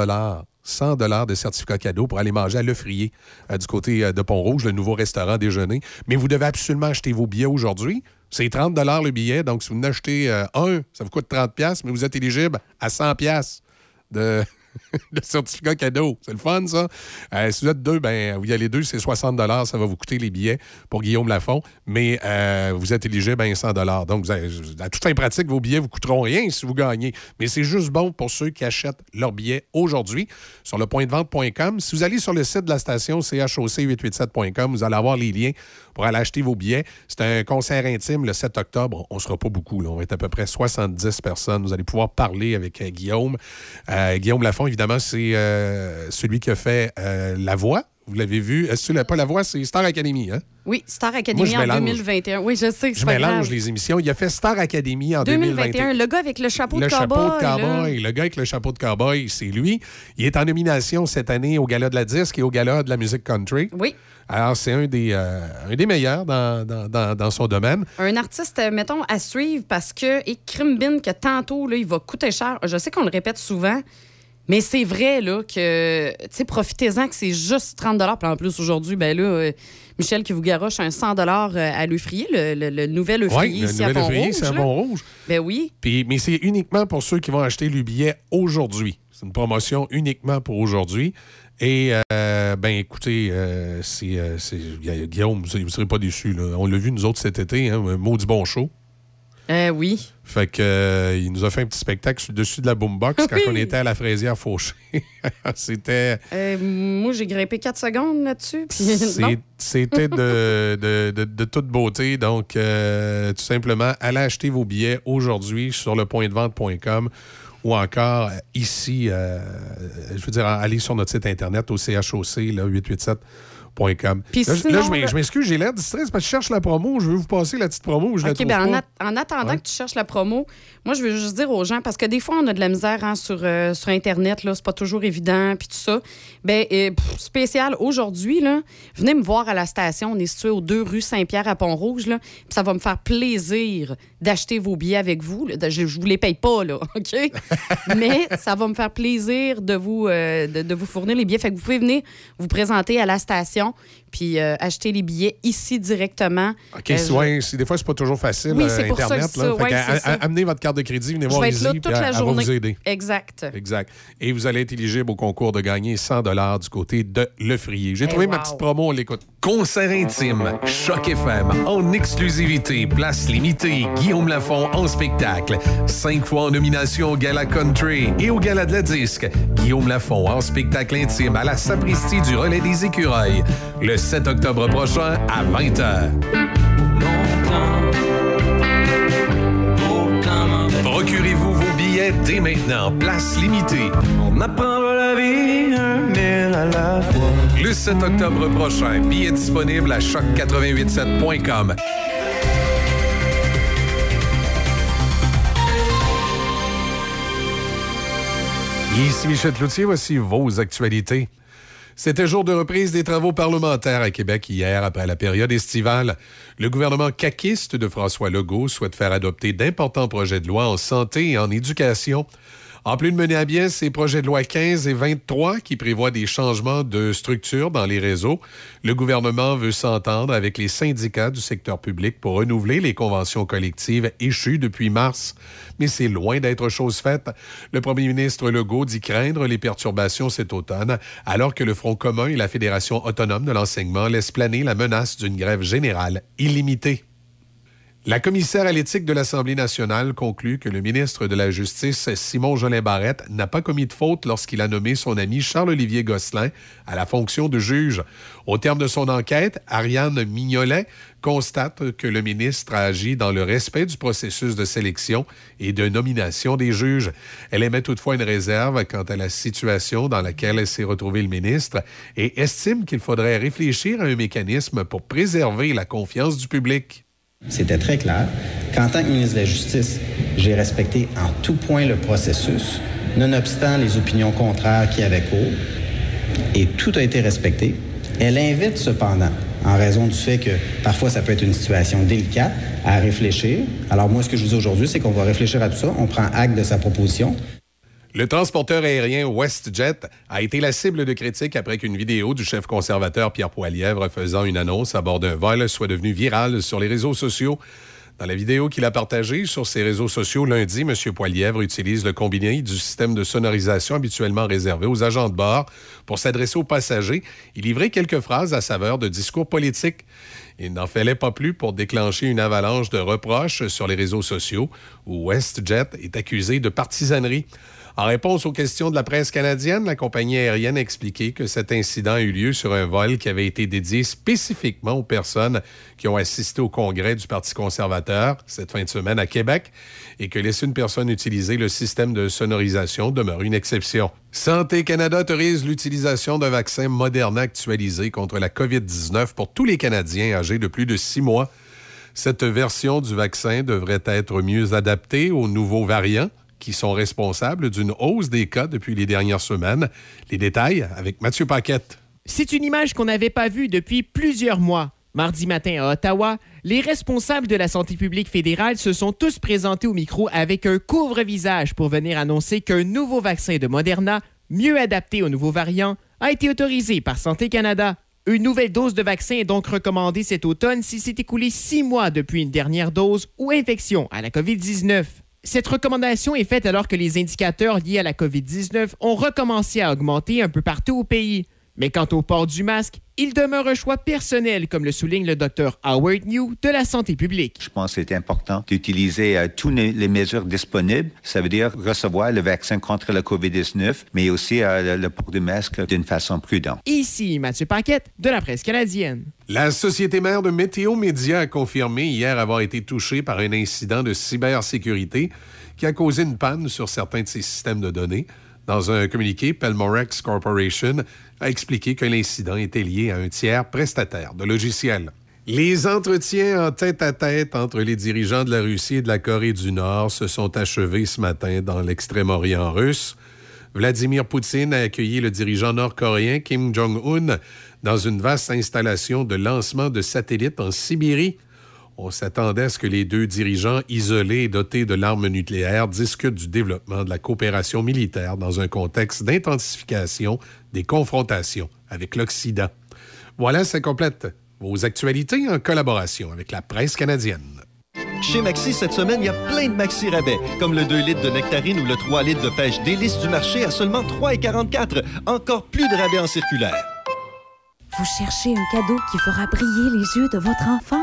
100 de certificat cadeau pour aller manger à l'Offrier euh, du côté euh, de Pont-Rouge, le nouveau restaurant déjeuner. Mais vous devez absolument acheter vos billets aujourd'hui. C'est 30 le billet. Donc, si vous en achetez euh, un, ça vous coûte 30 mais vous êtes éligible à 100 de, [laughs] le certificat cadeau. C'est le fun, ça. Euh, si vous êtes deux, ben, vous y allez deux, c'est 60 Ça va vous coûter les billets pour Guillaume Lafont. Mais euh, vous êtes éligible, ben, 100 Donc, à toute fin pratique, vos billets vous coûteront rien si vous gagnez. Mais c'est juste bon pour ceux qui achètent leurs billets aujourd'hui sur le point de vente.com. Si vous allez sur le site de la station choc887.com, vous allez avoir les liens pour aller acheter vos billets. C'est un concert intime le 7 octobre. On ne sera pas beaucoup. On va être à peu près 70 personnes. Vous allez pouvoir parler avec euh, Guillaume. Euh, Guillaume Lafont, évidemment, c'est euh, celui qui a fait La Voix. Vous l'avez vu. Est-ce que pas La Voix? C'est Star Academy, hein? Oui, Star Academy en mélange. 2021. Oui, je sais que Je mélange grave. les émissions. Il a fait Star Academy en 2021, 2021. le gars avec le chapeau Le de chapeau cowboy. de là. cowboy. Le gars avec le chapeau de cowboy, c'est lui. Il est en nomination cette année au Gala de la disque et au Gala de la musique country. Oui. Alors, c'est un des, euh, un des meilleurs dans, dans- dans- dans son domaine. Un artiste, euh, mettons, à suivre parce que, et Crimbin, que tantôt, là, il va coûter cher. Je sais qu'on le répète souvent, mais c'est vrai, là, que, tu sais, profitez-en que c'est juste 30 Puis en plus, aujourd'hui, ben là, euh, Michel qui vous garoche un 100 à l'Eufrier, le, le- le nouvel Oui, œufrier le ici à nouvel Pont-Rouge. c'est un là. bon rouge. Ben oui. Puis, mais c'est uniquement pour ceux qui vont acheter le billet aujourd'hui. C'est une promotion uniquement pour aujourd'hui. Et, euh, ben écoutez, euh, c'est, euh, c'est- Guillaume, vous ne serez pas déçus. là. On l'a vu, nous autres, cet été, hein, maudit bon show. Euh, oui. Fait que, euh, il nous a fait un petit spectacle sur le dessus de la boombox quand on était à la fraisière fauchée. [laughs] C'était. Euh, moi, j'ai grimpé 4 secondes là-dessus. C'était de, [laughs] de- de- de toute beauté. Donc, tout simplement, allez acheter vos billets aujourd'hui sur le point de vente.com ou encore ici, je veux dire, allez sur notre site internet au CHOC, là, 887.com. Puis Là, je- sinon, là, m'excuse, j'ai l'air distrait, parce que je cherche la promo. Je veux vous passer la petite promo. Je la ben en, pas. at- en attendant Ouais. que tu cherches la promo, moi, je veux juste dire aux gens, parce que des fois, on a de la misère hein, sur, euh, sur Internet, là, c'est pas toujours évident, puis tout ça. Ben, euh, pff, spécial, aujourd'hui, là, venez me voir à la station. On est situé aux deux rues Saint-Pierre à Pont-Rouge, là, puis ça va me faire plaisir d'acheter vos billets avec vous. Je, je vous les paye pas, là, [laughs] OK? Mais ça va me faire plaisir de vous, euh, de, de vous fournir les billets. Fait que vous pouvez venir vous présenter à la station, puis euh, acheter les billets ici directement. OK, Euh, je- ouais, des fois, c'est pas toujours facile, Oui, euh, c'est pour ça Internet. que là. ça, ouais, amenez votre carte de crédit, venez Je voir puis toute elle- la journée. vous aider. Exact. Exact. Et vous allez être éligible au concours de gagner 100 du côté de Le Frier. J'ai Eh, trouvé ma wow. petite promo, on l'écoute. Concert intime, Choc FM, en exclusivité, place limitée, Guillaume Lafont en spectacle. Cinq fois en nomination au Gala Country et au Gala de la Disque. Guillaume Lafont en spectacle intime à la Sapristi du Relais des Écureuils. Le 7 octobre prochain à 20h. Procurez-vous vos billets dès maintenant, place limitée. On apprendra la vie un mille à la fois. Le 7 octobre prochain, billets disponibles à choc887.com. Ici Michel Cloutier, voici vos actualités. C'était jour de reprise des travaux parlementaires à Québec hier après la période estivale. Le gouvernement caquiste de François Legault souhaite faire adopter d'importants projets de loi en santé et en éducation. En plus de mener à bien ces projets de loi 15 et 23 qui prévoient des changements de structure dans les réseaux, le gouvernement veut s'entendre avec les syndicats du secteur public pour renouveler les conventions collectives échues depuis mars. Mais c'est loin d'être chose faite. Le premier ministre Legault dit craindre les perturbations cet automne, alors que le Front commun et la Fédération autonome de l'enseignement laissent planer la menace d'une grève générale illimitée. La commissaire à l'éthique de l'Assemblée nationale conclut que le ministre de la Justice, Simon Jolin Barrette, n'a pas commis de faute lorsqu'il a nommé son ami Charles-Olivier Gosselin à la fonction de juge. Au terme de son enquête, Ariane Mignolet constate que le ministre a agi dans le respect du processus de sélection et de nomination des juges. Elle émet toutefois une réserve quant à la situation dans laquelle s'est retrouvé le ministre et estime qu'il faudrait réfléchir à un mécanisme pour préserver la confiance du public. C'était très clair qu'en tant que ministre de la Justice, j'ai respecté en tout point le processus, nonobstant les opinions contraires qui avaient cours, et tout a été respecté. Elle invite cependant, en raison du fait que parfois ça peut être une situation délicate, à réfléchir. Alors moi, ce que je vous dis aujourd'hui, c'est qu'on va réfléchir à tout ça. On prend acte de sa proposition. Le transporteur aérien WestJet a été la cible de critiques après qu'une vidéo du chef conservateur Pierre Poilièvre faisant une annonce à bord d'un vol soit devenue virale sur les réseaux sociaux. Dans la vidéo qu'il a partagée sur ses réseaux sociaux lundi, M. Poilièvre utilise le combiné du système de sonorisation habituellement réservé aux agents de bord pour s'adresser aux passagers et livrer quelques phrases à saveur de discours politiques. Il n'en fallait pas plus pour déclencher une avalanche de reproches sur les réseaux sociaux où WestJet est accusé de partisanerie. En réponse aux questions de la presse canadienne, la compagnie aérienne a expliqué que cet incident a eu lieu sur un vol qui avait été dédié spécifiquement aux personnes qui ont assisté au congrès du Parti conservateur cette fin de semaine à Québec et que laisser une personne utiliser le système de sonorisation demeure une exception. Santé Canada autorise l'utilisation d'un vaccin Moderna actualisé contre la COVID-19 pour tous les Canadiens âgés de plus de six mois. Cette version du vaccin devrait être mieux adaptée aux nouveaux variants qui sont responsables d'une hausse des cas depuis les dernières semaines. Les détails avec Mathieu Paquette. C'est une image qu'on n'avait pas vue depuis plusieurs mois. Mardi matin à Ottawa, les responsables de la santé publique fédérale se sont tous présentés au micro avec un couvre-visage pour venir annoncer qu'un nouveau vaccin de Moderna, mieux adapté aux nouveaux variants, a été autorisé par Santé Canada. Une nouvelle dose de vaccin est donc recommandée cet automne s'il s'est écoulé six mois depuis une dernière dose ou infection à la COVID-19. Cette recommandation est faite alors que les indicateurs liés à la COVID-19 ont recommencé à augmenter un peu partout au pays. Mais quant au port du masque, il demeure un choix personnel, comme le souligne le docteur Howard New de la santé publique. Je pense que c'est important d'utiliser euh, toutes les, mesures disponibles. Ça veut dire recevoir le vaccin contre la COVID-19, mais aussi euh, le, le port du masque d'une façon prudente. Ici Mathieu Paquette de la presse canadienne. La société mère de Météo Média a confirmé hier avoir été touchée par un incident de cybersécurité qui a causé une panne sur certains de ses systèmes de données. Dans un communiqué, Pelmorex Corporation a expliqué que l'incident était lié à un tiers prestataire de logiciels. Les entretiens en tête-à-tête entre les dirigeants de la Russie et de la Corée du Nord se sont achevés ce matin dans l'extrême-orient russe. Vladimir Poutine a accueilli le dirigeant nord-coréen Kim Jong-un dans une vaste installation de lancement de satellites en Sibérie. On s'attendait à ce que les deux dirigeants isolés et dotés de l'arme nucléaire discutent du développement de la coopération militaire dans un contexte d'intensification des confrontations avec l'Occident. Voilà, ça complète vos actualités en collaboration avec la presse canadienne. Chez Maxi, cette semaine, il y a plein de Maxi rabais, comme le 2 litres de nectarine ou le 3 litres de pêche délice du marché à seulement 3,44. Encore plus de rabais en circulaire. Vous cherchez un cadeau qui fera briller les yeux de votre enfant?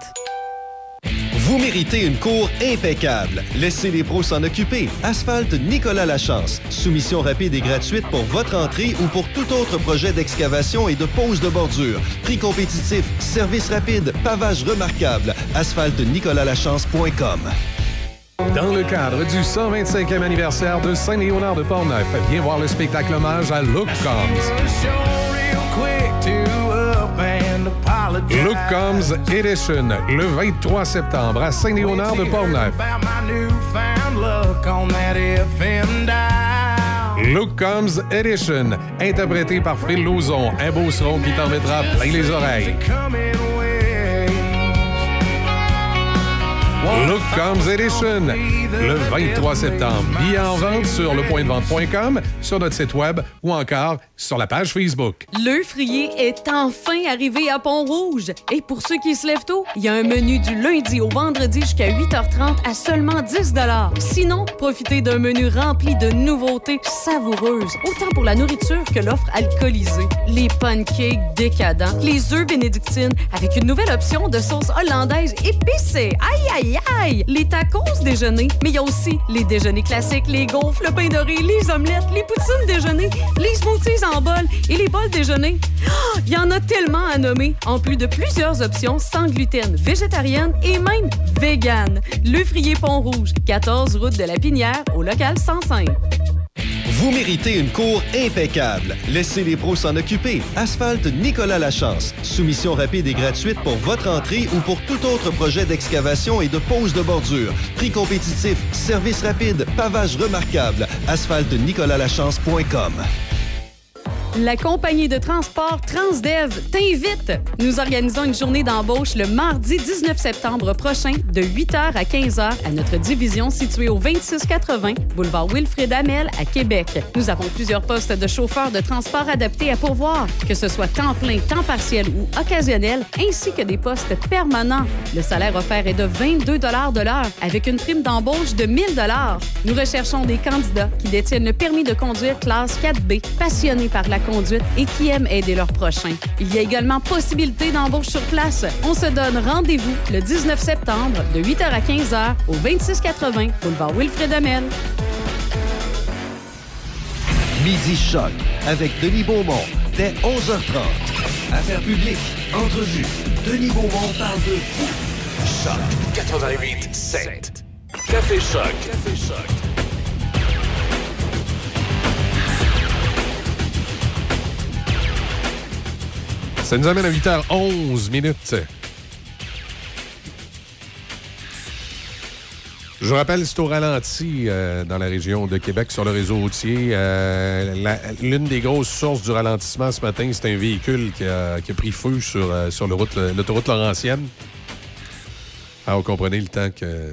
Vous méritez une cour impeccable. Laissez les pros s'en occuper. Asphalte Nicolas Lachance. Soumission rapide et gratuite pour votre entrée ou pour tout autre projet d'excavation et de pose de bordure. Prix compétitif, service rapide, pavage remarquable. asphaltenicolas-lachance.com. Dans le cadre du 125e anniversaire de Saint-Léonard de Portneuf, viens voir le spectacle hommage à Look Comes. Look Comes Edition, le 23 septembre à Saint-Léonard de Portneuf. Look Comes Edition, interprété par Phil Lauzon, un beau son qui t'en mettra plein les oreilles. Look Comes Edition, le 23 septembre. Billets en vente sur lepointdevente.com, sur notre site web ou encore sur la page Facebook. Le frier est enfin arrivé à Pont-Rouge. Et pour ceux qui se lèvent tôt, il y a un menu du lundi au vendredi jusqu'à 8h30 à seulement 10 Sinon, profitez d'un menu rempli de nouveautés savoureuses, autant pour la nourriture que l'offre alcoolisée. Les pancakes décadents, les œufs bénédictines avec une nouvelle option de sauce hollandaise épicée. Aïe, aïe, aïe! Les tacos déjeuner, mais il y a aussi les déjeuners classiques, les gaufres, le pain doré, les omelettes, les poutines déjeuner, les smoothies en bol et les bols déjeuner. Ah, Il y en a tellement à nommer, en plus de plusieurs options sans gluten, végétarienne et même vegan. Le Frier Pont-Rouge, 14 route de la Pinière, au local 105. Vous méritez une cour impeccable. Laissez les pros s'en occuper. Asphalte Nicolas Lachance. Soumission rapide et gratuite pour votre entrée ou pour tout autre projet d'excavation et de pose de bordure. Prix compétitif, service rapide, pavage remarquable. asphaltenicolalachance.com. La compagnie de transport Transdev t'invite. Nous organisons une journée d'embauche le mardi 19 septembre prochain de 8h à 15h à notre division située au 2680 boulevard Wilfrid Amel à Québec. Nous avons plusieurs postes de chauffeurs de transport adaptés à pourvoir, que ce soit temps plein, temps partiel ou occasionnel, ainsi que des postes permanents. Le salaire offert est de 22 de l'heure avec une prime d'embauche de 1000 Nous recherchons des candidats qui détiennent le permis de conduire classe 4B, passionnés par la conduite et qui aiment aider leurs prochains. Il y a également possibilité d'embauche sur place. On se donne rendez-vous le 19 septembre de 8h à 15h au 2680 boulevard Wilfrid Amel. Midi Choc avec Denis Beaumont dès 11h30. Affaires publiques, entrevue. Denis Beaumont parle de Choc 88 7. Café Choc. Café Choc. Ça nous amène à 8h11 minutes. Je vous rappelle, c'est au ralenti euh, dans la région de Québec sur le réseau routier. Euh, L'une des grosses sources du ralentissement ce matin, c'est un véhicule qui a, pris feu sur, euh, sur l'autoroute Laurentienne. Alors, vous comprenez, le temps que,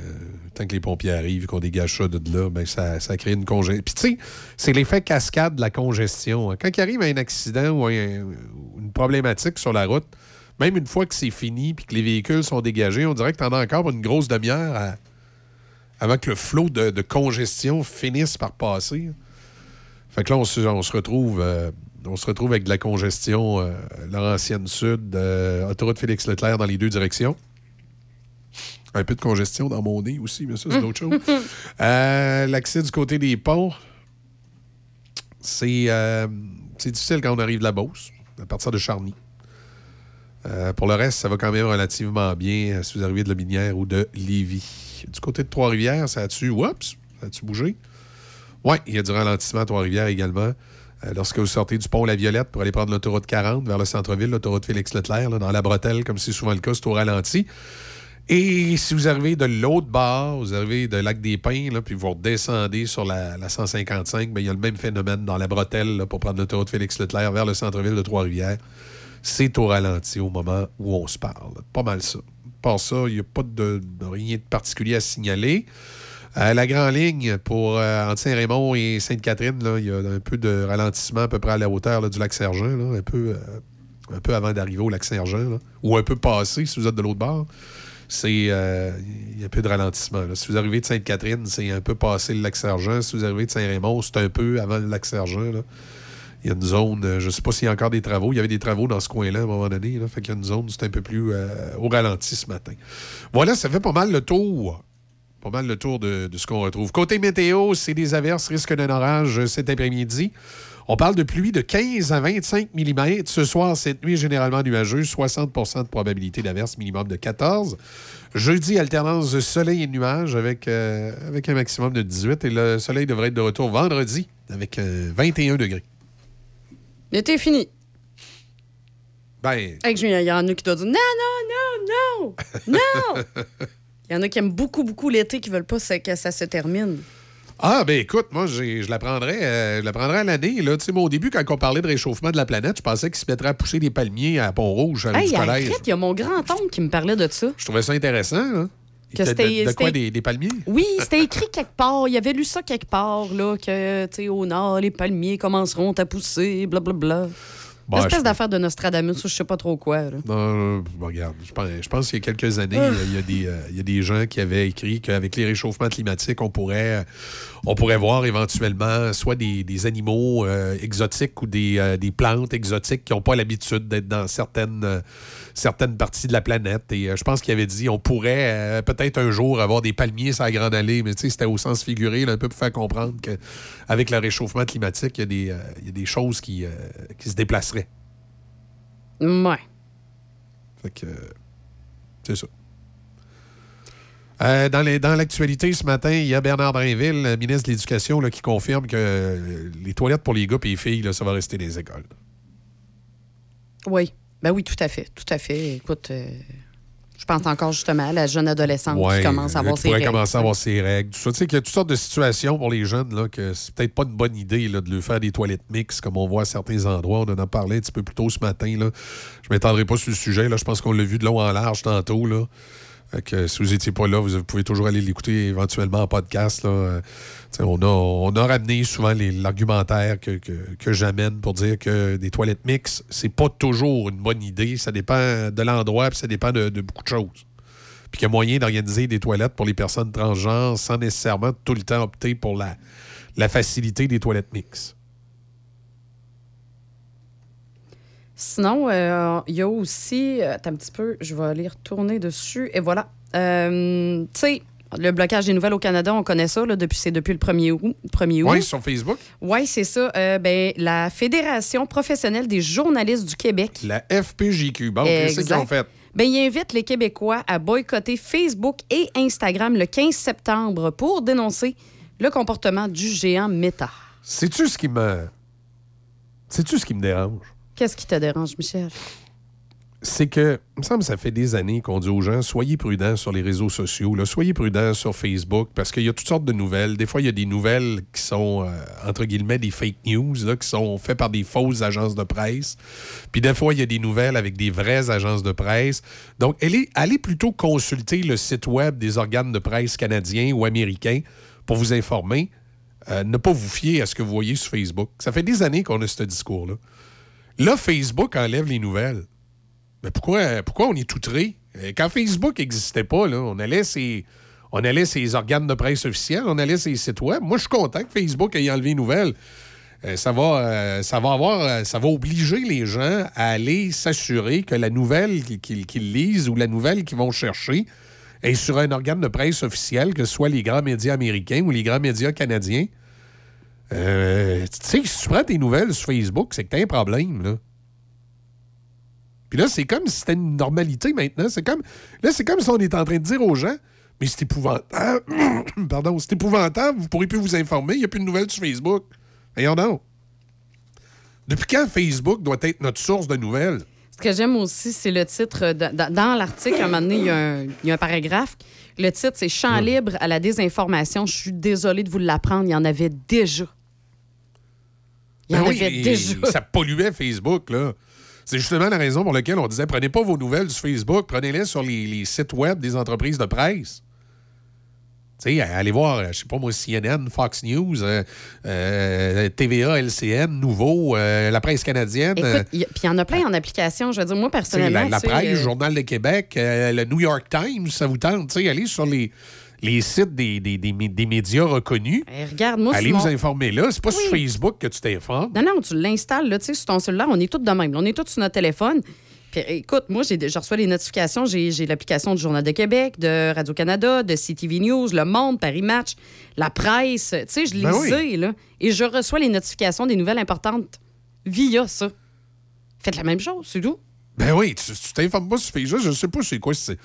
que les pompiers arrivent, qu'on dégage ça de là, ben, ça, ça crée une congestion. Puis, tu sais, c'est l'effet cascade de la congestion. hein. Quand il arrive un accident ou un- ou une problématique sur la route, même une fois que c'est fini puis que les véhicules sont dégagés, on dirait que tu en as encore une grosse demi-heure avant que le flot de, de congestion finisse par passer. Fait que là, on se, on se retrouve. euh, on se retrouve avec de la congestion euh, Laurentienne Sud, euh, autoroute Félix Leclerc dans les deux directions. Un peu de congestion dans mon nez aussi, mais ça, c'est d'autres chose. [laughs] Euh, L'accès du côté des ponts, c'est euh, c'est difficile quand on arrive de la Beauce, à partir de Charny. Euh, pour le reste, ça va quand même relativement bien si vous arrivez de la Minière ou de Lévis. Du côté de Trois-Rivières, ça a-tu... Oups! Ça a-tu bougé? Oui, il y a du ralentissement à Trois-Rivières également. Euh, lorsque vous sortez du pont La Violette pour aller prendre l'autoroute 40 vers le centre-ville, l'autoroute Félix-Leclerc, dans la bretelle, comme c'est souvent le cas, c'est au ralenti. Et si vous arrivez de l'autre bord, vous arrivez de Lac-des-Pins, là, puis vous redescendez sur la, la 155, bien, il y a le même phénomène dans la bretelle pour prendre l'autoroute Félix-Leclerc vers le centre-ville de Trois-Rivières. C'est au ralenti au moment où on se parle. Pas mal ça. Par ça, il n'y a pas de, rien de particulier à signaler. Euh, la grande ligne pour euh, entre Saint-Raymond et Sainte-Catherine, il y a un peu de ralentissement à peu près à la hauteur du lac Sergent, un, peu, euh, un peu avant d'arriver au lac Sergent, ou un peu passé si vous êtes de l'autre bord. C'est euh, il y a peu de ralentissement. là. Si vous arrivez de Sainte-Catherine, c'est un peu passé le lac Sergent. Si vous arrivez de Saint-Raymond, c'est un peu avant le lac Sergent. Il y a une zone, euh, je ne sais pas s'il y a encore des travaux. Il y avait des travaux dans ce coin-là à un moment donné. Là, fait qu'il y a une zone c'est un peu plus euh, au ralenti ce matin. Voilà, ça fait pas mal le tour. Pas mal le tour de, de ce qu'on retrouve. Côté météo, c'est des averses, risque d'un orage cet après-midi. On parle de pluie de 15 à 25 mm. Ce soir, cette nuit, généralement nuageuse, 60% de probabilité d'averse, minimum de 14. Jeudi, alternance de soleil et de nuages avec, euh, avec un maximum de 18. Et le soleil devrait être de retour vendredi avec euh, 21 degrés. L'été est fini. Ben, Hey, Julien, il y en a qui doivent dire non, non, non, non, non. [laughs] Il y en a qui aiment beaucoup, beaucoup l'été qui veulent pas que ça se termine. Ah, ben écoute, moi, j'ai- je la prendrais, euh, je la prendrais à l'année. Là. Tu sais, moi, au début, quand on parlait de réchauffement de la planète, je pensais qu'ils se mettraient à pousser des palmiers à Pont-Rouge, à Hey, du collège. arrête, il y a mon grand-oncle qui me parlait de ça. Je trouvais ça intéressant. Hein? Que de, c'était- de quoi, des, des palmiers? Oui, c'était écrit quelque part. Il avait lu ça quelque part, là, que, tu sais, au nord, les palmiers commenceront à pousser, blablabla. Bon, Une espèce je- d'affaire de Nostradamus, je sais pas trop quoi. là. Non, euh, bon, regarde, je pense, je pense qu'il y a quelques années, Ah. il y a des, euh, il y a des gens qui avaient écrit qu'avec les réchauffements climatiques, on pourrait, on pourrait voir éventuellement soit des, des animaux euh, exotiques ou des, euh, des plantes exotiques qui n'ont pas l'habitude d'être dans certaines, euh, certaines parties de la planète. Et euh, je pense qu'il avait dit on pourrait euh, peut-être un jour avoir des palmiers sur la Grande Allée, mais tu sais, c'était au sens figuré, là, un peu pour faire comprendre qu'avec le réchauffement climatique, il y a des, euh, il y a des choses qui, qui se déplaceraient. Ouais. Fait que. c'est ça. Euh, dans l'actualité ce matin, il y a Bernard Drinville, le ministre de l'Éducation, qui confirme que euh, les toilettes pour les gars et les filles, là, ça va rester des écoles. Oui. Ben oui, tout à fait. Tout à fait. Écoute, euh, je pense encore justement à la jeune adolescente Ouais, qui commence à là, avoir qui ses règles. commencer à avoir ses règles. Tout ça. Tu sais qu'il y a toutes sortes de situations pour les jeunes là, que c'est peut-être pas une bonne idée là, de leur faire des toilettes mixtes comme on voit à certains endroits. On en a parlé un petit peu plus tôt ce matin. Là. Je m'étendrai pas sur le sujet. Là. Je pense qu'on l'a vu de long en large tantôt. Là. Que si vous n'étiez pas là, vous pouvez toujours aller l'écouter éventuellement en podcast. Là. Euh, on, a, on a ramené souvent l'argumentaire que, que, que j'amène pour dire que des toilettes mixtes, c'est pas toujours une bonne idée. Ça dépend de l'endroit puis ça dépend de, de beaucoup de choses puis qu'il y a moyen d'organiser des toilettes pour les personnes transgenres sans nécessairement tout le temps opter pour la, la facilité des toilettes mixtes. Sinon, euh, il y a aussi. euh, Attends un petit peu, je vais aller retourner dessus. Et voilà. Euh, tu sais, le blocage des nouvelles au Canada, on connaît ça, là, depuis, c'est depuis le 1er août. 1er août. Oui, sur Facebook. Oui, c'est ça. Euh, ben, la Fédération professionnelle des journalistes du Québec. La FPJQ. Bon, qu'est-ce qu'ils ont fait? Ben, il invite les Québécois à boycotter Facebook et Instagram le 15 septembre pour dénoncer le comportement du géant Meta. Sais-tu ce qui me. Sais-tu ce qui me dérange? Qu'est-ce qui te dérange, Michel? c'est que, il me semble ça fait des années qu'on dit aux gens, soyez prudents sur les réseaux sociaux, là, soyez prudents sur Facebook, parce qu'il y a toutes sortes de nouvelles. Des fois, il y a des nouvelles qui sont, euh, entre guillemets, des fake news, là, qui sont faites par des fausses agences de presse. Puis des fois, il y a des nouvelles avec des vraies agences de presse. Donc, allez, allez plutôt consulter le site web des organes de presse canadiens ou américains pour vous informer. Euh, ne pas vous fier à ce que vous voyez sur Facebook. Ça fait des années qu'on a ce discours-là. Là, Facebook enlève les nouvelles. Mais pourquoi, pourquoi on est outré? Euh, Quand Facebook n'existait pas, là, on allait ses, on allait ses organes de presse officiels, on allait ses sites web. Moi, je suis content que Facebook ait enlevé les nouvelles. Euh, ça, va, euh, ça, va avoir, ça va obliger les gens à aller s'assurer que la nouvelle qu'ils lisent ou la nouvelle qu'ils vont chercher est sur un organe de presse officiel, que ce soit les grands médias américains ou les grands médias canadiens. Euh, tu sais, si tu prends tes nouvelles sur Facebook, c'est que t'as un problème, là. Puis là, c'est comme si c'était une normalité maintenant. C'est comme. Là, c'est comme si on était en train de dire aux gens, mais c'est épouvantable. [coughs] Pardon, c'est épouvantable, vous pourrez plus vous informer, il n'y a plus de nouvelles sur Facebook. Voyons donc. Depuis quand Facebook doit être notre source de nouvelles? Ce que j'aime aussi, c'est le titre. de- dans dans l'article, à un moment donné, il y, a un, il y a un paragraphe. Le titre, c'est Champ libre à la désinformation. Je suis désolée de vous l'apprendre. Il y en avait déjà. Il y en Ben avait déjà. Ça polluait Facebook, là. C'est justement la raison pour laquelle on disait prenez pas vos nouvelles sur Facebook, prenez-les sur les, les sites web des entreprises de presse. Tu sais, allez voir, je sais pas moi, CNN, Fox News, euh, euh, TVA, LCN, Nouveau, euh, la presse canadienne. euh, puis il y en a plein en application. Je veux dire, moi, personnellement. la, la presse, euh, le Journal de Québec, euh, le New York Times, ça vous tente. Allez sur les, les sites des, des, des des médias reconnus. eh, regarde, moi, Allez vous mon- informer là. C'est pas sur. Facebook que tu t'informes. Non, non, tu l'installes, là, tu sais, sur ton cellulaire. On est tous de même. On est tous sur notre téléphone. Puis écoute, moi, j'ai, je reçois les notifications. J'ai, l'application du Journal de Québec, de Radio-Canada, de CTV News, Le Monde, Paris Match, La Presse. Tu sais, je les Ben oui. ai, là. Et je reçois les notifications des nouvelles importantes via ça. Faites la même chose, c'est tout. Ben oui, tu tu t'informes pas sur Facebook. Je sais pas c'est quoi. C'est...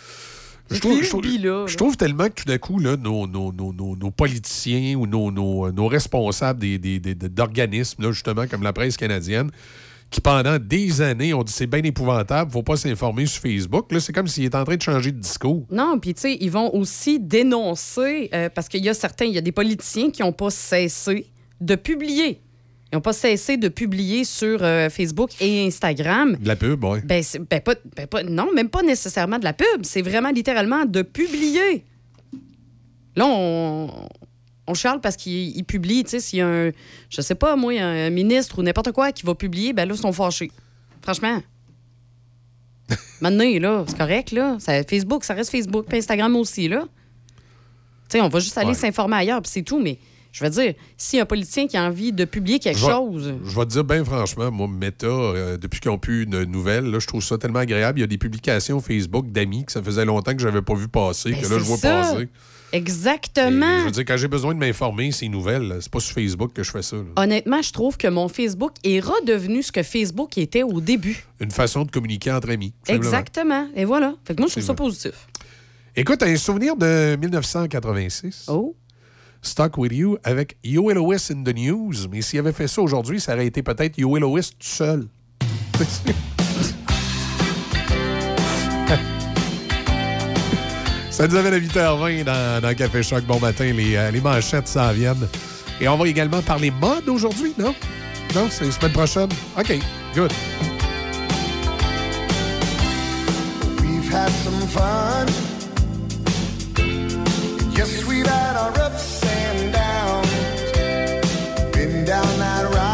Je trouve, je, trouve, Flubi, là, je là. trouve tellement que tout d'un coup, là, nos, nos, nos, nos, politiciens ou nos, nos, nos responsables des, des- des- d'organismes, justement, comme la presse canadienne, qui pendant des années ont dit c'est bien épouvantable, faut pas s'informer sur Facebook. Là, c'est comme s'il est en train de changer de discours. Non, puis tu sais, ils vont aussi dénoncer, euh, parce qu'il y a certains, il y a des politiciens qui n'ont pas cessé de publier. Ils n'ont pas cessé de publier sur euh, Facebook et Instagram. De la pub, oui. Ben, ben, pas, ben, pas- non, même pas nécessairement de la pub. C'est vraiment littéralement de publier. Là, on, on charle parce qu'il il publie. Tu sais, s'il y a un, je sais pas, moi, un ministre ou n'importe quoi qui va publier, ben là, ils sont fâchés. Franchement. [laughs] Maintenant, là, c'est correct, là. Ça- Facebook, ça reste Facebook, puis Instagram aussi, là. Tu sais, on va juste aller Ouais. s'informer ailleurs, puis c'est tout, mais je veux dire, si un politicien qui a envie de publier quelque Je vais- chose. Je vais te dire bien franchement, moi, Meta, euh, depuis qu'ils ont pu une nouvelle, là, je trouve ça tellement agréable. Il y a des publications Facebook d'amis que ça faisait longtemps que je n'avais pas vu passer, Ben, que là, je c'est vois ça. passer. Exactement. Je veux dire, quand j'ai besoin de m'informer, ces nouvelles, là, c'est pas sur Facebook que je fais ça. là. Honnêtement, je trouve que mon Facebook est redevenu ce que Facebook était au début. Une façon de communiquer entre amis. Exactement. Et voilà. Fait que moi, je trouve ça positif. Écoute, un souvenir de 1986. Oh. Stuck with You avec You Lewis in the News. Mais s'il avait fait ça aujourd'hui, ça aurait été peut-être You Lewis tout seul. [laughs] Ça nous amène à 8h20 dans, Café Choc. Bon matin, les, euh, les manchettes s'en viennent. Et on va également parler mode aujourd'hui, non? Non, c'est la semaine prochaine? OK, good. We've had some fun. Yes, we've had our ups down that rocky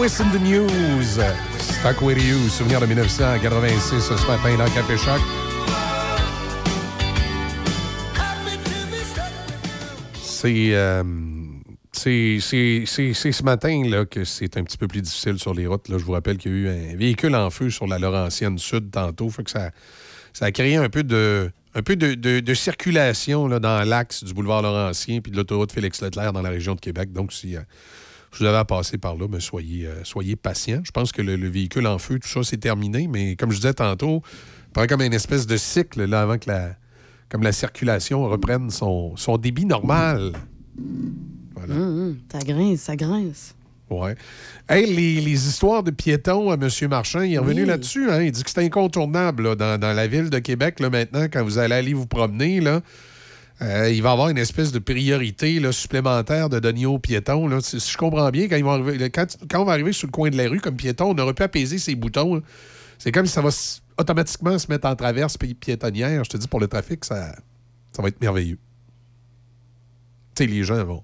Lewis in the News. Stuck with You, souvenir de 1986 ce matin dans Café euh, c'est c'est- ce matin là, que c'est un petit peu plus difficile sur les routes. Là. Je vous rappelle qu'il y a eu un véhicule en feu sur la Laurentienne Sud tantôt. Que ça, ça a créé un peu de, un peu de, de- circulation là, dans l'axe du boulevard Laurentien puis de l'autoroute Félix-Leclerc dans la région de Québec. Donc, si vous avez à passer par là, mais soyez, euh, soyez patients. Je pense que le, le véhicule en feu, tout ça, c'est terminé. Mais comme je disais tantôt, il prend comme une espèce de cycle là, avant que la, comme la circulation reprenne son, son débit normal. Voilà. Hum, hum, ça grince, ça grince. Ouais. Hey, les, les histoires de piétons à M. Marchand, il est revenu Oui. là-dessus. Hein? Il dit que c'est incontournable là, dans, dans la ville de Québec là, maintenant, quand vous allez aller vous promener. Là, euh, il va y avoir une espèce de priorité supplémentaire de donner aux piétons. Si je comprends bien, quand, on va arriver sur le coin de la rue comme piéton, on aurait pu apaiser ses boutons. là. C'est comme si ça va automatiquement se mettre en traverse pi- piétonnière. Je te dis, pour le trafic, ça, va être merveilleux. Tu sais, les gens vont,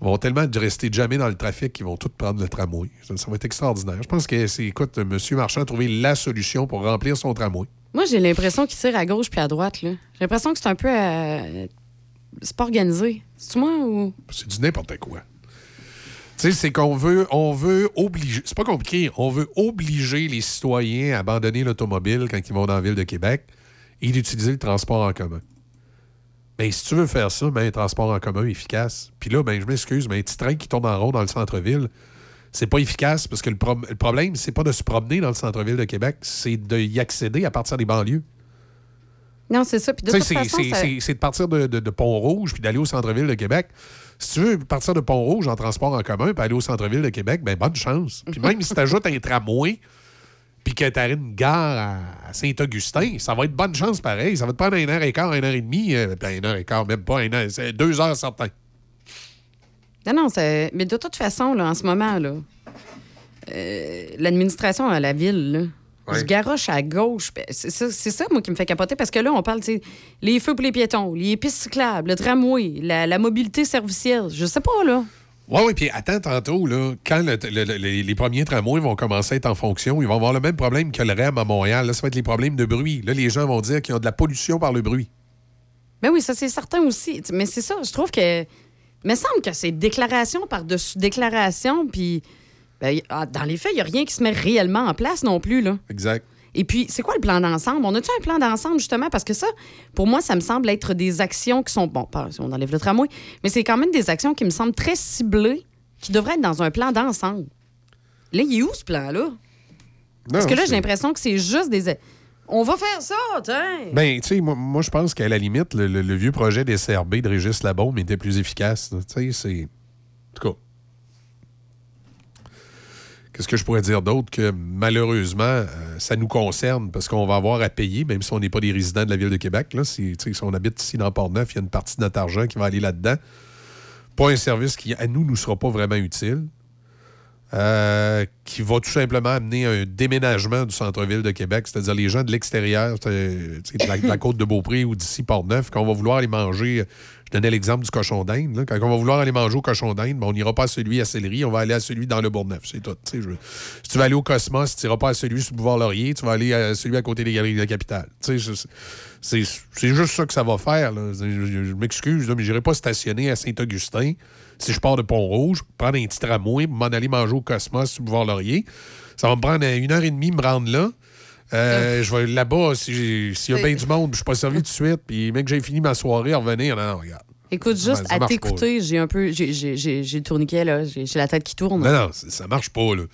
vont tellement rester jamais dans le trafic qu'ils vont tous prendre le tramway. Ça, ça va être extraordinaire. Je pense que c'est, écoute, M. Marchand a trouvé la solution pour remplir son tramway. Moi, j'ai l'impression qu'il tire à gauche puis à droite. J'ai l'impression que c'est un peu. euh, C'est pas organisé. C'est-tu moi ou? C'est du n'importe quoi. Tu sais, c'est qu'on veut, on veut obliger. C'est pas compliqué. On veut obliger les citoyens à abandonner l'automobile quand ils vont dans la ville de Québec et d'utiliser le transport en commun. Ben, si tu veux faire ça, ben, un transport en commun efficace. Puis là, ben, je m'excuse, mais un petit train qui tourne en rond dans le centre-ville, c'est pas efficace parce que le, pro- le problème, c'est pas de se promener dans le centre-ville de Québec, c'est d'y accéder à partir des banlieues. Non, c'est ça. Puis de c'est- ça- de partir de, de- de Pont-Rouge puis d'aller au centre-ville de Québec. Si tu veux partir de Pont-Rouge en transport en commun puis aller au centre-ville de Québec, ben bonne chance. Puis même si tu ajoutes un tramway puis que tu une gare à, Saint-Augustin, ça va être bonne chance pareil. Ça va te prendre une heure et quart, une heure et demie. euh, ben, une heure et quart, même pas, une heure, c'est deux heures certains. Non, non, mais de toute façon, là, en ce moment, là, euh, l'administration à la ville, là, se garoche à gauche. Ben, C'est ça, moi, qui me fait capoter, parce que là, on parle, tu les feux pour les piétons, les pistes cyclables, le tramway, la, la mobilité servicielle. Je sais pas, là. Oui, oui, puis attends tantôt, là, quand le- le- le- les, les premiers tramways vont commencer à être en fonction, ils vont avoir le même problème que le REM à Montréal. Là, ça va être les problèmes de bruit. Là, les gens vont dire qu'ils ont de la pollution par le bruit. Ben oui, ça, c'est certain aussi. Mais c'est ça, je trouve que. Il me semble que c'est déclaration par-dessus déclaration, puis. ben, ah, dans les faits, il n'y a rien qui se met réellement en place non plus, là. Exact. Et puis, c'est quoi le plan d'ensemble? On a-tu un plan d'ensemble, justement? Parce que ça, pour moi, ça me semble être des actions qui sont. Bon, pas si on enlève le tramway, mais c'est quand même des actions qui me semblent très ciblées, qui devraient être dans un plan d'ensemble. Là, il est où ce plan-là? Parce que là, j'ai l'impression que c'est juste des. On va faire ça, tiens! Ben, tu sais, moi, moi, je pense qu'à la limite, le, vieux projet des CRB de Régis Labaume était plus efficace. Tu sais, c'est. En tout cas. Qu'est-ce que je pourrais dire d'autre que malheureusement, euh, ça nous concerne parce qu'on va avoir à payer, même si on n'est pas des résidents de la Ville de Québec. Là, si, si on habite ici dans Port-Neuf, il y a une partie de notre argent qui va aller là-dedans. Pas un service qui, à nous, nous sera pas vraiment utile. Euh, qui va tout simplement amener un déménagement du centre-ville de Québec, c'est-à-dire les gens de l'extérieur, euh, de la, de la [laughs] côte de Beaupré ou d'ici Port-Neuf, quand on va vouloir aller manger, je donnais l'exemple du cochon d'Inde, là, quand on va vouloir aller manger au cochon d'Inde, ben, on n'ira pas à celui à Céleri, on va aller à celui dans le Bourgneuf, c'est tout. je- si tu vas aller au Cosmos, tu n'iras pas à celui sur le boulevard Laurier, tu vas aller à celui à côté des Galeries de la Capitale. Je- C'est juste ça que ça va faire. là. Je, m'excuse, mais je n'irai pas stationner à Saint-Augustin si je pars de Pont-Rouge, prendre un petit tramway, m'en aller manger au Cosmos sur le boulevard Laurier. Ça va me prendre une heure et demie me rendre là. Euh, je vais là-bas, si s'il y a bien du monde, je suis pas servi tout de suite, puis mec, j'ai fini ma soirée, revenir, non, non, regarde. Écoute, juste Ça à t'écouter, j'ai un peu. J'ai le tourniquet, là. J'ai la tête qui tourne. Non, non, ça marche pas, là.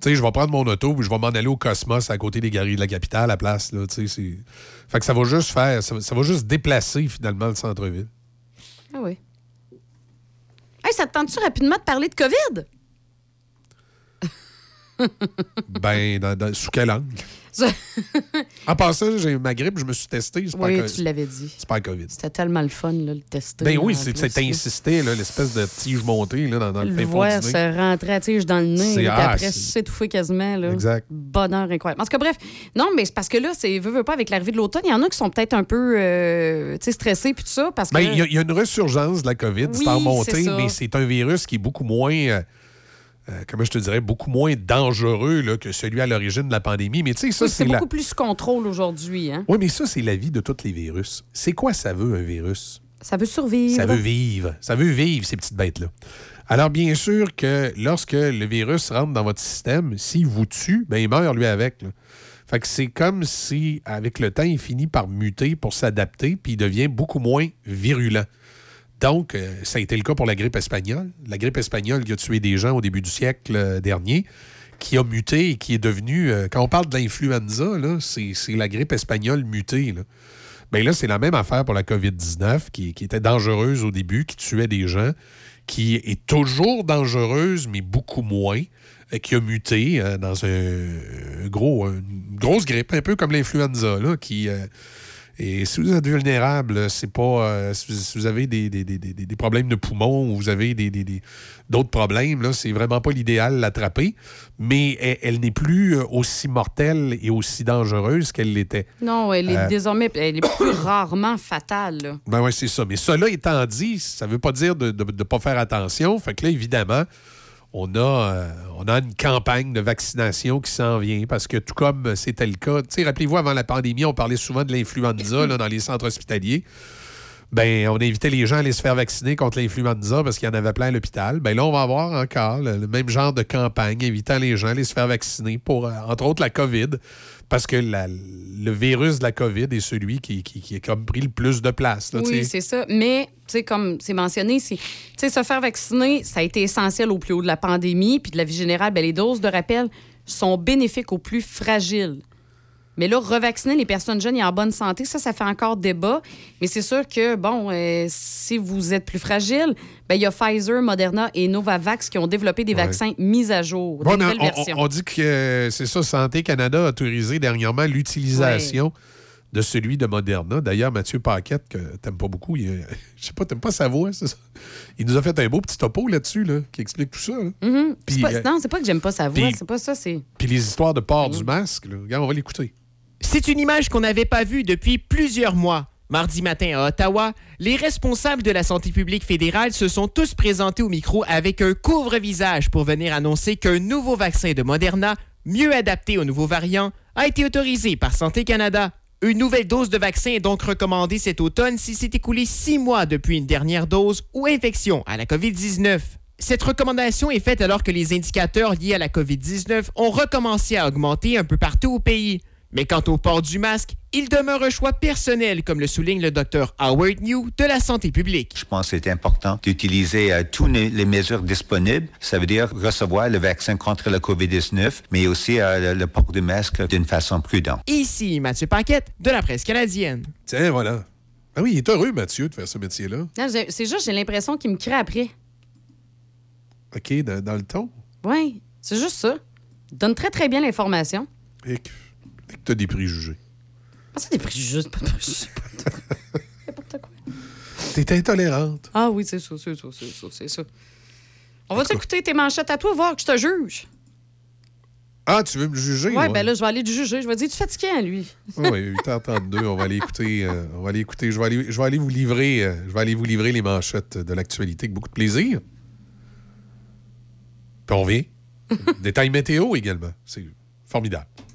Tu je vais prendre mon auto, puis je vais m'en aller au Cosmos à côté des galeries de la capitale, à la place, là. Fait que ça va juste faire, ça, ça va juste déplacer, finalement, le centre-ville. Ah oui. Hey, ça te tente-tu rapidement de parler de COVID? [laughs] ben, dans- dans- sous quel angle? [laughs] En passant, j'ai eu ma grippe, je me suis testé. pas oui, tu l'avais dit. C'est pas le COVID. C'était tellement le fun, là, le tester. Ben oui, c'est insisté, l'espèce de tige montée là, dans, dans le Le fin fond voir du nez. se rentrer à tige dans le nez, puis ah, après s'étouffer quasiment. Là. Exact. Bonheur incroyable. En tout cas, bref, non, mais c'est parce que là, c'est veut, veut pas avec l'arrivée de l'automne. Il y en a qui sont peut-être un peu euh, stressés puis tout ça. Parce que. Ben, il y, a- il y a une resurgence de la COVID, Oui, c'est en montée, mais c'est un virus qui est beaucoup moins, euh, euh, comment je te dirais, beaucoup moins dangereux là, que celui à l'origine de la pandémie. Mais tu sais, ça, Oui, c'est la... beaucoup plus contrôle aujourd'hui. Hein? Oui, mais ça, c'est la vie de tous les virus. C'est quoi ça veut, un virus? Ça veut survivre. Ça veut vivre. Ça veut vivre, ces petites bêtes-là. Alors, bien sûr que lorsque le virus rentre dans votre système, s'il vous tue, ben, il meurt lui avec. là. Fait que c'est comme si, avec le temps, il finit par muter pour s'adapter, puis il devient beaucoup moins virulent. Donc, euh, ça a été le cas pour la grippe espagnole. La grippe espagnole qui a tué des gens au début du siècle euh, dernier, qui a muté et qui est devenue. euh, quand on parle de l'influenza, c'est la grippe espagnole mutée. Là. Bien là, c'est la même affaire pour la COVID-19, qui, était dangereuse au début, qui tuait des gens, qui est toujours dangereuse, mais beaucoup moins, qui a muté dans un, gros, une grosse grippe, un peu comme l'influenza, qui. Et si vous êtes vulnérable, c'est pas. euh, si, vous, si vous avez des, des- des- des- des problèmes de poumons ou vous avez des- des- des- d'autres problèmes, là, c'est vraiment pas l'idéal l'attraper. Mais elle, elle n'est plus euh, aussi mortelle et aussi dangereuse qu'elle l'était. Non, elle est Euh, désormais elle est plus [coughs] rarement fatale. là. Ben oui, c'est ça. Mais cela étant dit, ça ne veut pas dire de ne pas faire attention. Fait que là, évidemment, on a, euh, on a une campagne de vaccination qui s'en vient parce que tout comme c'était le cas, rappelez-vous, avant la pandémie, on parlait souvent de l'influenza dans les centres hospitaliers. Ben, on invitait les gens à aller se faire vacciner contre l'influenza parce qu'il y en avait plein à l'hôpital. Ben là, on va avoir encore le, le même genre de campagne, invitant les gens à aller se faire vacciner pour, euh, entre autres, la COVID. Parce que la- le virus de la COVID est celui qui, qui, qui a comme pris le plus de place. là, Oui, c'est ça. Mais, comme c'est mentionné, se faire vacciner, ça a été essentiel au plus haut de la pandémie. Puis de la vie générale, ben, les doses de rappel sont bénéfiques aux plus fragiles. Mais là, revacciner les personnes jeunes et en bonne santé, ça, ça fait encore débat. Mais c'est sûr que, bon, euh, si vous êtes plus fragile, ben, il y a Pfizer, Moderna et Novavax qui ont développé des Ouais. vaccins mis à jour, des Bon, nouvelles on, versions. on- dit que c'est ça, Santé Canada a autorisé dernièrement l'utilisation de celui de Moderna. D'ailleurs, Mathieu Paquette, que t'aimes pas beaucoup, il, euh, [laughs] je sais pas, t'aimes pas sa voix, c'est ça? Il nous a fait un beau petit topo là-dessus, là, qui explique tout ça. là. Puis, C'est pas- euh, non, c'est pas que j'aime pas sa voix, c'est pas ça, c'est. Puis les histoires de port du masque, là, regarde, on va l'écouter. C'est une image qu'on n'avait pas vue depuis plusieurs mois. Mardi matin à Ottawa, les responsables de la santé publique fédérale se sont tous présentés au micro avec un couvre-visage pour venir annoncer qu'un nouveau vaccin de Moderna, mieux adapté aux nouveaux variants, a été autorisé par Santé Canada. Une nouvelle dose de vaccin est donc recommandée cet automne s'il s'est écoulé six mois depuis une dernière dose ou infection à la COVID-19. Cette recommandation est faite alors que les indicateurs liés à la COVID-19 ont recommencé à augmenter un peu partout au pays. Mais quant au port du masque, il demeure un choix personnel, comme le souligne le docteur Howard New de la santé publique. Je pense que c'est important d'utiliser euh, toutes les mesures disponibles. Ça veut dire recevoir le vaccin contre la COVID-19, mais aussi euh, le, port du masque d'une façon prudente. Ici Mathieu Paquette de la presse canadienne. Tiens, voilà. Ah oui, il est heureux, Mathieu, de faire ce métier-là. C'est juste, j'ai l'impression qu'il me crée après. OK, dans, dans le ton. Oui, c'est juste ça. Il donne très, très bien l'information. Et que tu as des préjugés. Ah, c'est des préjugés, c'est pas de préjugés. [laughs] T'es intolérante. Ah oui, c'est ça, c'est ça, c'est ça, c'est ça. On va t'écouter tes manchettes à toi, voir que je te juge. Ah, tu veux me juger? Ouais, ben là, je vais aller te juger. Je vais dire, tu fatigué, lui? oui, 8h32, on va aller écouter. euh, on va aller écouter. Je vais aller, je vais aller vous livrer. euh, je vais aller vous livrer les manchettes de l'actualité avec beaucoup de plaisir. Puis on revient. [laughs] Détail météo également. C'est formidable.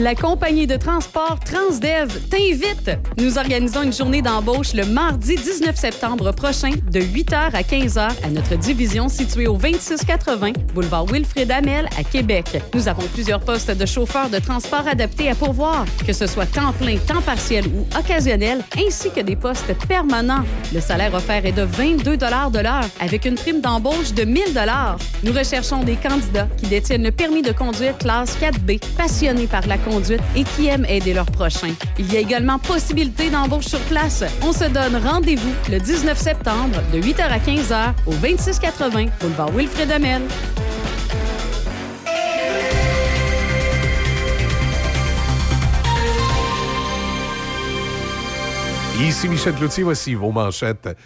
La compagnie de transport Transdev t'invite. Nous organisons une journée d'embauche le mardi 19 septembre prochain de 8h à 15h à notre division située au 2680 boulevard Wilfrid Amel à Québec. Nous avons plusieurs postes de chauffeurs de transport adaptés à pourvoir, que ce soit temps plein, temps partiel ou occasionnel, ainsi que des postes permanents. Le salaire offert est de 22 de l'heure avec une prime d'embauche de 1000 Nous recherchons des candidats qui détiennent le permis de conduire classe 4B, passionnés par la conduite et qui aiment aider leurs prochains. Il y a également possibilité d'embauche sur place. On se donne rendez-vous le 19 septembre de 8h à 15h au 2680 boulevard Wilfrid Amel. Ici Michel Cloutier, voici vos manchettes.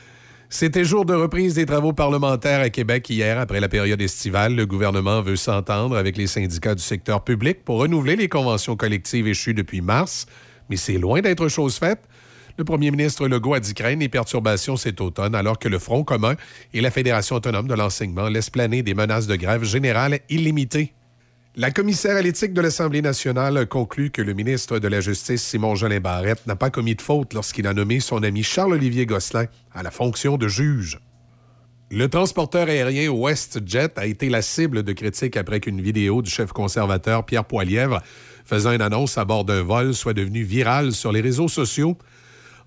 C'était jour de reprise des travaux parlementaires à Québec hier après la période estivale. Le gouvernement veut s'entendre avec les syndicats du secteur public pour renouveler les conventions collectives échues depuis mars, mais c'est loin d'être chose faite. Le premier ministre Legault a dit craindre les perturbations cet automne alors que le Front commun et la Fédération autonome de l'enseignement laissent planer des menaces de grève générale illimitées. La commissaire à l'éthique de l'Assemblée nationale conclut que le ministre de la Justice, Simon Jolin Barrette, n'a pas commis de faute lorsqu'il a nommé son ami Charles-Olivier Gosselin à la fonction de juge. Le transporteur aérien WestJet a été la cible de critiques après qu'une vidéo du chef conservateur Pierre Poilièvre faisant une annonce à bord d'un vol soit devenue virale sur les réseaux sociaux.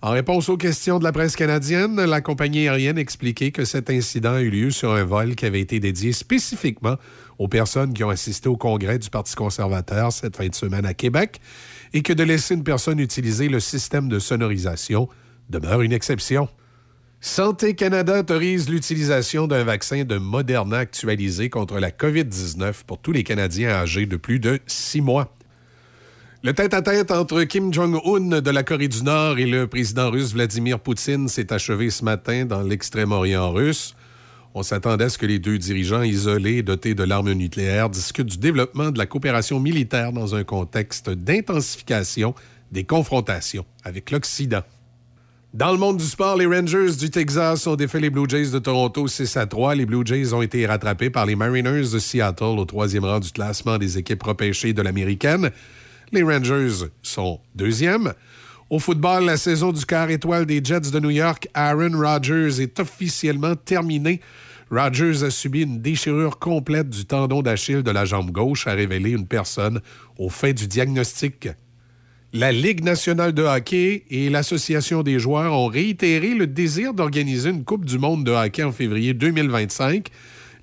En réponse aux questions de la presse canadienne, la compagnie aérienne expliquait que cet incident a eu lieu sur un vol qui avait été dédié spécifiquement aux personnes qui ont assisté au congrès du Parti conservateur cette fin de semaine à Québec et que de laisser une personne utiliser le système de sonorisation demeure une exception. Santé Canada autorise l'utilisation d'un vaccin de Moderna actualisé contre la COVID-19 pour tous les Canadiens âgés de plus de six mois. Le tête-à-tête entre Kim Jong-un de la Corée du Nord et le président russe Vladimir Poutine s'est achevé ce matin dans l'extrême-orient russe. On s'attendait à ce que les deux dirigeants isolés dotés de l'arme nucléaire discutent du développement de la coopération militaire dans un contexte d'intensification des confrontations avec l'Occident. Dans le monde du sport, les Rangers du Texas ont défait les Blue Jays de Toronto 6 à 3. Les Blue Jays ont été rattrapés par les Mariners de Seattle au troisième rang du classement des équipes repêchées de l'américaine. Les Rangers sont deuxièmes. Au football, la saison du quart étoile des Jets de New York, Aaron Rodgers, est officiellement terminée. Rodgers a subi une déchirure complète du tendon d'Achille de la jambe gauche, a révélé une personne au fait du diagnostic. La Ligue nationale de hockey et l'Association des joueurs ont réitéré le désir d'organiser une Coupe du monde de hockey en février 2025.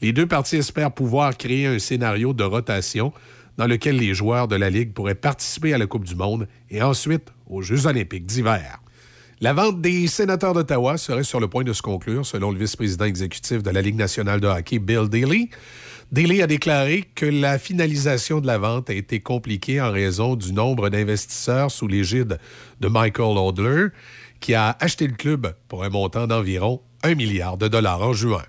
Les deux parties espèrent pouvoir créer un scénario de rotation dans lequel les joueurs de la Ligue pourraient participer à la Coupe du monde et ensuite aux Jeux olympiques d'hiver. La vente des sénateurs d'Ottawa serait sur le point de se conclure, selon le vice-président exécutif de la Ligue nationale de hockey, Bill Daly. Daly a déclaré que la finalisation de la vente a été compliquée en raison du nombre d'investisseurs sous l'égide de Michael Odler, qui a acheté le club pour un montant d'environ 1 milliard de dollars en juin.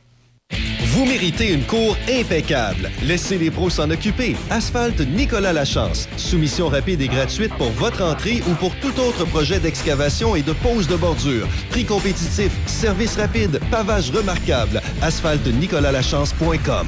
Vous méritez une cour impeccable. Laissez les pros s'en occuper. Asphalte Nicolas Lachance. Soumission rapide et gratuite pour votre entrée ou pour tout autre projet d'excavation et de pose de bordure. Prix compétitif, service rapide, pavage remarquable. AsphalteNicolasLachance.com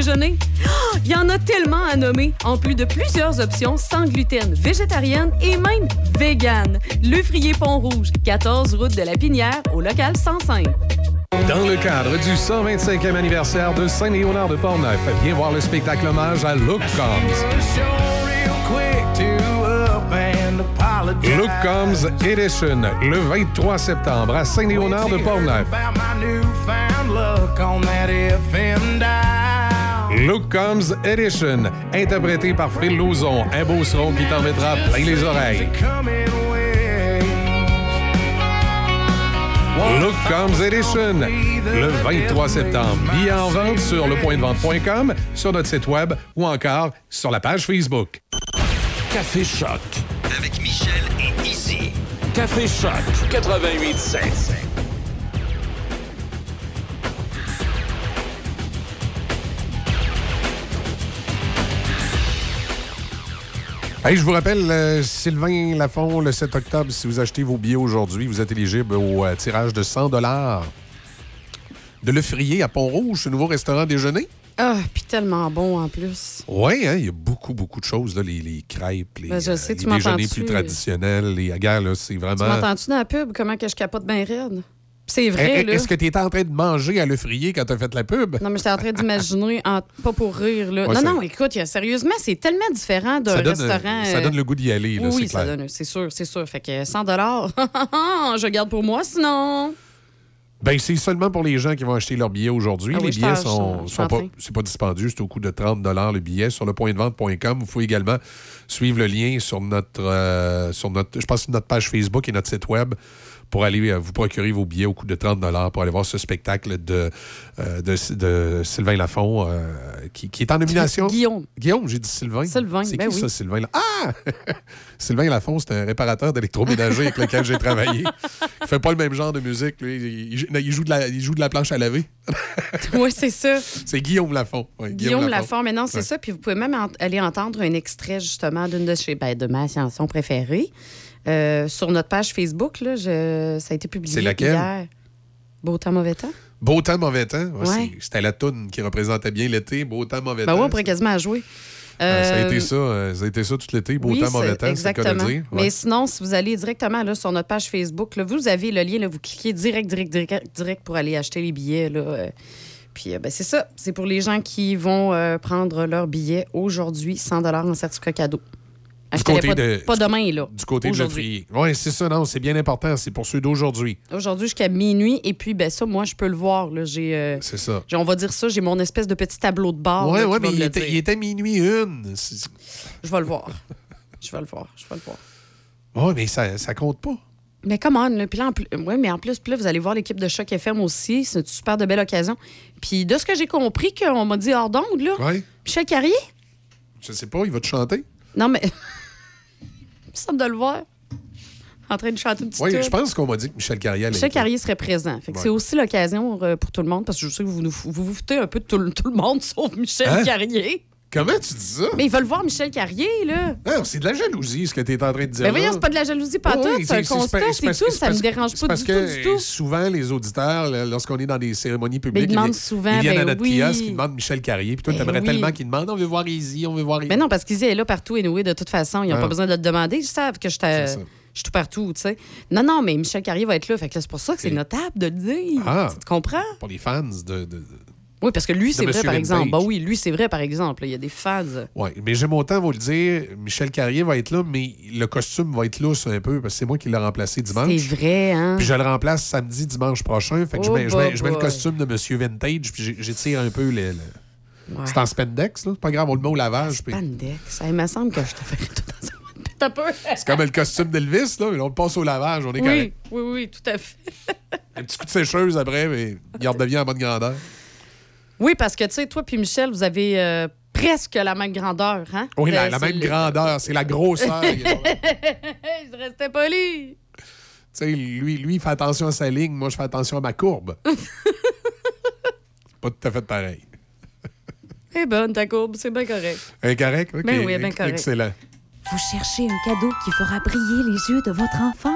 Ah, Il y en a tellement à nommer, en plus de plusieurs options sans gluten, végétarienne et même vegan. Le Frier Pont-Rouge, 14 route de la Pinière, au local 105. Dans le cadre du 125e anniversaire de Saint-Léonard de Portneuf, viens voir le spectacle hommage à Look Combs. Look Combs Edition, le 23 septembre à Saint-Léonard de Portneuf. Look Combs Edition, interprété par Phil Lauzon, un beau son qui t'en mettra plein les oreilles. Look Combs Edition, le 23 septembre. Billets en vente sur lepointdevente.com, sur notre site web ou encore sur la page Facebook. Café Choc. Avec Michel et Izzy. Café Choc 88.7. Hey, je vous rappelle, euh, Sylvain Lafont, le 7 octobre, si vous achetez vos billets aujourd'hui, vous êtes éligible au euh, tirage de 100 de Le Frier à Pont-Rouge, ce nouveau restaurant déjeuner. Ah, puis tellement bon en plus. Oui, hein, il y a beaucoup, beaucoup de choses, là, les, les crêpes, les, Ben, je sais, euh, tu les déjeuners plus traditionnels, les agarres, là, c'est vraiment... Tu m'entends-tu dans la pub? Comment que je capote bien raide? C'est Eh, vrai, eh, là. Est-ce que tu étais en train de manger à Le Frier quand tu as fait la pub? Non, mais j'étais en train d'imaginer, en- pas pour rire. Là. Ouais, non, non, écoute, sérieusement, c'est tellement différent d'un donne, restaurant. ça euh, donne le goût d'y aller, là, oui, ça clair. donne, c'est sûr, c'est sûr. Fait que 100 [laughs] je garde pour moi sinon. Ben, c'est seulement pour les gens qui vont acheter leur billet aujourd'hui. Ah oui, les billets sont, sont pas, c'est pas dispendieux, c'est au coût de 30 le billet sur le point de vente.com. Vous pouvez également suivre le lien sur notre, euh, sur notre, je pense, notre page Facebook et notre site web pour aller euh, vous procurer vos billets au coût de 30 pour aller voir ce spectacle de, euh, de, de Sylvain Lafont euh, qui, qui est en nomination. Guillaume. Guillaume, j'ai dit Sylvain. Sylvain, C'est ben qui oui. ça, Sylvain? Ah! [laughs] Sylvain Lafont, c'est un réparateur d'électroménager avec lequel j'ai travaillé. Il fait pas le même genre de musique. lui. Il, joue de la, il joue de la planche à laver. [laughs] oui, c'est ça. C'est Guillaume Lafont. Ouais, Guillaume Lafont, mais non, c'est Ouais. ça. Puis vous pouvez même aller entendre un extrait, justement, d'une de, chez, ben, de ma chanson préférée. Euh, sur notre page Facebook, là, je- ça a été publié C'est laquelle? hier. Beau temps, mauvais temps? Beau temps, mauvais temps. Ouais, Ouais. c'est- C'était la toune qui représentait bien l'été. Beau temps, mauvais Ben temps. on pourrait quasiment jouer. Euh, ça, a Euh, été ça, ça a été ça tout l'été. Beau oui, temps, mauvais c'est- temps, c'est le Exactement. dire. Mais sinon, si vous allez directement là, sur notre page Facebook, là, vous avez le lien, là, vous cliquez direct, direct, direct, direct pour aller acheter les billets. Là, euh. Puis, euh, ben, c'est ça. C'est pour les gens qui vont prendre leur billet aujourd'hui, 100 en certificat cadeau. Achetez-les côté pas, de- pas demain, là. Du côté de. Lefrier. Oui, c'est ça, non, c'est bien important. C'est pour ceux d'aujourd'hui. Aujourd'hui jusqu'à minuit. Et puis, ben ça, moi, je peux le voir. J'ai, euh, C'est ça. on va dire ça, j'ai mon espèce de petit tableau de bord. Oui, oui, mais il était, dire. il était minuit une. Je vais le voir. je vais le voir. Je vais le voir. Oui, mais ça, ça compte pas. Mais comment, là? Puis là, en plus, ouais, mais en plus, puis là, vous allez voir l'équipe de Choc FM aussi. C'est une super de belle occasion. Puis de ce que j'ai compris, qu'on m'a dit hors d'onde, là. Oui. Michel Carrier? Je sais pas, il va te chanter? Non, mais. [laughs] Me semble de le voir. En train de chanter une petite Oui, je pense qu'on m'a dit que Michel Carrier allait Michel. Carrier serait présent. Fait que Ouais. c'est aussi l'occasion euh, pour tout le monde, parce que je sais que vous nous- vous, vous foutez un peu de tout, le- tout le monde, [laughs] sauf Michel Hein? Carrier. Comment tu dis ça? Mais ils veulent voir Michel Carrier, là. Non, c'est de la jalousie, ce que tu es en train de dire. Mais voyons, là. c'est pas de la jalousie, pas Oui, tout. C'est un constat, c'est tout. Ça me dérange pas parce du tout, que du tout. souvent, les auditeurs, lorsqu'on est dans des cérémonies publiques, ils demandent vi- souvent, ils viennent ben à notre oui. kiosque, ils demandent Michel Carrier. Puis toi, Ben t'aimerais oui. tellement qu'ils demandent on veut voir Easy, on veut voir Easy. Mais non, parce qu'ils est là partout, anyway, de toute façon. Ils n'ont Ah. pas besoin de te demander. Ils savent que je t'ai- je suis tout partout, tu sais. Non, non, mais Michel Carrier va être là. Fait que c'est pour ça que c'est notable de le dire. Ah. Tu comprends? Pour les fans de- Oui, parce que lui, c'est vrai, par exemple. Bah oui, lui, c'est vrai, par exemple. Il y a des fans. Oui, mais j'aime autant vous le dire. Michel Carrier va être là, mais le costume va être lousse un peu parce que c'est moi qui l'ai remplacé dimanche. C'est vrai, hein? Puis je le remplace samedi, dimanche prochain. Fait que je, Oh mets, je, mets, boy, je mets le costume de Monsieur Vintage, puis j'étire un peu le. le- Ouais. C'est en spandex, là. C'est pas grave, on le met au lavage. puis- Pandex. Ça, il me semble que je te ferais tout dans un peur? [laughs] C'est comme le costume d'Elvis, là. On le passe au lavage, on est Oui, correct. oui, oui, tout à fait. Un petit coup de sécheuse après, mais il [laughs] redevient en bonne grandeur. Oui, parce que, tu sais, toi puis Michel, vous avez euh, presque la même grandeur, hein? Oui, la, Euh, la même le- grandeur, c'est la grosseur. [laughs] Je restais poli. Tu sais, lui, lui, il fait attention à sa ligne, moi, je fais attention à ma courbe. c'est [laughs] pas tout à fait pareil. Eh bonne ta courbe, c'est bien correct. Incorrect? OK. Ben oui, ben correct. Excellent. Vous cherchez un cadeau qui fera briller les yeux de votre enfant?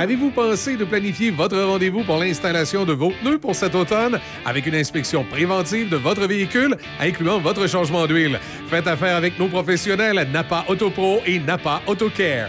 Avez-vous pensé de planifier votre rendez-vous pour l'installation de vos pneus pour cet automne? Avec une inspection préventive de votre véhicule, incluant votre changement d'huile? Faites affaire avec nos professionnels Napa Autopro et Napa AutoCare.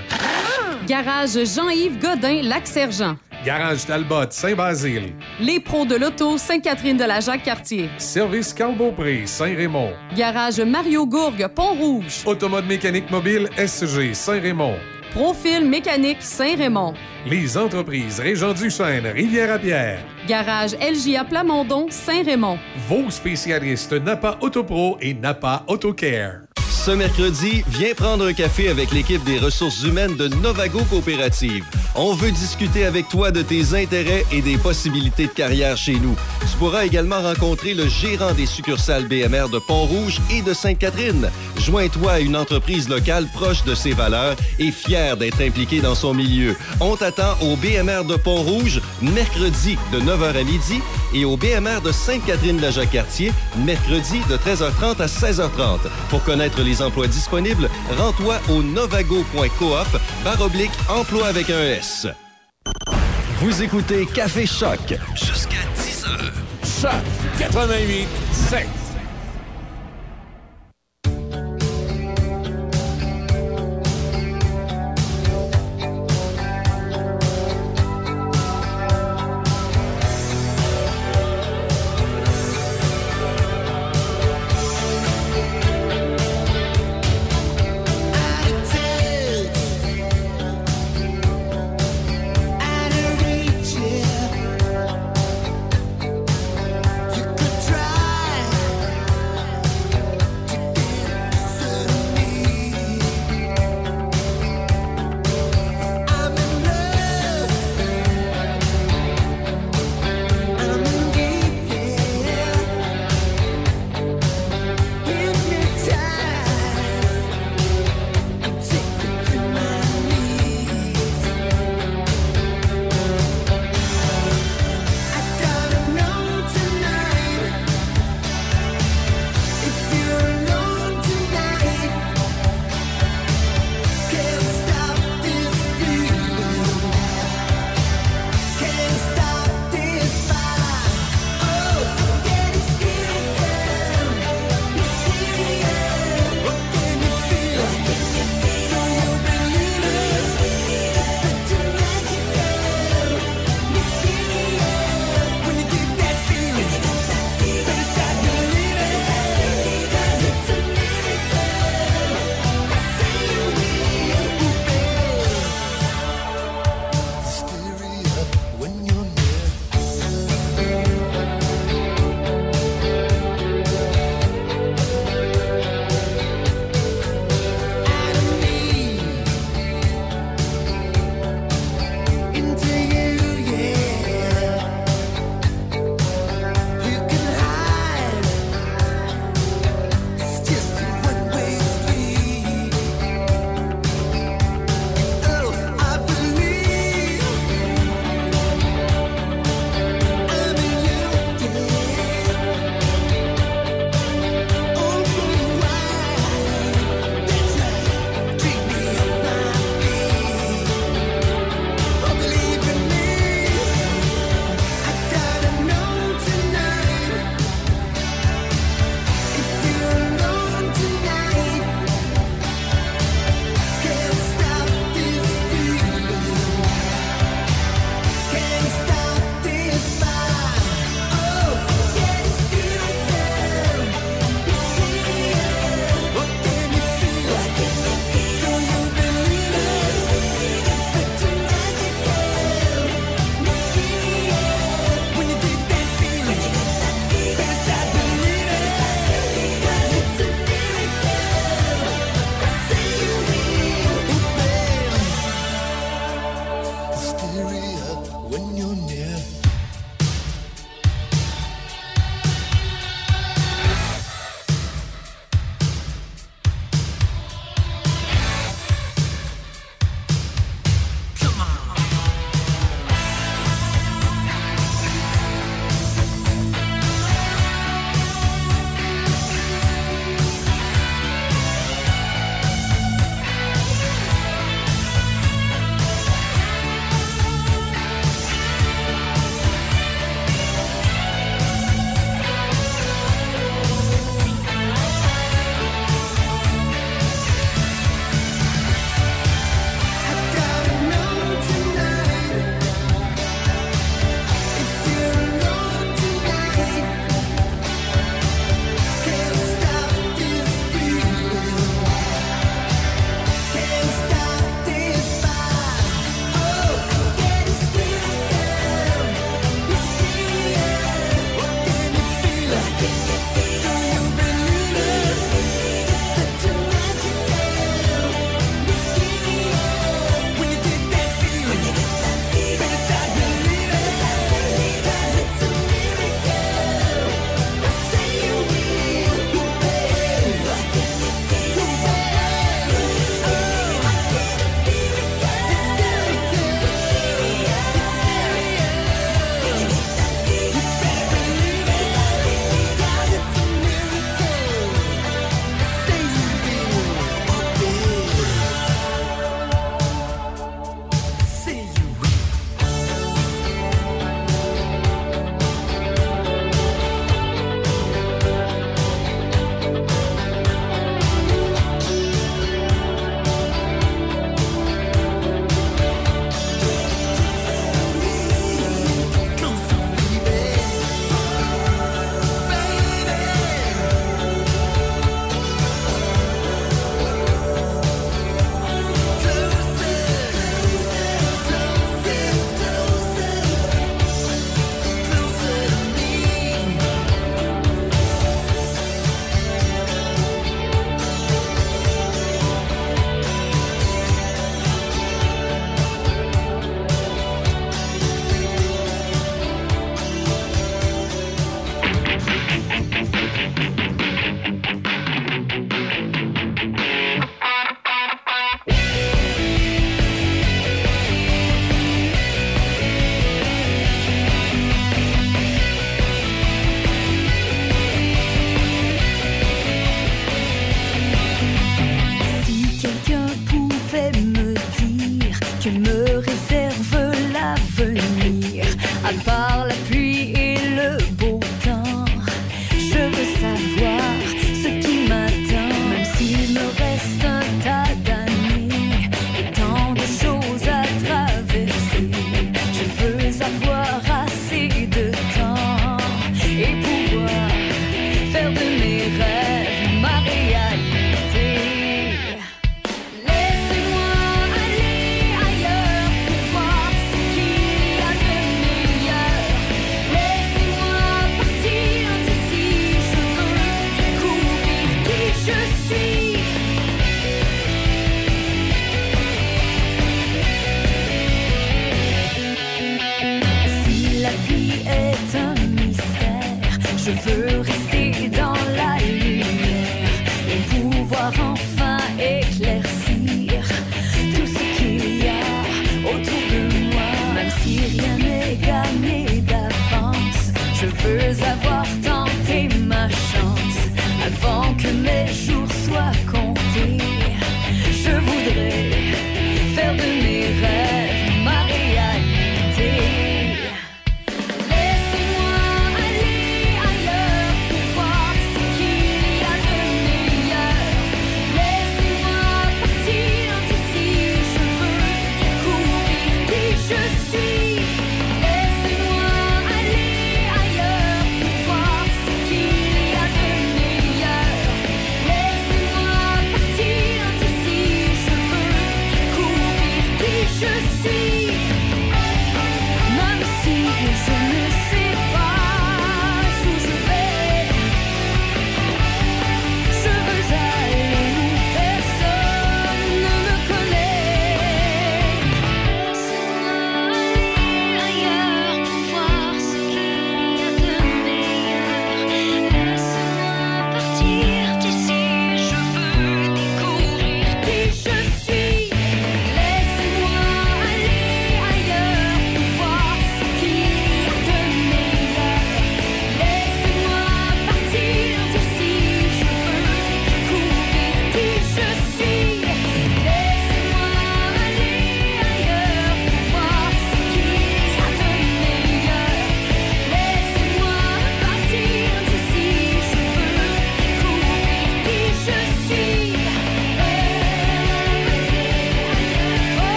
Garage Jean-Yves Godin, Lac-Sergent. Garage Talbot, Saint-Basile. Les pros de l'auto, Sainte-Catherine de la Jacques-Cartier. Service Carl Beaupré, Saint-Raymond. Garage Mario Gourgue, Pont-Rouge. Automode mécanique mobile SG, Saint-Raymond. Profil Mécanique Saint-Raymond. Les entreprises Régent du Chêne, Rivière-à-Pierre. Garage LJA Plamondon Saint-Raymond. Vos spécialistes Napa Autopro et Napa AutoCare. Ce mercredi, viens prendre un café avec l'équipe des ressources humaines de Novago Coopérative. On veut discuter avec toi de tes intérêts et des possibilités de carrière chez nous. Tu pourras également rencontrer le gérant des succursales BMR de Pont-Rouge et de Sainte-Catherine. Joins-toi à une entreprise locale proche de ses valeurs et fière d'être impliquée dans son milieu. On t'attend au BMR de Pont-Rouge mercredi de 9h à midi et au BMR de Sainte-Catherine-la-Jacques-Cartier mercredi de 13h30 à 16h30. Pour connaître emplois disponibles, rends-toi au novago.coop barre oblique emploi avec un S. Vous écoutez Café Choc jusqu'à 10h. Choc 88 7.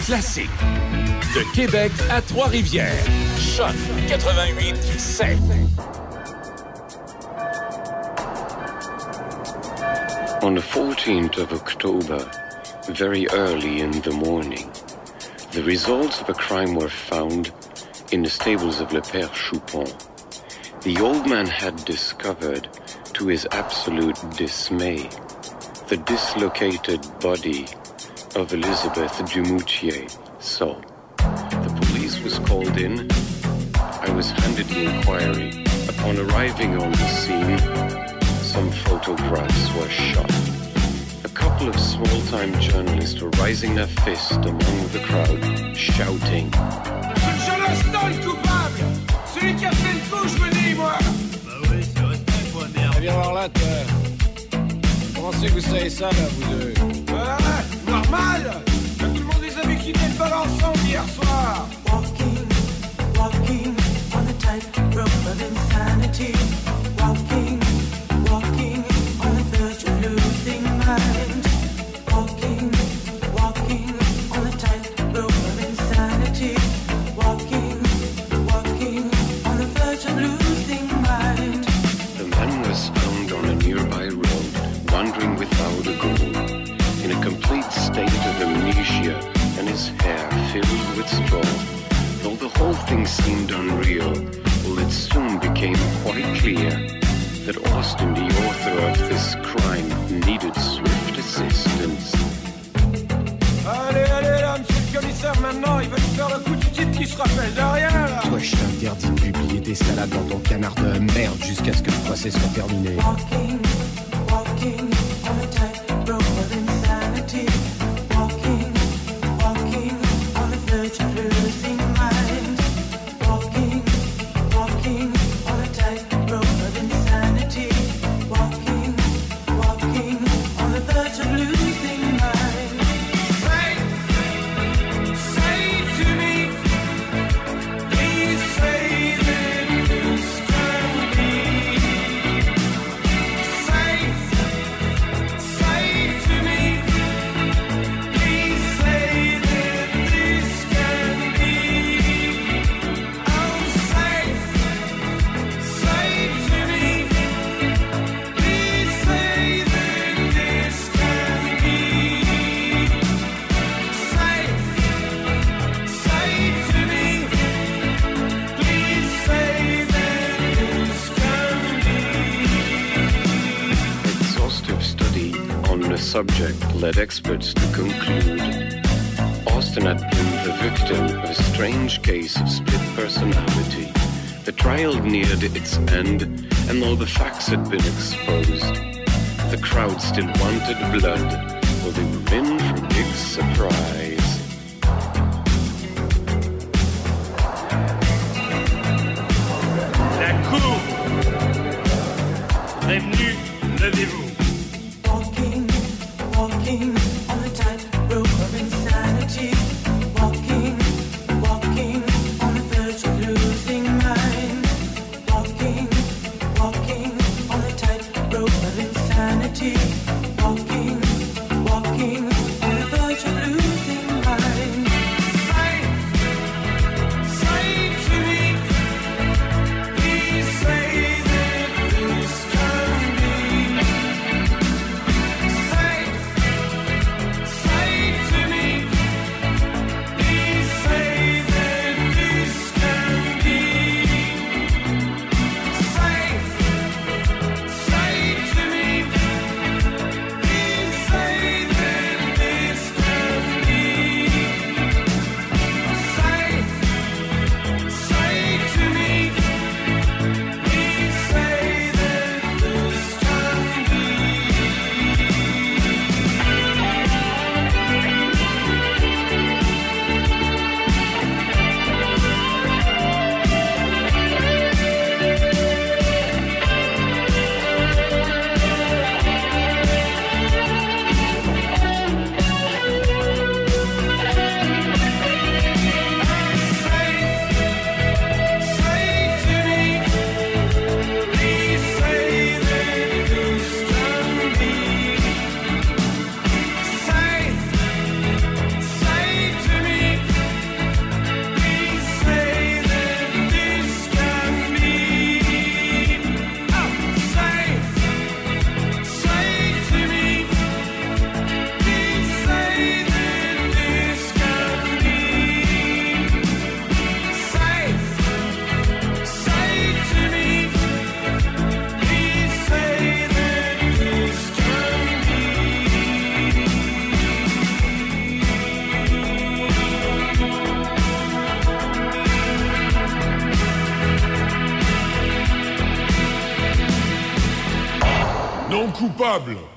Classiques. De Québec à Trois-Rivières. Choc 88 7. On the 14th of October, very early in the morning, the results of a crime were found in the stables of Le Père Choupon. The old man had discovered, to his absolute dismay, the dislocated body of Elizabeth Dumoutier. So, the police was called in. I was handed the inquiry. Upon arriving on the scene, some photographs were shot. A couple of small-time journalists were raising their fist among the crowd, shouting, Je l'instant le coupable Celui qui a fait le coup, je me dis, moi Bah oui, c'est respect, quoi, merde Viens voir là, toi. Comment c'est que vous savez ça, là, vous deux Ouais, normal Tout le monde les a vu quitter le bal ensemble hier soir. Walking, walking on the tightrope of insanity. Walking filled with. Though the whole thing seemed unreal, well, it soon became quite clear that Austin, the author of this crime, needed swift assistance. Allez, allez là, monsieur le commissaire, maintenant, il va nous faire le coup du type qui se rappelle de rien, là Toi, je t'interdis de publier tes salades dans ton canard de merde jusqu'à ce que le procès soit terminé. Walking, walking subject led experts to conclude Austin had been the victim of a strange case of split personality. The trial neared its end, and though the facts had been exposed. The crowd still wanted blood, for they were in for big surprise.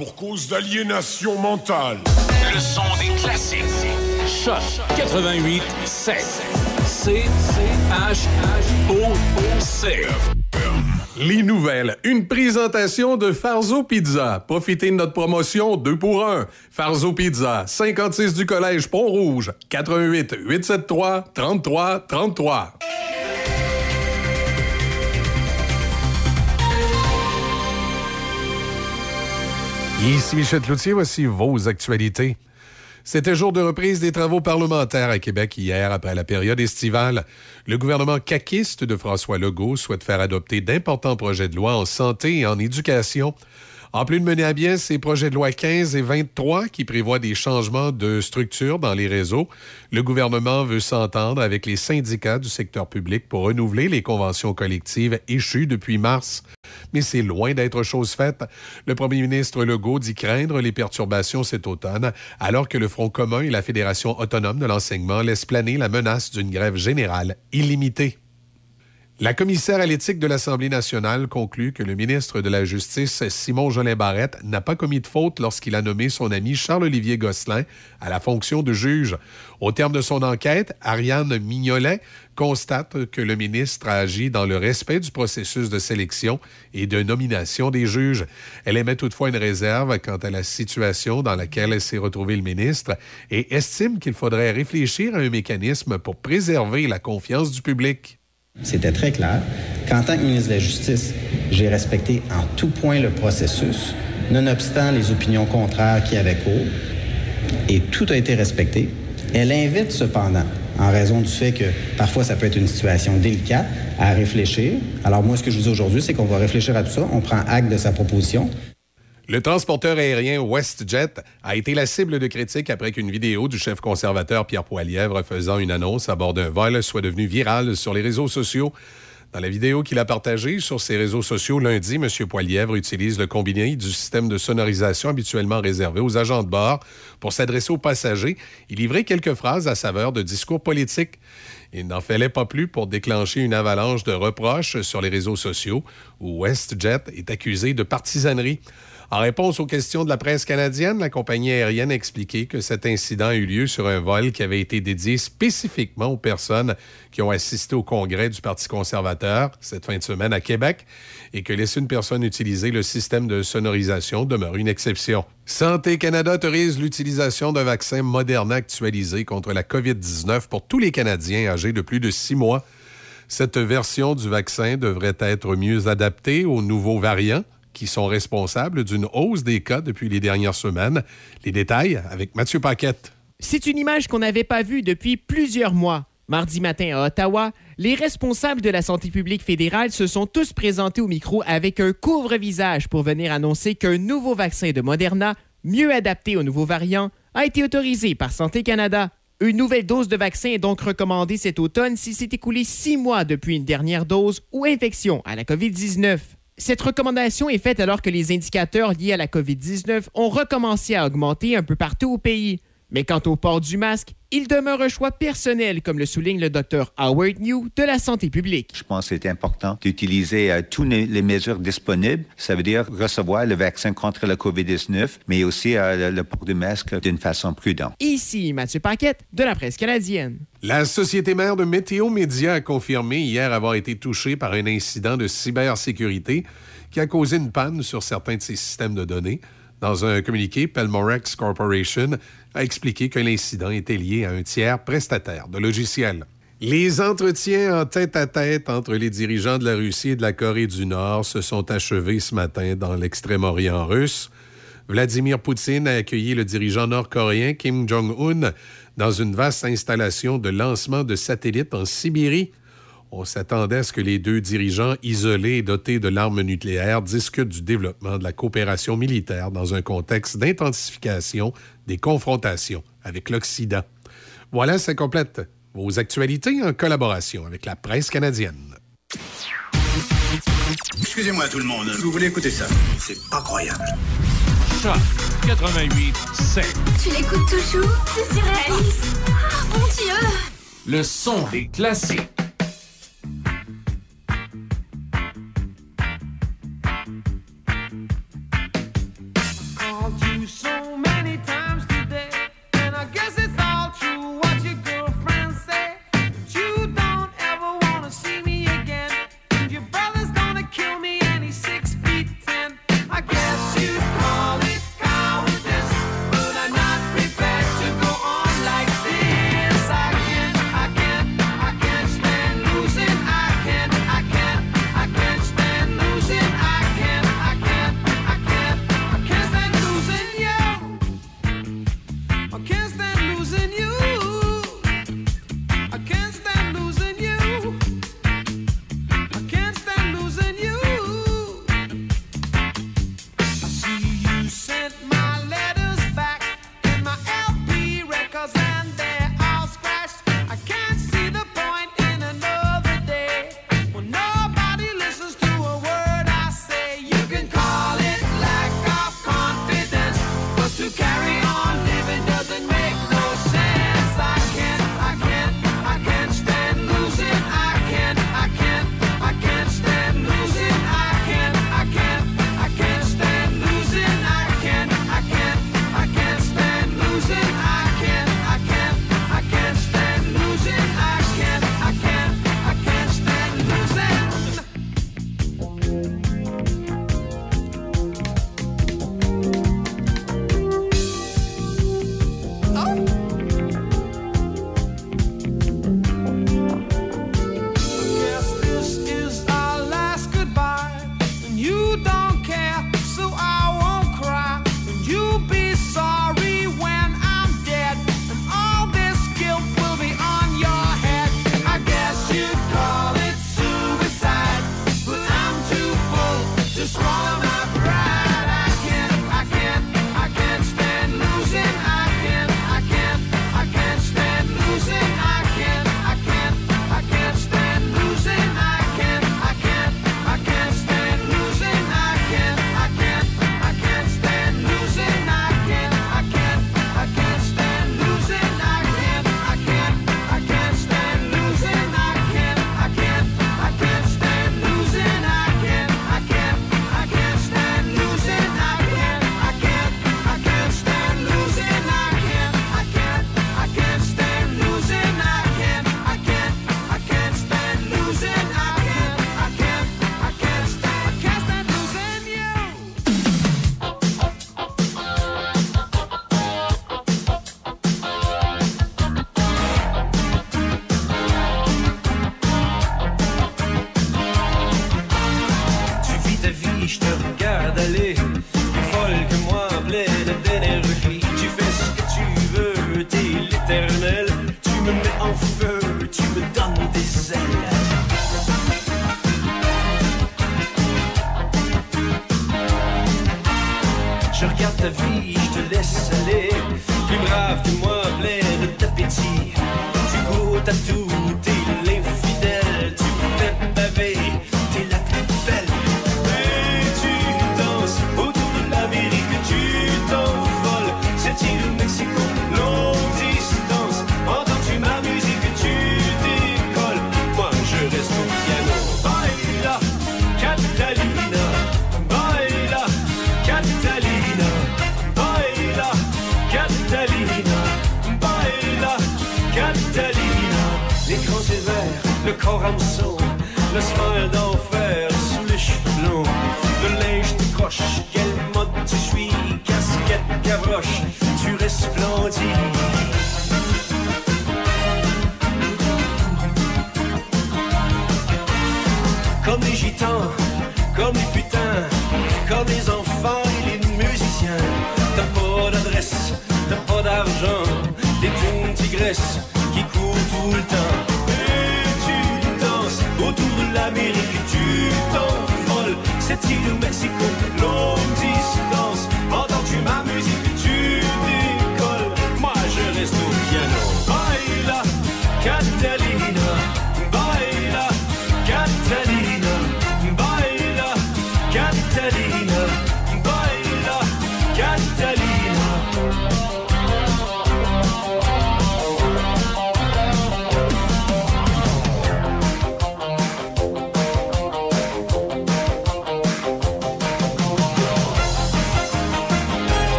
Pour cause d'aliénation mentale. Le son des classiques. Choc 88 7. C H O C. Les nouvelles. Une présentation de Farzo Pizza. Profitez de notre promotion 2 pour 1. Farzo Pizza, 56 du Collège Pont-Rouge, 88 873 33 33. Ici Michel Cloutier, voici vos actualités. C'était jour de reprise des travaux parlementaires à Québec hier après la période estivale. Le gouvernement caquiste de François Legault souhaite faire adopter d'importants projets de loi en santé et en éducation. En plus de mener à bien ces projets de loi 15 et 23 qui prévoient des changements de structure dans les réseaux, le gouvernement veut s'entendre avec les syndicats du secteur public pour renouveler les conventions collectives échues depuis mars. Mais c'est loin d'être chose faite. Le premier ministre Legault dit craindre les perturbations cet automne, alors que le Front commun et la Fédération autonome de l'enseignement laissent planer la menace d'une grève générale illimitée. La commissaire à l'éthique de l'Assemblée nationale conclut que le ministre de la Justice, Simon Jolin Barrette, n'a pas commis de faute lorsqu'il a nommé son ami Charles-Olivier Gosselin à la fonction de juge. Au terme de son enquête, Ariane Mignolet constate que le ministre a agi dans le respect du processus de sélection et de nomination des juges. Elle émet toutefois une réserve quant à la situation dans laquelle s'est retrouvé le ministre et estime qu'il faudrait réfléchir à un mécanisme pour préserver la confiance du public. C'était très clair qu'en tant que ministre de la Justice, j'ai respecté en tout point le processus, nonobstant les opinions contraires qui avaient cours, et tout a été respecté. Elle invite cependant, en raison du fait que parfois ça peut être une situation délicate, à réfléchir. Alors moi, ce que je vous dis aujourd'hui, c'est qu'on va réfléchir à tout ça. On prend acte de sa proposition. Le transporteur aérien WestJet a été la cible de critiques après qu'une vidéo du chef conservateur Pierre Poilièvre faisant une annonce à bord d'un vol soit devenue virale sur les réseaux sociaux. Dans la vidéo qu'il a partagée sur ses réseaux sociaux lundi, M. Poilièvre utilise le combiné du système de sonorisation habituellement réservé aux agents de bord pour s'adresser aux passagers et livrer quelques phrases à saveur de discours politiques. Il n'en fallait pas plus pour déclencher une avalanche de reproches sur les réseaux sociaux où WestJet est accusé de partisanerie. En réponse aux questions de la presse canadienne, la compagnie aérienne a expliqué que cet incident a eu lieu sur un vol qui avait été dédié spécifiquement aux personnes qui ont assisté au congrès du Parti conservateur cette fin de semaine à Québec et que laisser une personne utiliser le système de sonorisation demeure une exception. Santé Canada autorise l'utilisation d'un vaccin Moderna actualisé contre la COVID-19 pour tous les Canadiens âgés de plus de six mois. Cette version du vaccin devrait être mieux adaptée aux nouveaux variants qui sont responsables d'une hausse des cas depuis les dernières semaines. Les détails avec Mathieu Paquette. C'est une image qu'on n'avait pas vue depuis plusieurs mois. Mardi matin à Ottawa, les responsables de la santé publique fédérale se sont tous présentés au micro avec un couvre-visage pour venir annoncer qu'un nouveau vaccin de Moderna, mieux adapté aux nouveaux variants, a été autorisé par Santé Canada. Une nouvelle dose de vaccin est donc recommandée cet automne s'il s'est écoulé six mois depuis une dernière dose ou infection à la COVID-19. Cette recommandation est faite alors que les indicateurs liés à la COVID-19 ont recommencé à augmenter un peu partout au pays. Mais quant au port du masque, il demeure un choix personnel, comme le souligne le Dr Howard New de la santé publique. Je pense que c'est important d'utiliser euh, toutes les, les mesures disponibles. Ça veut dire recevoir le vaccin contre la COVID-19, mais aussi euh, le, le port du masque d'une façon prudente. Ici Mathieu Paquette de la presse canadienne. La société mère de Météo Média a confirmé hier avoir été touchée par un incident de cybersécurité qui a causé une panne sur certains de ses systèmes de données. Dans un communiqué, Pelmorex Corporation a expliqué que l'incident était lié à un tiers prestataire de logiciels. Les entretiens en tête-à-tête entre les dirigeants de la Russie et de la Corée du Nord se sont achevés ce matin dans l'extrême-orient russe. Vladimir Poutine a accueilli le dirigeant nord-coréen Kim Jong-un dans une vaste installation de lancement de satellites en Sibérie. On s'attendait à ce que les deux dirigeants isolés et dotés de l'arme nucléaire discutent du développement de la coopération militaire dans un contexte d'intensification des confrontations avec l'Occident. Voilà, ça complète vos actualités en collaboration avec la presse canadienne. Excusez-moi tout le monde, vous voulez écouter ça? C'est pas croyable. Choc 88 7. Tu l'écoutes toujours? C'est surréaliste. Ah, mon Dieu Le son des classiques.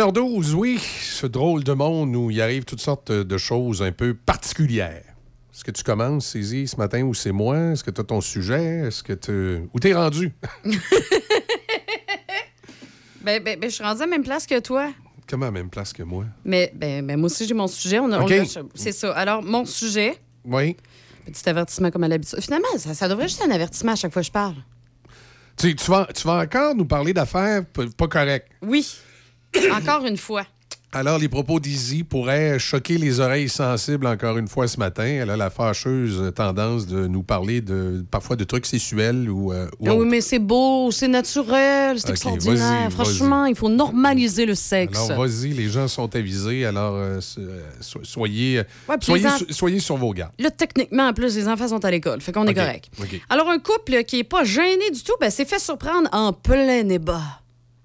9h12, oui, ce drôle de monde où il arrive toutes sortes de choses un peu particulières. Est-ce que tu commences, Saisie, ce matin ou c'est moi? Est-ce que tu as ton sujet? Est-ce que tu. Où t'es rendu? [laughs] ben, ben, ben, je suis rendu à la même place que toi. Comment à la même place que moi? Mais ben, ben moi aussi, j'ai mon sujet. On, c'est ça. Alors, mon sujet. Oui. Petit avertissement comme à l'habitude. Finalement, ça, ça devrait être un avertissement à chaque fois que je parle. Tu, tu, vas, tu vas encore nous parler d'affaires pas correctes. Oui. [coughs] Encore une fois. Alors, les propos d'Izzy pourraient choquer les oreilles sensibles encore une fois ce matin. Elle a la fâcheuse tendance de nous parler de parfois de trucs sexuels ou, euh, ou Ah oui, mais c'est beau, c'est naturel, c'est extraordinaire. Franchement, il faut normaliser le sexe. Alors, vas-y, les gens sont avisés. Alors, euh, so- euh, so- soyez, Ouais, soyez, en- sur vos gardes. Là, techniquement, en plus, les enfants sont à l'école. Fait qu'on est correct. Alors, un couple qui est pas gêné du tout, ben, s'est fait surprendre en plein débat.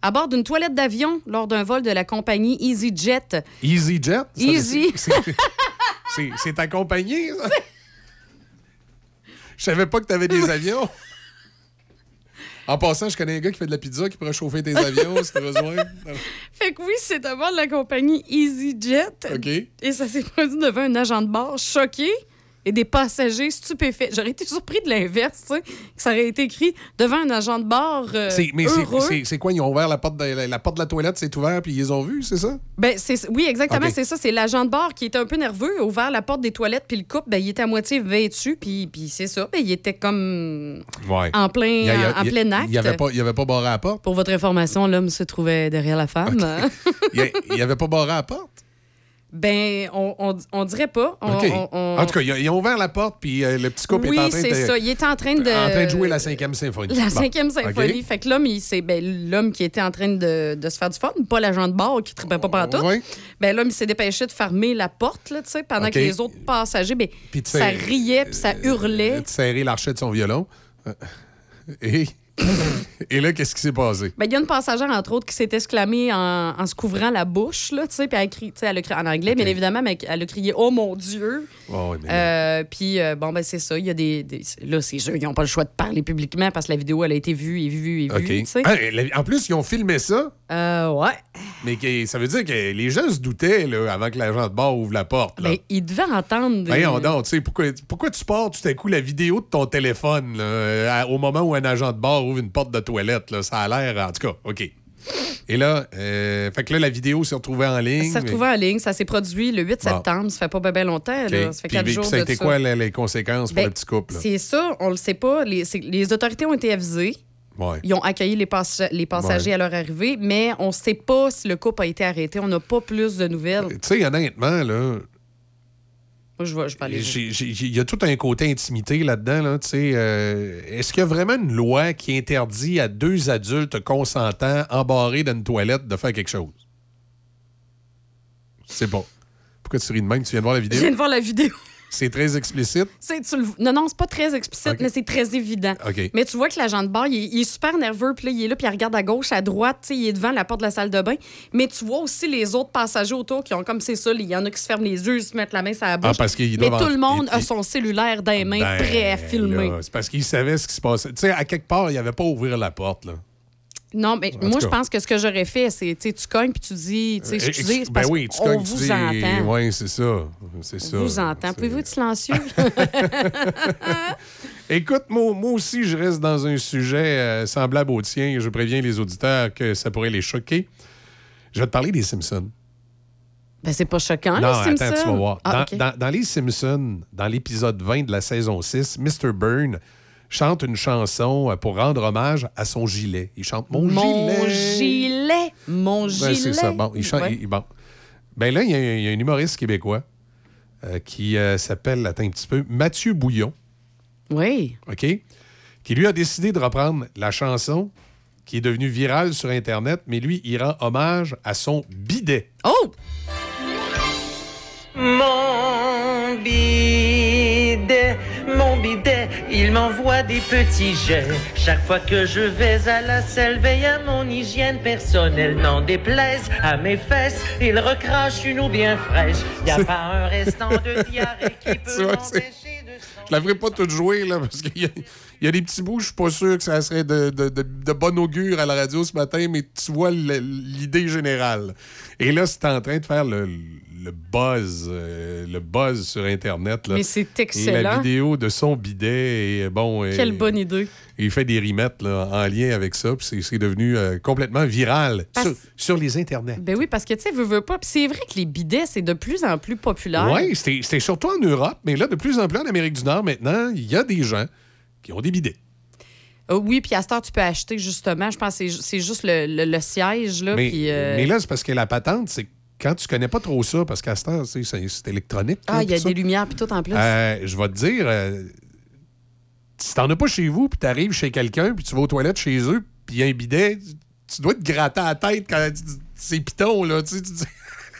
À bord d'une toilette d'avion lors d'un vol de la compagnie EasyJet. EasyJet? Easy. c'est ta compagnie, ça? Je savais pas que tu avais des avions. En passant, je connais un gars qui fait de la pizza qui pourrait chauffer tes avions si t'as besoin. Fait que oui, c'est à bord de la compagnie EasyJet. OK. Et ça s'est produit devant un agent de bord choqué et des passagers stupéfaits. J'aurais été surpris de l'inverse, tu sais, que ça aurait été écrit devant un agent de bar euh, mais c'est- quoi? Ils ont ouvert la porte de la, la porte de la toilette, c'est ouvert, puis ils les ont vus, c'est ça? Ben, c'est, oui, exactement, c'est ça. C'est l'agent de bar qui était un peu nerveux, a ouvert la porte des toilettes, puis le couple, ben, il était à moitié vêtu, puis, puis c'est ça. Ben, il était comme Ouais. en plein, Il y a- il y a- en, plein acte. Il n'y avait, pas- il y avait pas barré à la porte? Pour votre information, l'homme se trouvait derrière la femme. [laughs] Il n'y avait pas barré à la porte? Ben, on, on, on dirait pas. On- En tout cas, ils ont- ouvert la porte, puis euh, le petit couple oui, est en train de... c'est ça. Il était en train de... En train de jouer la cinquième symphonie. La cinquième symphonie. Fait que l'homme, c'est ben, l'homme qui était en train de, de se faire du fun, pas l'agent de bar qui ne pas pantoute. Ouais. Ben, l'homme, il s'est dépêché de fermer la porte, là, tu sais, pendant que les autres passagers, ben, ça riait puis ça hurlait. de serrer l'archet de son violon. Euh, Et, [coughs] et là, qu'est-ce qui s'est passé? Ben, il y a une passagère, entre autres, qui s'est exclamée en, en se couvrant la bouche, là, tu sais, puis elle, tu sais, elle a crié en anglais, bien évidemment, mais elle a crié « Oh mon Dieu! Oh, oui, mais- Euh, puis, euh, bon, ben, c'est ça. Il y a des. des- là, c'est sûr, ils n'ont pas le choix de parler publiquement parce que la vidéo, elle a été vue et vue et vue. OK. tu sais. Ah, en plus, ils ont filmé ça, Euh, ouais. mais que- ça veut dire que les gens se doutaient là, avant que l'agent de bar ouvre la porte. Là. Ben, ils devaient entendre. des- Voyons donc, tu sais, pourquoi, pourquoi tu pars tout à coup la vidéo de ton téléphone là, au moment où un agent de bar ouvre une porte de toilette? Là, ça a l'air, en tout cas, OK. Et là, euh, fait que là, la vidéo s'est retrouvée en ligne. Ça s'est retrouvé en ligne. Ça s'est produit le 8 Bon. septembre. Ça fait pas bien ben longtemps. Là. Ça fait Puis, quatre puis, jours ça a de été quoi les, les conséquences pour Ben, le petit couple? C'est ça, on le sait pas. Les, les autorités ont été avisées. Ouais. Ils ont accueilli les, passa- les passagers Ouais. à leur arrivée, mais on ne sait pas si le couple a été arrêté. On n'a pas plus de nouvelles. Tu sais, honnêtement, là, Moi, je vais, je il y a tout un côté intimité là-dedans. Là, euh, Est-ce qu'il y a vraiment une loi qui interdit à deux adultes consentants embarrés dans une toilette de faire quelque chose? Je sais pas. Pourquoi tu ris de même? Tu viens de voir la Je vidéo? viens de voir la vidéo. C'est très explicite? Tu le- Non, non, c'est pas très explicite, mais c'est très évident. Mais tu vois que l'agent de bar, il est, il est super nerveux, puis là, il est là, puis il regarde à gauche, à droite, il est devant la porte de la salle de bain. Mais tu vois aussi les autres passagers autour qui ont comme c'est ça, il y en a qui se ferment les yeux, ils se mettent la main sur la bouche. Ah, parce Mais tout le monde a son cellulaire dans les mains, Ben, prêt à filmer. C'est parce qu'ils savaient ce qui se passait. Tu sais, à quelque part, il n'y avait pas à ouvrir la porte. Là. Non, mais En moi, je pense que ce que j'aurais fait, c'est, tu cognes, puis tu dis, tu sais, Euh, excusez, ex- c'est parce ben oui, tu qu'on cognes, tu vous dis- entend. Oui, c'est ça. C'est ça. On vous entend. Pouvez-vous être silencieux? [laughs] [laughs] Écoute, moi, moi aussi, je reste dans un sujet euh, semblable au tien. Je préviens les auditeurs que ça pourrait les choquer. Je vais te parler des Simpsons. ben, c'est pas choquant, non, les Simpsons. attends, tu vas voir. Ah, dans- dans les Simpsons, dans l'épisode 20 de la saison 6, Mr. Byrne chante une chanson euh, pour rendre hommage à son gilet. Il chante Mon, Mon gilet. gilet. Mon Ben, gilet. c'est ça. Bon, il chante. Ouais. il- bon. Ben là, il y, a un- il y a un humoriste québécois euh, qui euh, s'appelle, attends un petit peu, Mathieu Bouillon. Oui. OK? Qui lui a décidé de reprendre la chanson qui est devenue virale sur Internet, mais lui, il rend hommage à son bidet. Oh! Mon mon bidet, il m'envoie des petits jets. Chaque fois que je vais à la selle, veille à mon hygiène personnelle. N'en déplaise à mes fesses, il recrache une eau bien fraîche. Y a pas un restant de diarrhée qui [laughs] peut m'empêcher c'est- Je la ferai pas toute jouer, là, parce qu'il y, a- il y a des petits bouts, je suis pas sûr que ça serait de, de, de- de bon augure à la radio ce matin, mais tu vois l'idée générale. Et là, c'est en train de faire le, le buzz, euh, le buzz sur Internet. Là. Mais c'est excellent. la vidéo de son bidet, et bon... et- Quelle bonne idée. Il fait des rimettes là, en lien avec ça, puis c'est- devenu euh, complètement viral Parce- sur, sur les internets. Ben oui, parce que, tu sais, veux, veux pas. Puis c'est vrai que les bidets, c'est de plus en plus populaire. Oui, c'était surtout en Europe, mais là, de plus en plus en Amérique du Nord, maintenant, il y a des gens qui ont des bidets. Euh, oui, puis à cette heure, tu peux acheter, justement. Je pense que c'est ju- c'est juste le, le- le siège, là. mais, euh, mais là, c'est parce que la patente, c'est quand tu connais pas trop ça, parce qu'à tu sais, c'est c'est électronique. Ah, il y a ça. des lumières, puis tout en plus. Euh, je vais te dire, euh, si t'en as pas chez vous, puis t'arrives chez quelqu'un, puis tu vas aux toilettes chez eux, puis il y a un bidet, tu dois te gratter à la tête quand tu- c'est piton, là. Tu sais, tu dis-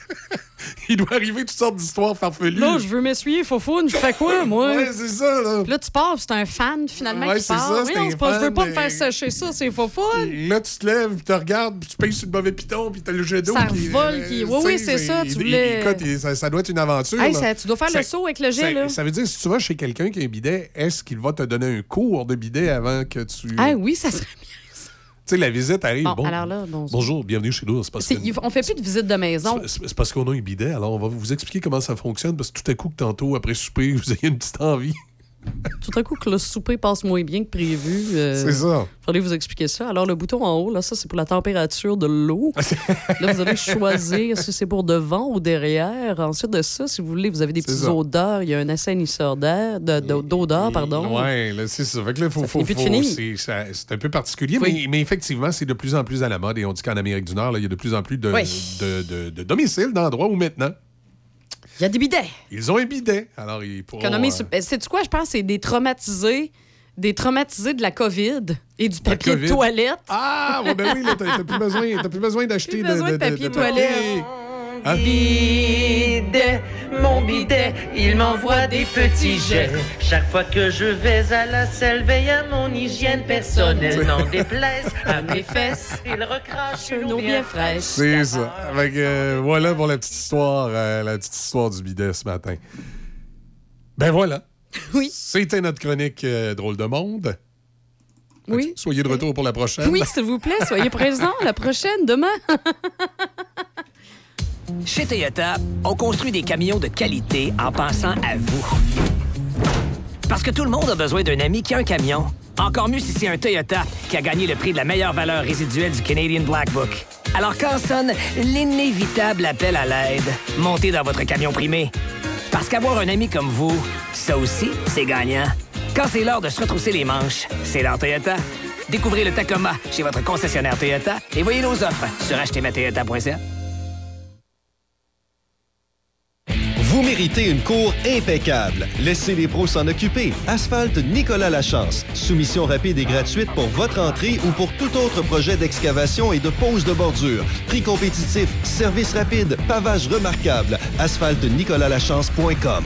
[laughs] il doit arriver toutes sortes d'histoires farfelues. Là, je veux m'essuyer, faufoune. Je fais quoi, moi? Ouais, c'est ça, là. Puis là, tu pars, c'est un fan, finalement, Ouais, qui part. ça, Oui, c'est non, un c'est pas, je veux pas me mais- faire sécher ça, c'est faufoune. Là, tu te lèves, puis tu regardes, puis tu payes sur le mauvais piton, puis t'as le jet d'eau. Ça qui- revole, qui- oui, tu oui, c'est ça, tu voulais- écoute, ça, ça doit être une aventure. Hey, ça- tu dois faire le saut avec le jet, ça, là. Ça veut dire, si tu vas chez quelqu'un qui a un bidet, est-ce qu'il va te donner un cours de bidet avant que tu. Ah oui, ça serait bien. Sais, la visite arrive. Bon, Bon, alors là, bonjour. bonjour, bienvenue chez nous. Parce que- on fait plus de visite de maison. c'est- parce qu'on a un bidet. Alors, on va vous expliquer comment ça fonctionne parce que tout à coup, que tantôt, après souper, [laughs] vous ayez une petite envie. Tout à coup que le souper passe moins bien que prévu. euh, C'est ça. Fallait vous expliquer ça. Alors, le bouton en haut, là, ça, c'est pour la température de l'eau. [laughs] là, vous allez choisir si c'est pour devant ou derrière. Ensuite de ça, si vous voulez, vous avez des petites ça. odeurs. Il y a un assainisseur d'air, de- de- d'odeur, pardon. Là, c'est ça. Fait que là, faut, faut, c'est, un peu particulier, Oui. mais, mais effectivement, c'est de plus en plus à la mode. Et on dit qu'en Amérique du Nord, là, il y a de plus en plus de, Oui. de, de- de domiciles, d'endroits où maintenant, Il y a des bidets. ils ont un bidet. Alors, ils pourront... Euh, Ben, Sais-tu quoi? Je pense c'est des traumatisés. Des traumatisés de la COVID et du papier de toilette. Ah, ouais, ben oui, là, t'as, plus besoin, t'as plus besoin d'acheter Plus besoin de papier toilette. Hein? bidet, mon bidet, il m'envoie des petits jets. Chaque fois que je vais à la selle, veille à mon hygiène personnelle. N'en déplaise à mes fesses, il recrache une eau bien fraîche. C'est ça. Que, euh, voilà pour la petite histoire, euh, la petite histoire du bidet ce matin. Ben voilà. Oui. C'était notre chronique euh, Drôle de monde. Oui. Soyez de retour pour la prochaine. Oui, s'il vous plaît, soyez présents la prochaine, demain. [laughs] Chez Toyota, on construit des camions de qualité en pensant à vous. Parce que tout le monde a besoin d'un ami qui a un camion. Encore mieux si c'est un Toyota qui a gagné le prix de la meilleure valeur résiduelle du Canadian Black Book. Alors quand sonne l'inévitable appel à l'aide, montez dans votre camion primé. Parce qu'avoir un ami comme vous, ça aussi, c'est gagnant. Quand c'est l'heure de se retrousser les manches, c'est l'heure Toyota. Découvrez le Tacoma chez votre concessionnaire Toyota et voyez nos offres sur achetermatoyota.ca. Vous méritez une cour impeccable. Laissez les pros s'en occuper. Asphalte Nicolas Lachance. Soumission rapide et gratuite pour votre entrée ou pour tout autre projet d'excavation et de pose de bordure. Prix compétitif, service rapide, pavage remarquable. asphaltenicolalachance.com.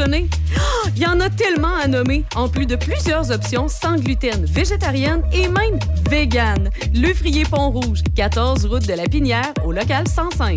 Ah, Il y en a tellement à nommer, en plus de plusieurs options sans gluten, végétarienne et même vegan. Le Frier Pont-Rouge, 14 route de la Pinière, au local 105.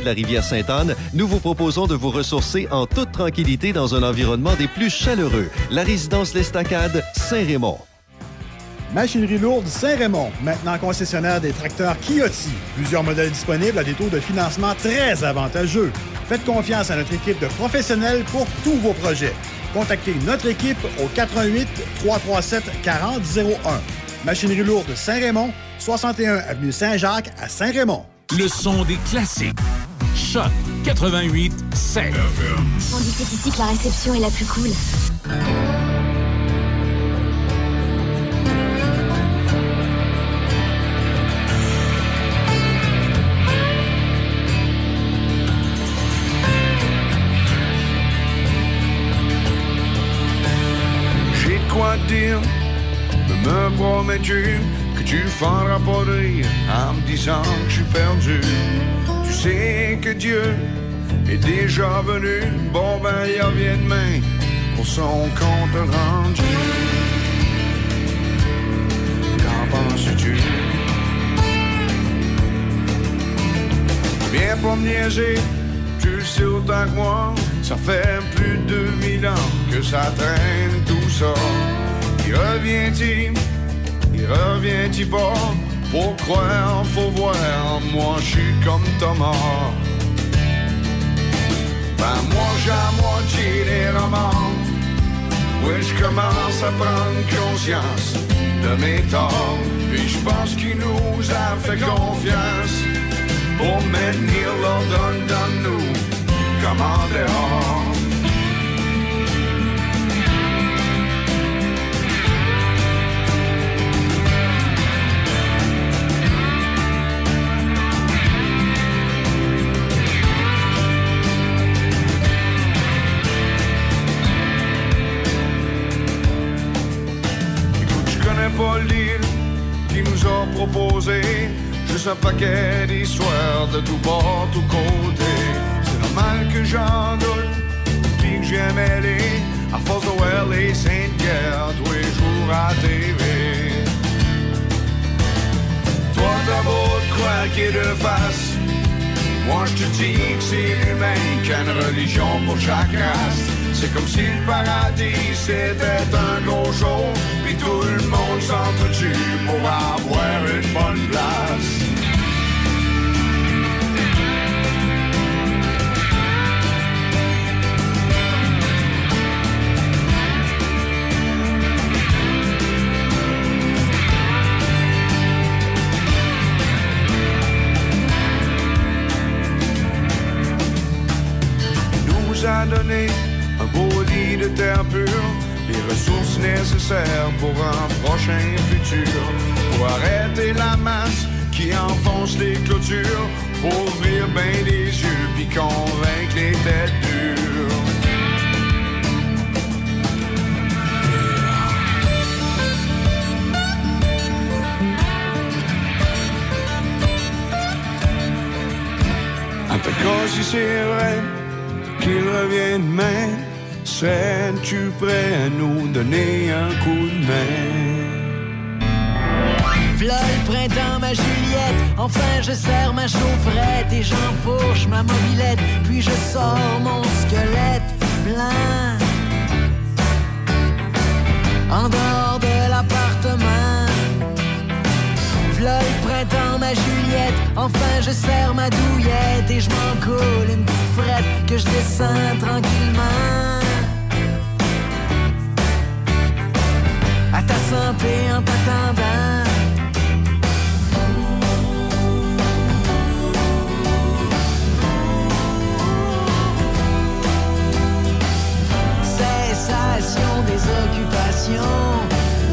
De la rivière Sainte-Anne, nous vous proposons de vous ressourcer en toute tranquillité dans un environnement des plus chaleureux. La résidence L'Estacade, Saint-Raymond. Machinerie lourde Saint-Raymond, maintenant concessionnaire des tracteurs Kioti. Plusieurs modèles disponibles à des taux de financement très avantageux. Faites confiance à notre équipe de professionnels pour tous vos projets. Contactez notre équipe au 88 337 4001. Machinerie lourde Saint-Raymond, 61 avenue Saint-Jacques à Saint-Raymond. Le son des classiques. Choc 88 7. On dit c'est ici que la réception est la plus cool. J'ai de quoi te dire, me promets-tu que tu feindras pas de rire en me disant que je suis perdu. Tu sais que Dieu est déjà venu, bon ben il revient demain pour son compte rendu. Qu'en penses-tu? Viens pas me tu le sais autant que moi. Ça fait plus de 2000 ans que ça traîne tout ça. Il revient-il, il revient-il pas? Pour croire, faut voir, moi je suis comme Thomas. Ben moi j'ai à moitié les romans. Oui, je commence à prendre conscience de mes torts. Puis je pense qu'il nous a fait confiance pour maintenir l'ordre dans nous comme en dehors. A proposé juste un paquet d'histoires de tout bord, tout côté. C'est normal que j'en doute, puis que j'aime aller à force de voir les Sainte-Guerre tous les jours à TV. Toi, t'as beau te qu'il de face. Moi, je te dis que c'est l'humain qui a une religion pour chaque race. C'est comme si le paradis c'était un gros show, puis tout le monde s'entretue pour avoir er une bonne place. a donné un beau lit de terre pure, les ressources nécessaires pour un prochain futur. Pour arrêter la masse qui enfonce les clôtures, faut ouvrir bien les yeux puis convaincre les têtes dures. En tout cas, si c'est vrai qu'il revient demain, serais-tu prêt à nous donner un coup de main? V'là le printemps, ma Juliette. Enfin, je serre ma chaufferette et j'enfourche ma mobilette. Puis je sors mon squelette plein. En dehors de l'appartement. V'là le printemps, ma Juliette. Enfin, je serre ma douillette et je m'en coule une petite frette que je descends tranquillement. À ta santé en t'attendant. Cessation des occupations,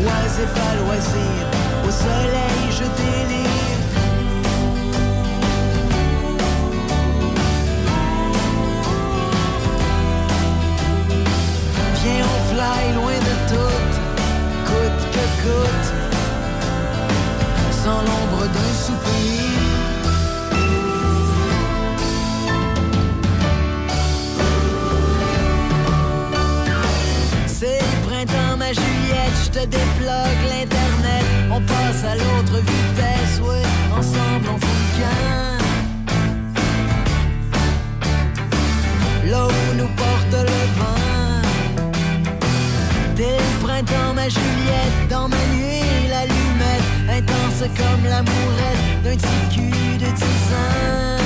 oisif à loisir, au soleil je délire. Viens, on fly loin sans l'ombre d'un soupir. C'est le printemps, ma Juliette, je te déplogue l'internet. On passe à l'autre vitesse, ouais, comme l'amourette d'un petit cul de 10 ans.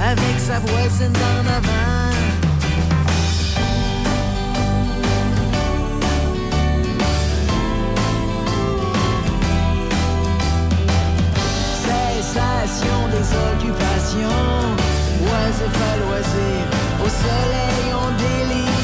Avec sa voisine d'en avant. Cessation des occupations, oisif à au soleil on délire.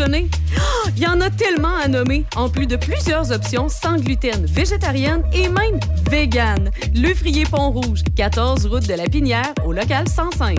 Ah, Il y en a tellement à nommer, en plus de plusieurs options sans gluten, végétarienne et même vegan. Le Frier Pont-Rouge, 14 route de la Pinière, au local 105.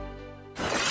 you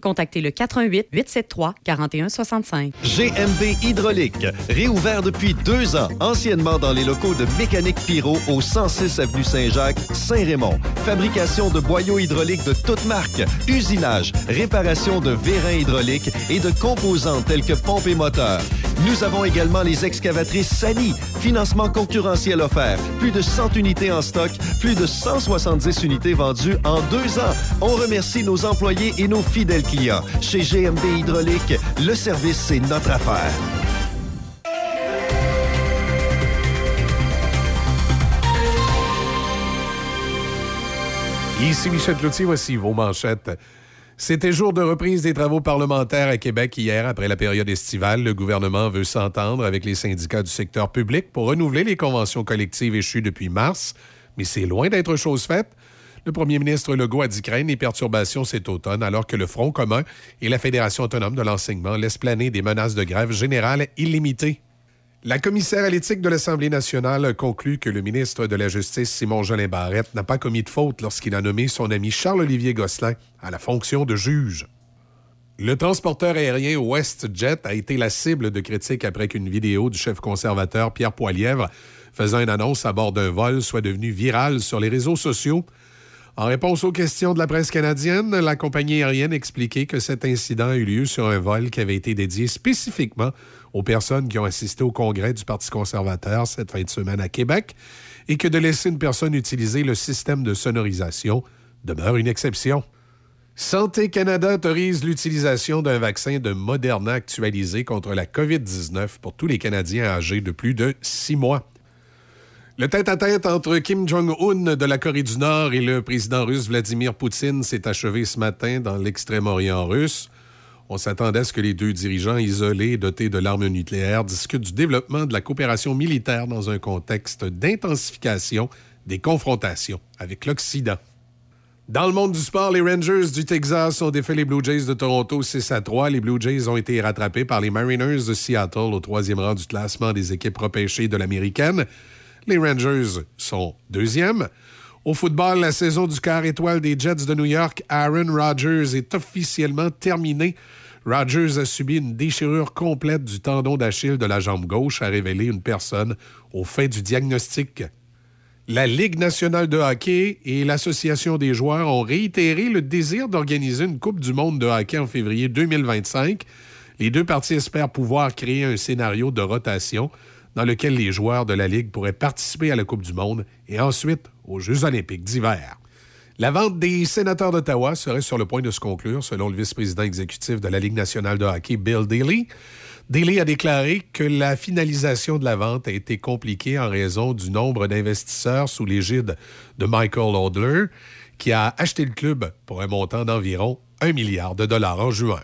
contactez le 88 873 4165. GMB Hydraulique, réouvert depuis deux ans, anciennement dans les locaux de Mécanique Pyro au 106 avenue Saint-Jacques, Saint-Raymond. Fabrication de boyaux hydrauliques de toutes marques, usinage, réparation de vérins hydrauliques et de composants tels que pompes et moteurs. Nous avons également les excavatrices Sani, financement concurrentiel offert, plus de 100 unités en stock, plus de 170 unités vendues en deux ans. On remercie nos employés et nos fidèles Chez Hydraulique, le service, c'est notre affaire. Ici Michel Cloutier, voici vos manchettes. C'était jour de reprise des travaux parlementaires à Québec hier après la période estivale. Le gouvernement veut s'entendre avec les syndicats du secteur public pour renouveler les conventions collectives échues depuis mars, mais c'est loin d'être chose faite. Le premier ministre Legault a dit craindre les perturbations cet automne alors que le Front commun et la Fédération autonome de l'enseignement laissent planer des menaces de grève générale illimitées. La commissaire à l'éthique de l'Assemblée nationale conclut que le ministre de la Justice, Simon-Jolin Barrette, n'a pas commis de faute lorsqu'il a nommé son ami Charles-Olivier Gosselin à la fonction de juge. Le transporteur aérien WestJet a été la cible de critiques après qu'une vidéo du chef conservateur Pierre Poilièvre faisant une annonce à bord d'un vol soit devenue virale sur les réseaux sociaux. En réponse aux questions de la presse canadienne, la compagnie aérienne expliquait que cet incident a eu lieu sur un vol qui avait été dédié spécifiquement aux personnes qui ont assisté au congrès du Parti conservateur cette fin de semaine à Québec et que de laisser une personne utiliser le système de sonorisation demeure une exception. Santé Canada autorise l'utilisation d'un vaccin de Moderna actualisé contre la COVID-19 pour tous les Canadiens âgés de plus de six mois. Le tête-à-tête entre Kim Jong-un de la Corée du Nord et le président russe Vladimir Poutine s'est achevé ce matin dans l'extrême-orient russe. On s'attendait à ce que les deux dirigeants isolés dotés de l'arme nucléaire discutent du développement de la coopération militaire dans un contexte d'intensification des confrontations avec l'Occident. Dans le monde du sport, les Rangers du Texas ont défait les Blue Jays de Toronto 6 à 3. Les Blue Jays ont été rattrapés par les Mariners de Seattle au troisième rang du classement des équipes repêchées de l'américaine. Les Rangers sont deuxièmes. Au football, la saison du quart étoile des Jets de New York, Aaron Rodgers, est officiellement terminée. Rodgers a subi une déchirure complète du tendon d'Achille de la jambe gauche, a révélé une personne au fait du diagnostic. La Ligue nationale de hockey et l'Association des joueurs ont réitéré le désir d'organiser une Coupe du monde de hockey en février 2025. Les deux parties espèrent pouvoir créer un scénario de rotation dans lequel les joueurs de la Ligue pourraient participer à la Coupe du monde et ensuite aux Jeux olympiques d'hiver. La vente des sénateurs d'Ottawa serait sur le point de se conclure, selon le vice-président exécutif de la Ligue nationale de hockey, Bill Daly. Daly a déclaré que la finalisation de la vente a été compliquée en raison du nombre d'investisseurs sous l'égide de Michael Odler, qui a acheté le club pour un montant d'environ 1 milliard de dollars en juin.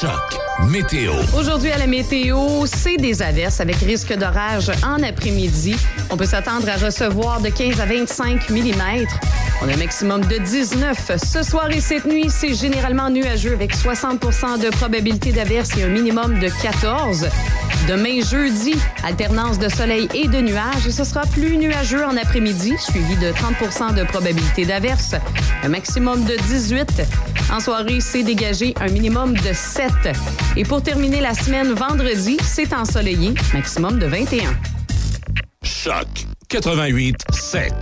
Choc Aujourd'hui, à la météo, c'est des averses avec risque d'orage en après-midi. On peut s'attendre à recevoir de 15 à 25 mm. On a un maximum de 19. Ce soir et cette nuit, c'est généralement nuageux avec 60% de probabilité d'averse et un minimum de 14. Demain, jeudi, alternance de soleil et de nuages. Et ce sera plus nuageux en après-midi, suivi de 30% de probabilité d'averse. Un maximum de 18. En soirée, c'est dégagé un minimum de 7. Et pour terminer la semaine, vendredi, c'est ensoleillé, maximum de 21. Choc 88 7.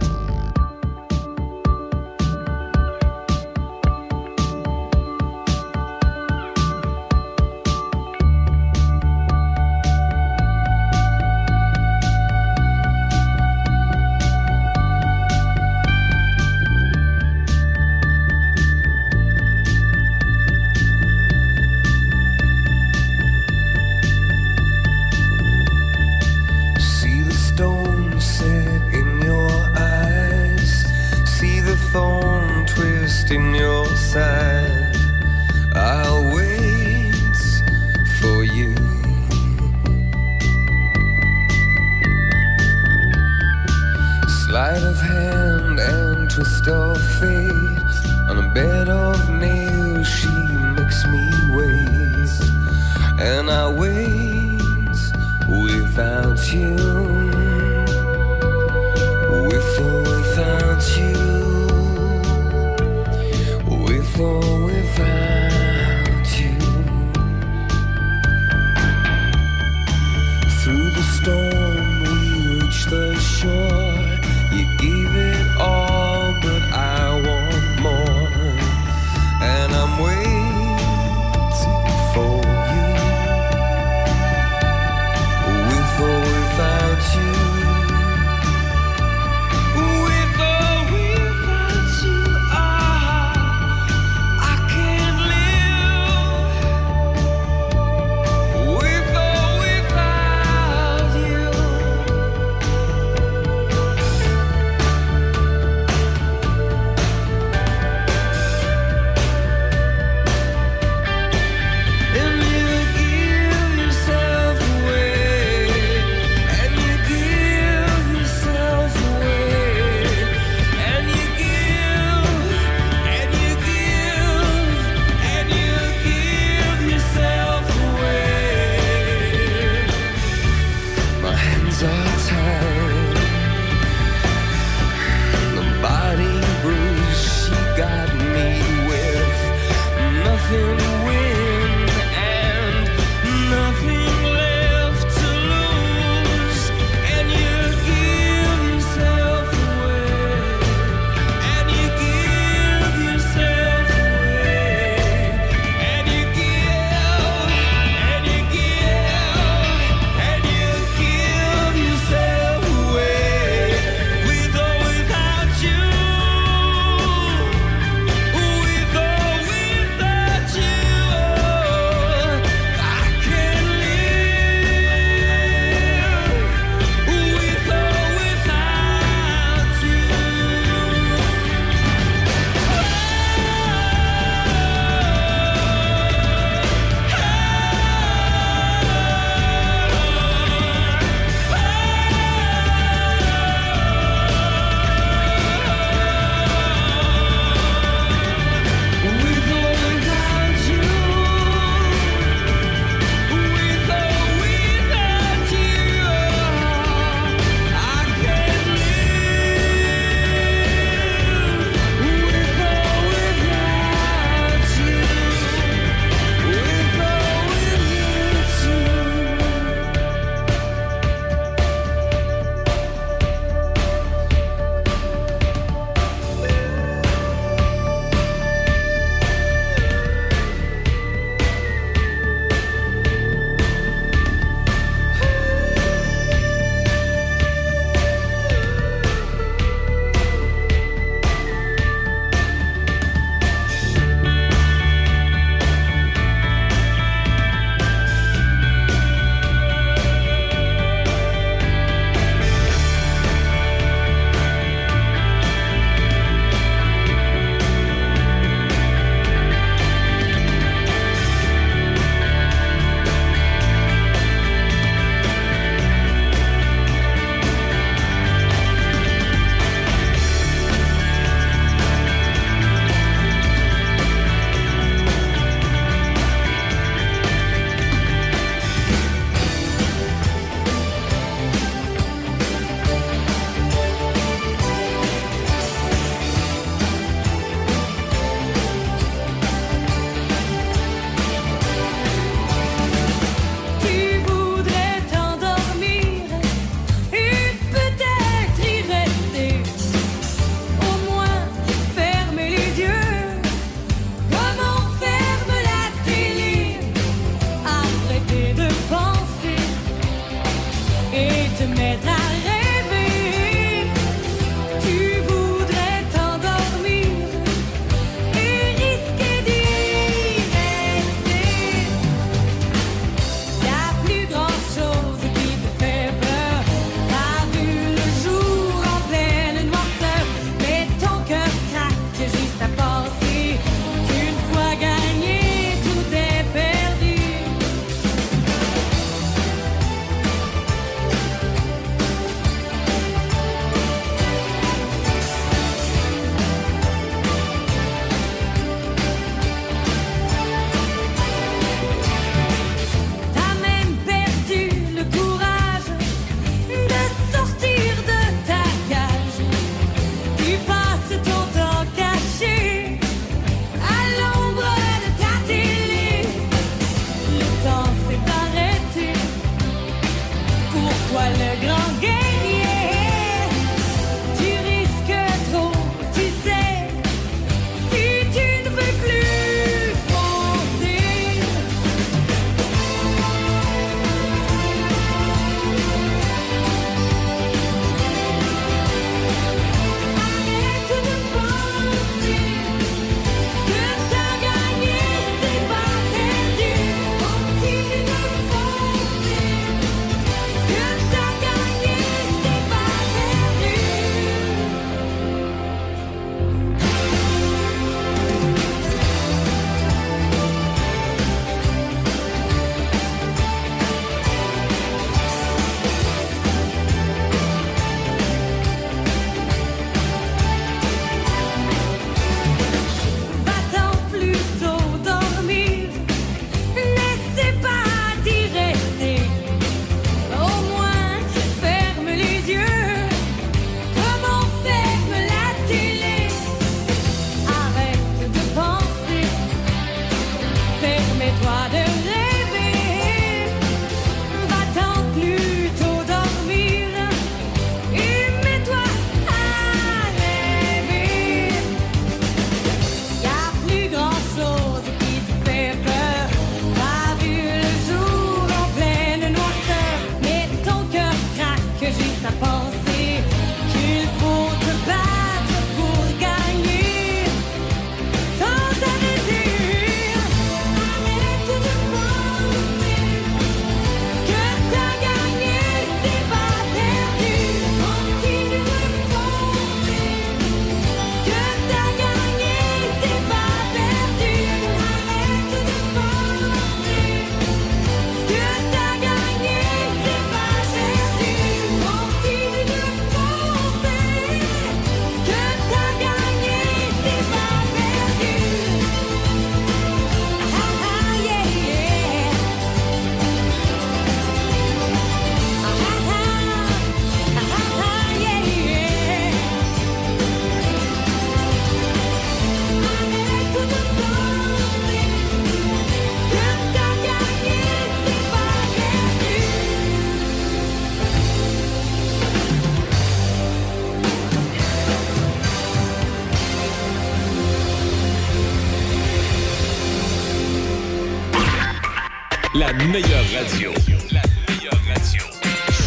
Meilleure radio. La meilleure radio.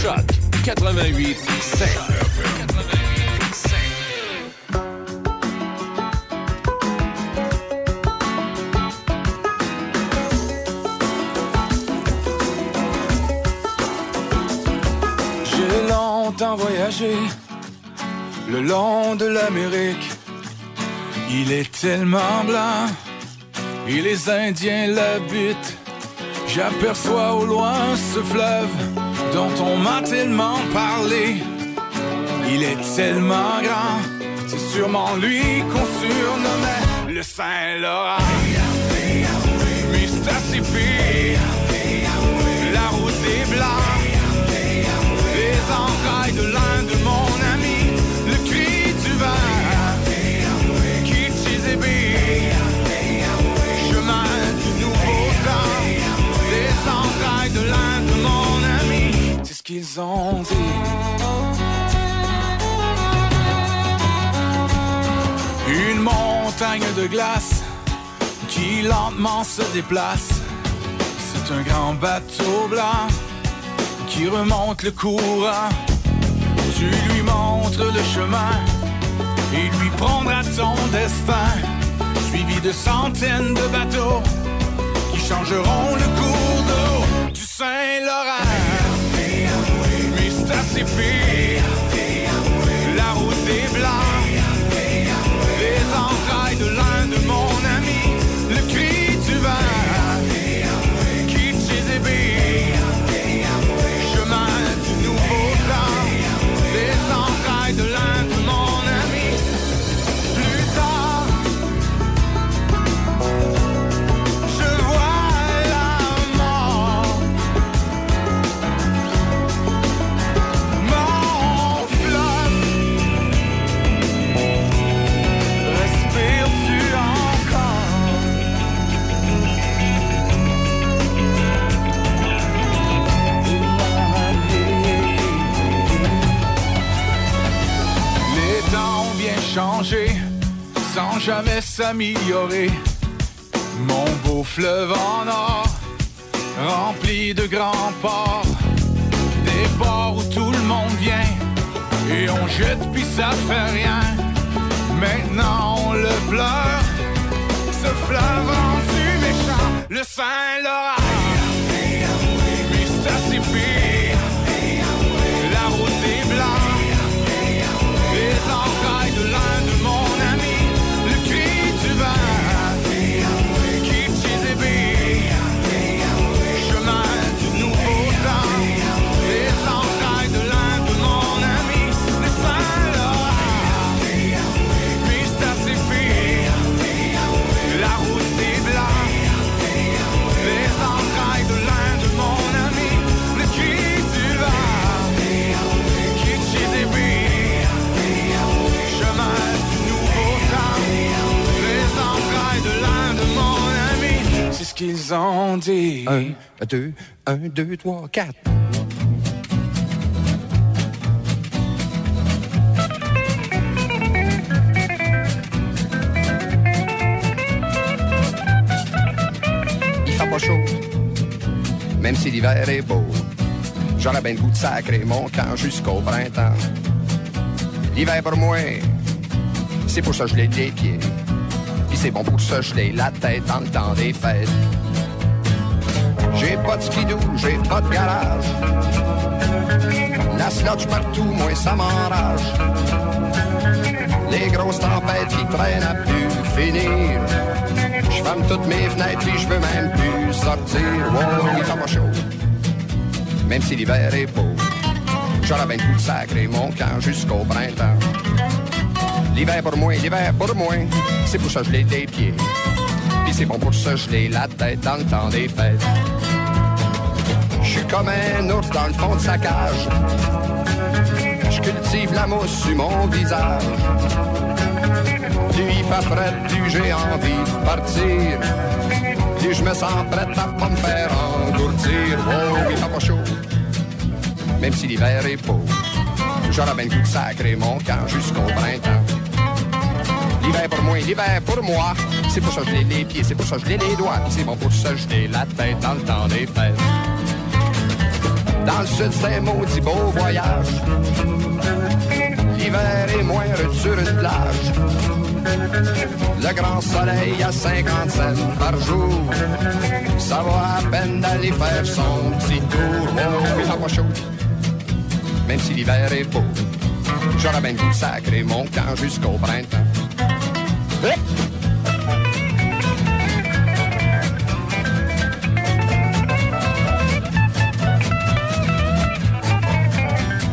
Choc 88 7. J'ai longtemps voyagé le long de l'Amérique. Il est tellement blanc et les Indiens l'habitent. J'aperçois au loin ce fleuve dont on m'a tellement parlé. Il est tellement grand, c'est sûrement lui qu'on surnommait le Saint-Laurent. Une montagne de glace qui lentement se déplace. C'est un grand bateau blanc qui remonte le courant. Tu lui montres le chemin et lui prendra ton destin. Suivi de centaines de bateaux qui changeront le cours La route des Blancs, sans jamais s'améliorer. Mon beau fleuve en or, rempli de grands ports, des ports où tout le monde vient, et on jette puis ça fait rien. Maintenant on le pleure, ce fleuve rendu méchant, le Saint-Laurent. Qu'ils ont dit. Un, deux, un, deux, trois, quatre. Il fait pas chaud, même si l'hiver est beau. J'aurais bien le goût de sacrer mon camp jusqu'au printemps. L'hiver pour moi, c'est pour ça geler les pieds. Puis c'est bon pour se geler la tête dans le temps des fêtes. J'ai pas de skidoo, j'ai pas de garage. La sludge partout, moi ça m'enrage. Les grosses tempêtes qui traînent à plus finir. Je ferme toutes mes fenêtres puis je veux même plus sortir. Wow, il fait pas chaud. Même si l'hiver est beau. J'aurais bien de sacrer mon camp jusqu'au printemps. L'hiver pour moi, l'hiver pour moi, c'est pour se geler des pieds. Puis c'est bon pour se geler la tête dans le temps des fêtes. Comme un ours dans le fond de sa cage. Je cultive la mousse sur mon visage. Plus il fait frais, plus j'ai envie de partir. Plus je me sens prête à pas me faire engourdir. Oh, il fait pas chaud, même si l'hiver est beau. J'aurais bien le goût de sacrer mon camp jusqu'au printemps. L'hiver pour moi, l'hiver pour moi. C'est pour ça que je les pieds, c'est pour ça que je les doigts. C'est bon pour ça que je la tête dans le temps des fêtes. Dans le sud, c'est maudit beau voyage. L'hiver est moindre sur une plage. Le grand soleil à 50 cents par jour. Ça va à peine d'aller faire son petit tour. Oh, mais ça va chaud. Même si l'hiver est beau. J'aurais bien le goût de sacrer mon camp jusqu'au printemps.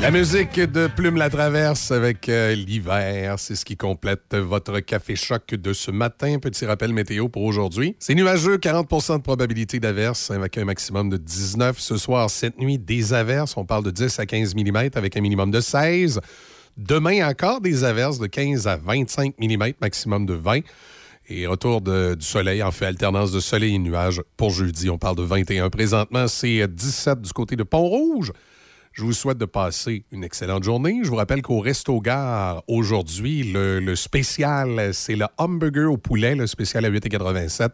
La musique de Plume la Traverse avec euh, l'hiver, c'est ce qui complète votre café choc de ce matin. Petit rappel météo pour aujourd'hui. C'est nuageux, 40% de probabilité d'averse avec un maximum de 19. Ce soir, cette nuit, des averses. On parle de 10 à 15 mm avec un minimum de 16. Demain, encore des averses de 15 à 25 mm, maximum de 20. Et retour du soleil, en fait, alternance de soleil et nuages pour jeudi. On parle de 21. Présentement, c'est 17 du côté de Pont-Rouge. Je vous souhaite de passer une excellente journée. Je vous rappelle qu'au Resto Gare, aujourd'hui, le, spécial, c'est le hamburger au poulet, le spécial à 8,87.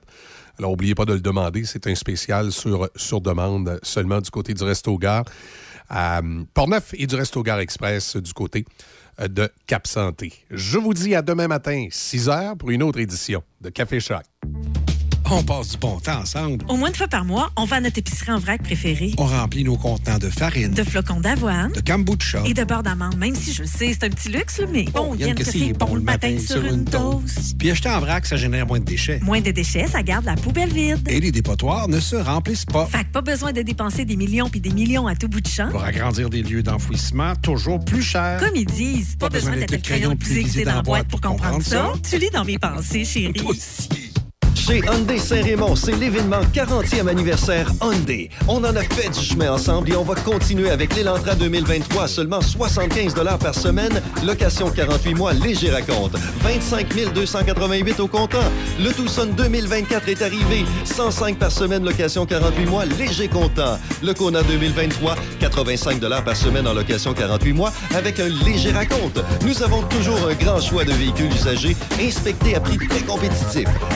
Alors, n'oubliez pas de le demander. C'est un spécial sur, demande seulement du côté du Resto Gare à Portneuf et du Resto Gare Express du côté euh, de Cap Santé. Je vous dis à demain matin, 6 h, pour une autre édition de Café Choc. On passe du bon temps ensemble. Au moins une fois par mois, on va à notre épicerie en vrac préférée. On remplit nos contenants de farine, De flocons d'avoine. de kombucha. Et de beurre d'amande, même si je sais, c'est un petit luxe, mais bon, Yann, que que c'est bon le matin sur une toast. Puis acheter en vrac, ça génère moins de déchets. Moins de déchets, ça garde la poubelle vide. Et les dépotoirs ne se remplissent pas. Fait que pas besoin de dépenser des millions puis des millions à tout bout de champ. Pour agrandir des lieux d'enfouissement toujours plus chers. Comme ils disent, pas, besoin d'être le crayon le plus aiguisé dans la boîte pour comprendre ça. Tu lis dans mes pensées, chérie. Chez Hyundai Saint-Raymond, c'est l'événement 40e anniversaire Hyundai. On en a fait du chemin ensemble et on va continuer avec l'Elantra 2023 à seulement 75 par semaine, location 48 mois, léger raconte. 25 288 au comptant. Le Tucson 2024 est arrivé, 105 par semaine, location 48 mois, léger comptant. Le Kona 2023, 85 par semaine en location 48 mois avec un léger raconte. Nous avons toujours un grand choix de véhicules usagés inspectés à prix très.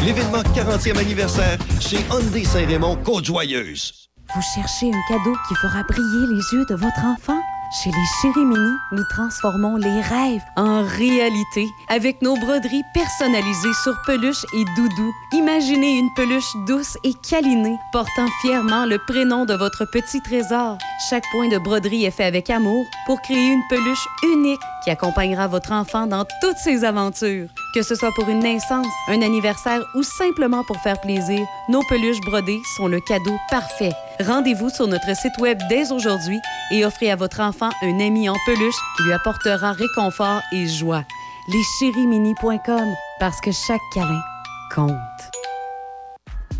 L'événement 40e anniversaire chez Hyundai Saint-Raymond, Côte-Joyeuse. Vous cherchez un cadeau qui fera briller les yeux de votre enfant? Chez les Chéris Mini, nous transformons les rêves en réalité avec nos broderies personnalisées sur peluche et doudou. Imaginez une peluche douce et câlinée portant fièrement le prénom de votre petit trésor. Chaque point de broderie est fait avec amour pour créer une peluche unique qui accompagnera votre enfant dans toutes ses aventures. Que ce soit pour une naissance, un anniversaire ou simplement pour faire plaisir, nos peluches brodées sont le cadeau parfait. Rendez-vous sur notre site web dès aujourd'hui et offrez à votre enfant un ami en peluche qui lui apportera réconfort et joie. Leschérimini.com parce que chaque câlin compte.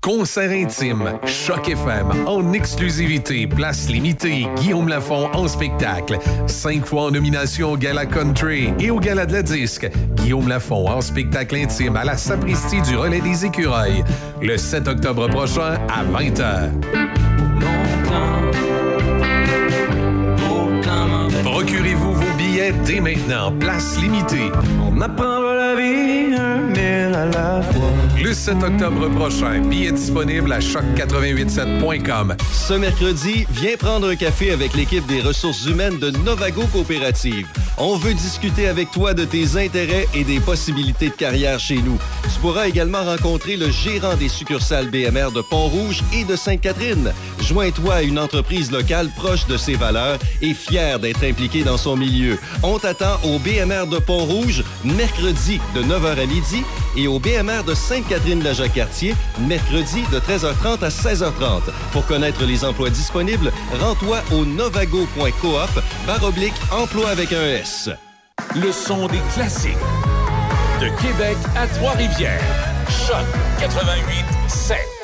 Concert intime, Choc FM, en exclusivité, place limitée, Guillaume Lafont en spectacle. Cinq fois en nomination au Gala Country et au Gala de la Disque. Guillaume Lafont en spectacle intime à la Sapristi du Relais des Écureuils. Le 7 octobre prochain à 20h. Procurez-vous vos billets dès maintenant, place limitée. On apprendra la vie un à la fois. Le 7 octobre prochain, billets disponibles à choc887.com. Ce mercredi, viens prendre un café avec l'équipe des ressources humaines de Novago Coopérative. On veut discuter avec toi de tes intérêts et des possibilités de carrière chez nous. Tu pourras également rencontrer le gérant des succursales BMR de Pont-Rouge et de Sainte-Catherine. Joins-toi à une entreprise locale proche de ses valeurs et fière d'être impliquée dans son milieu. On t'attend au BMR de Pont-Rouge, mercredi de 9h à midi et au BMR de Sainte-Catherine-la-Jacques-Cartier, mercredi de 13h30 à 16h30. Pour connaître les emplois disponibles, rends-toi au novago.coop barre oblique emploi avec un S. Le son des classiques. De Québec à Trois-Rivières. Choc 88 7.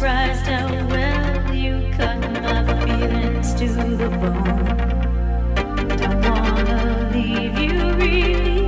surprised how well you cut my feelings to the bone. Don't wanna leave you really.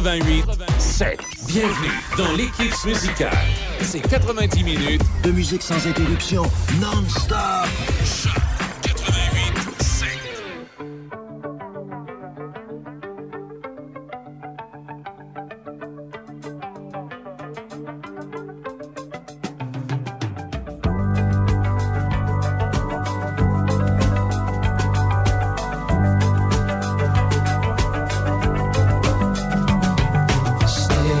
88 7. Bienvenue dans l'équipe musicale. C'est 90 minutes De musique sans interruption, non-stop.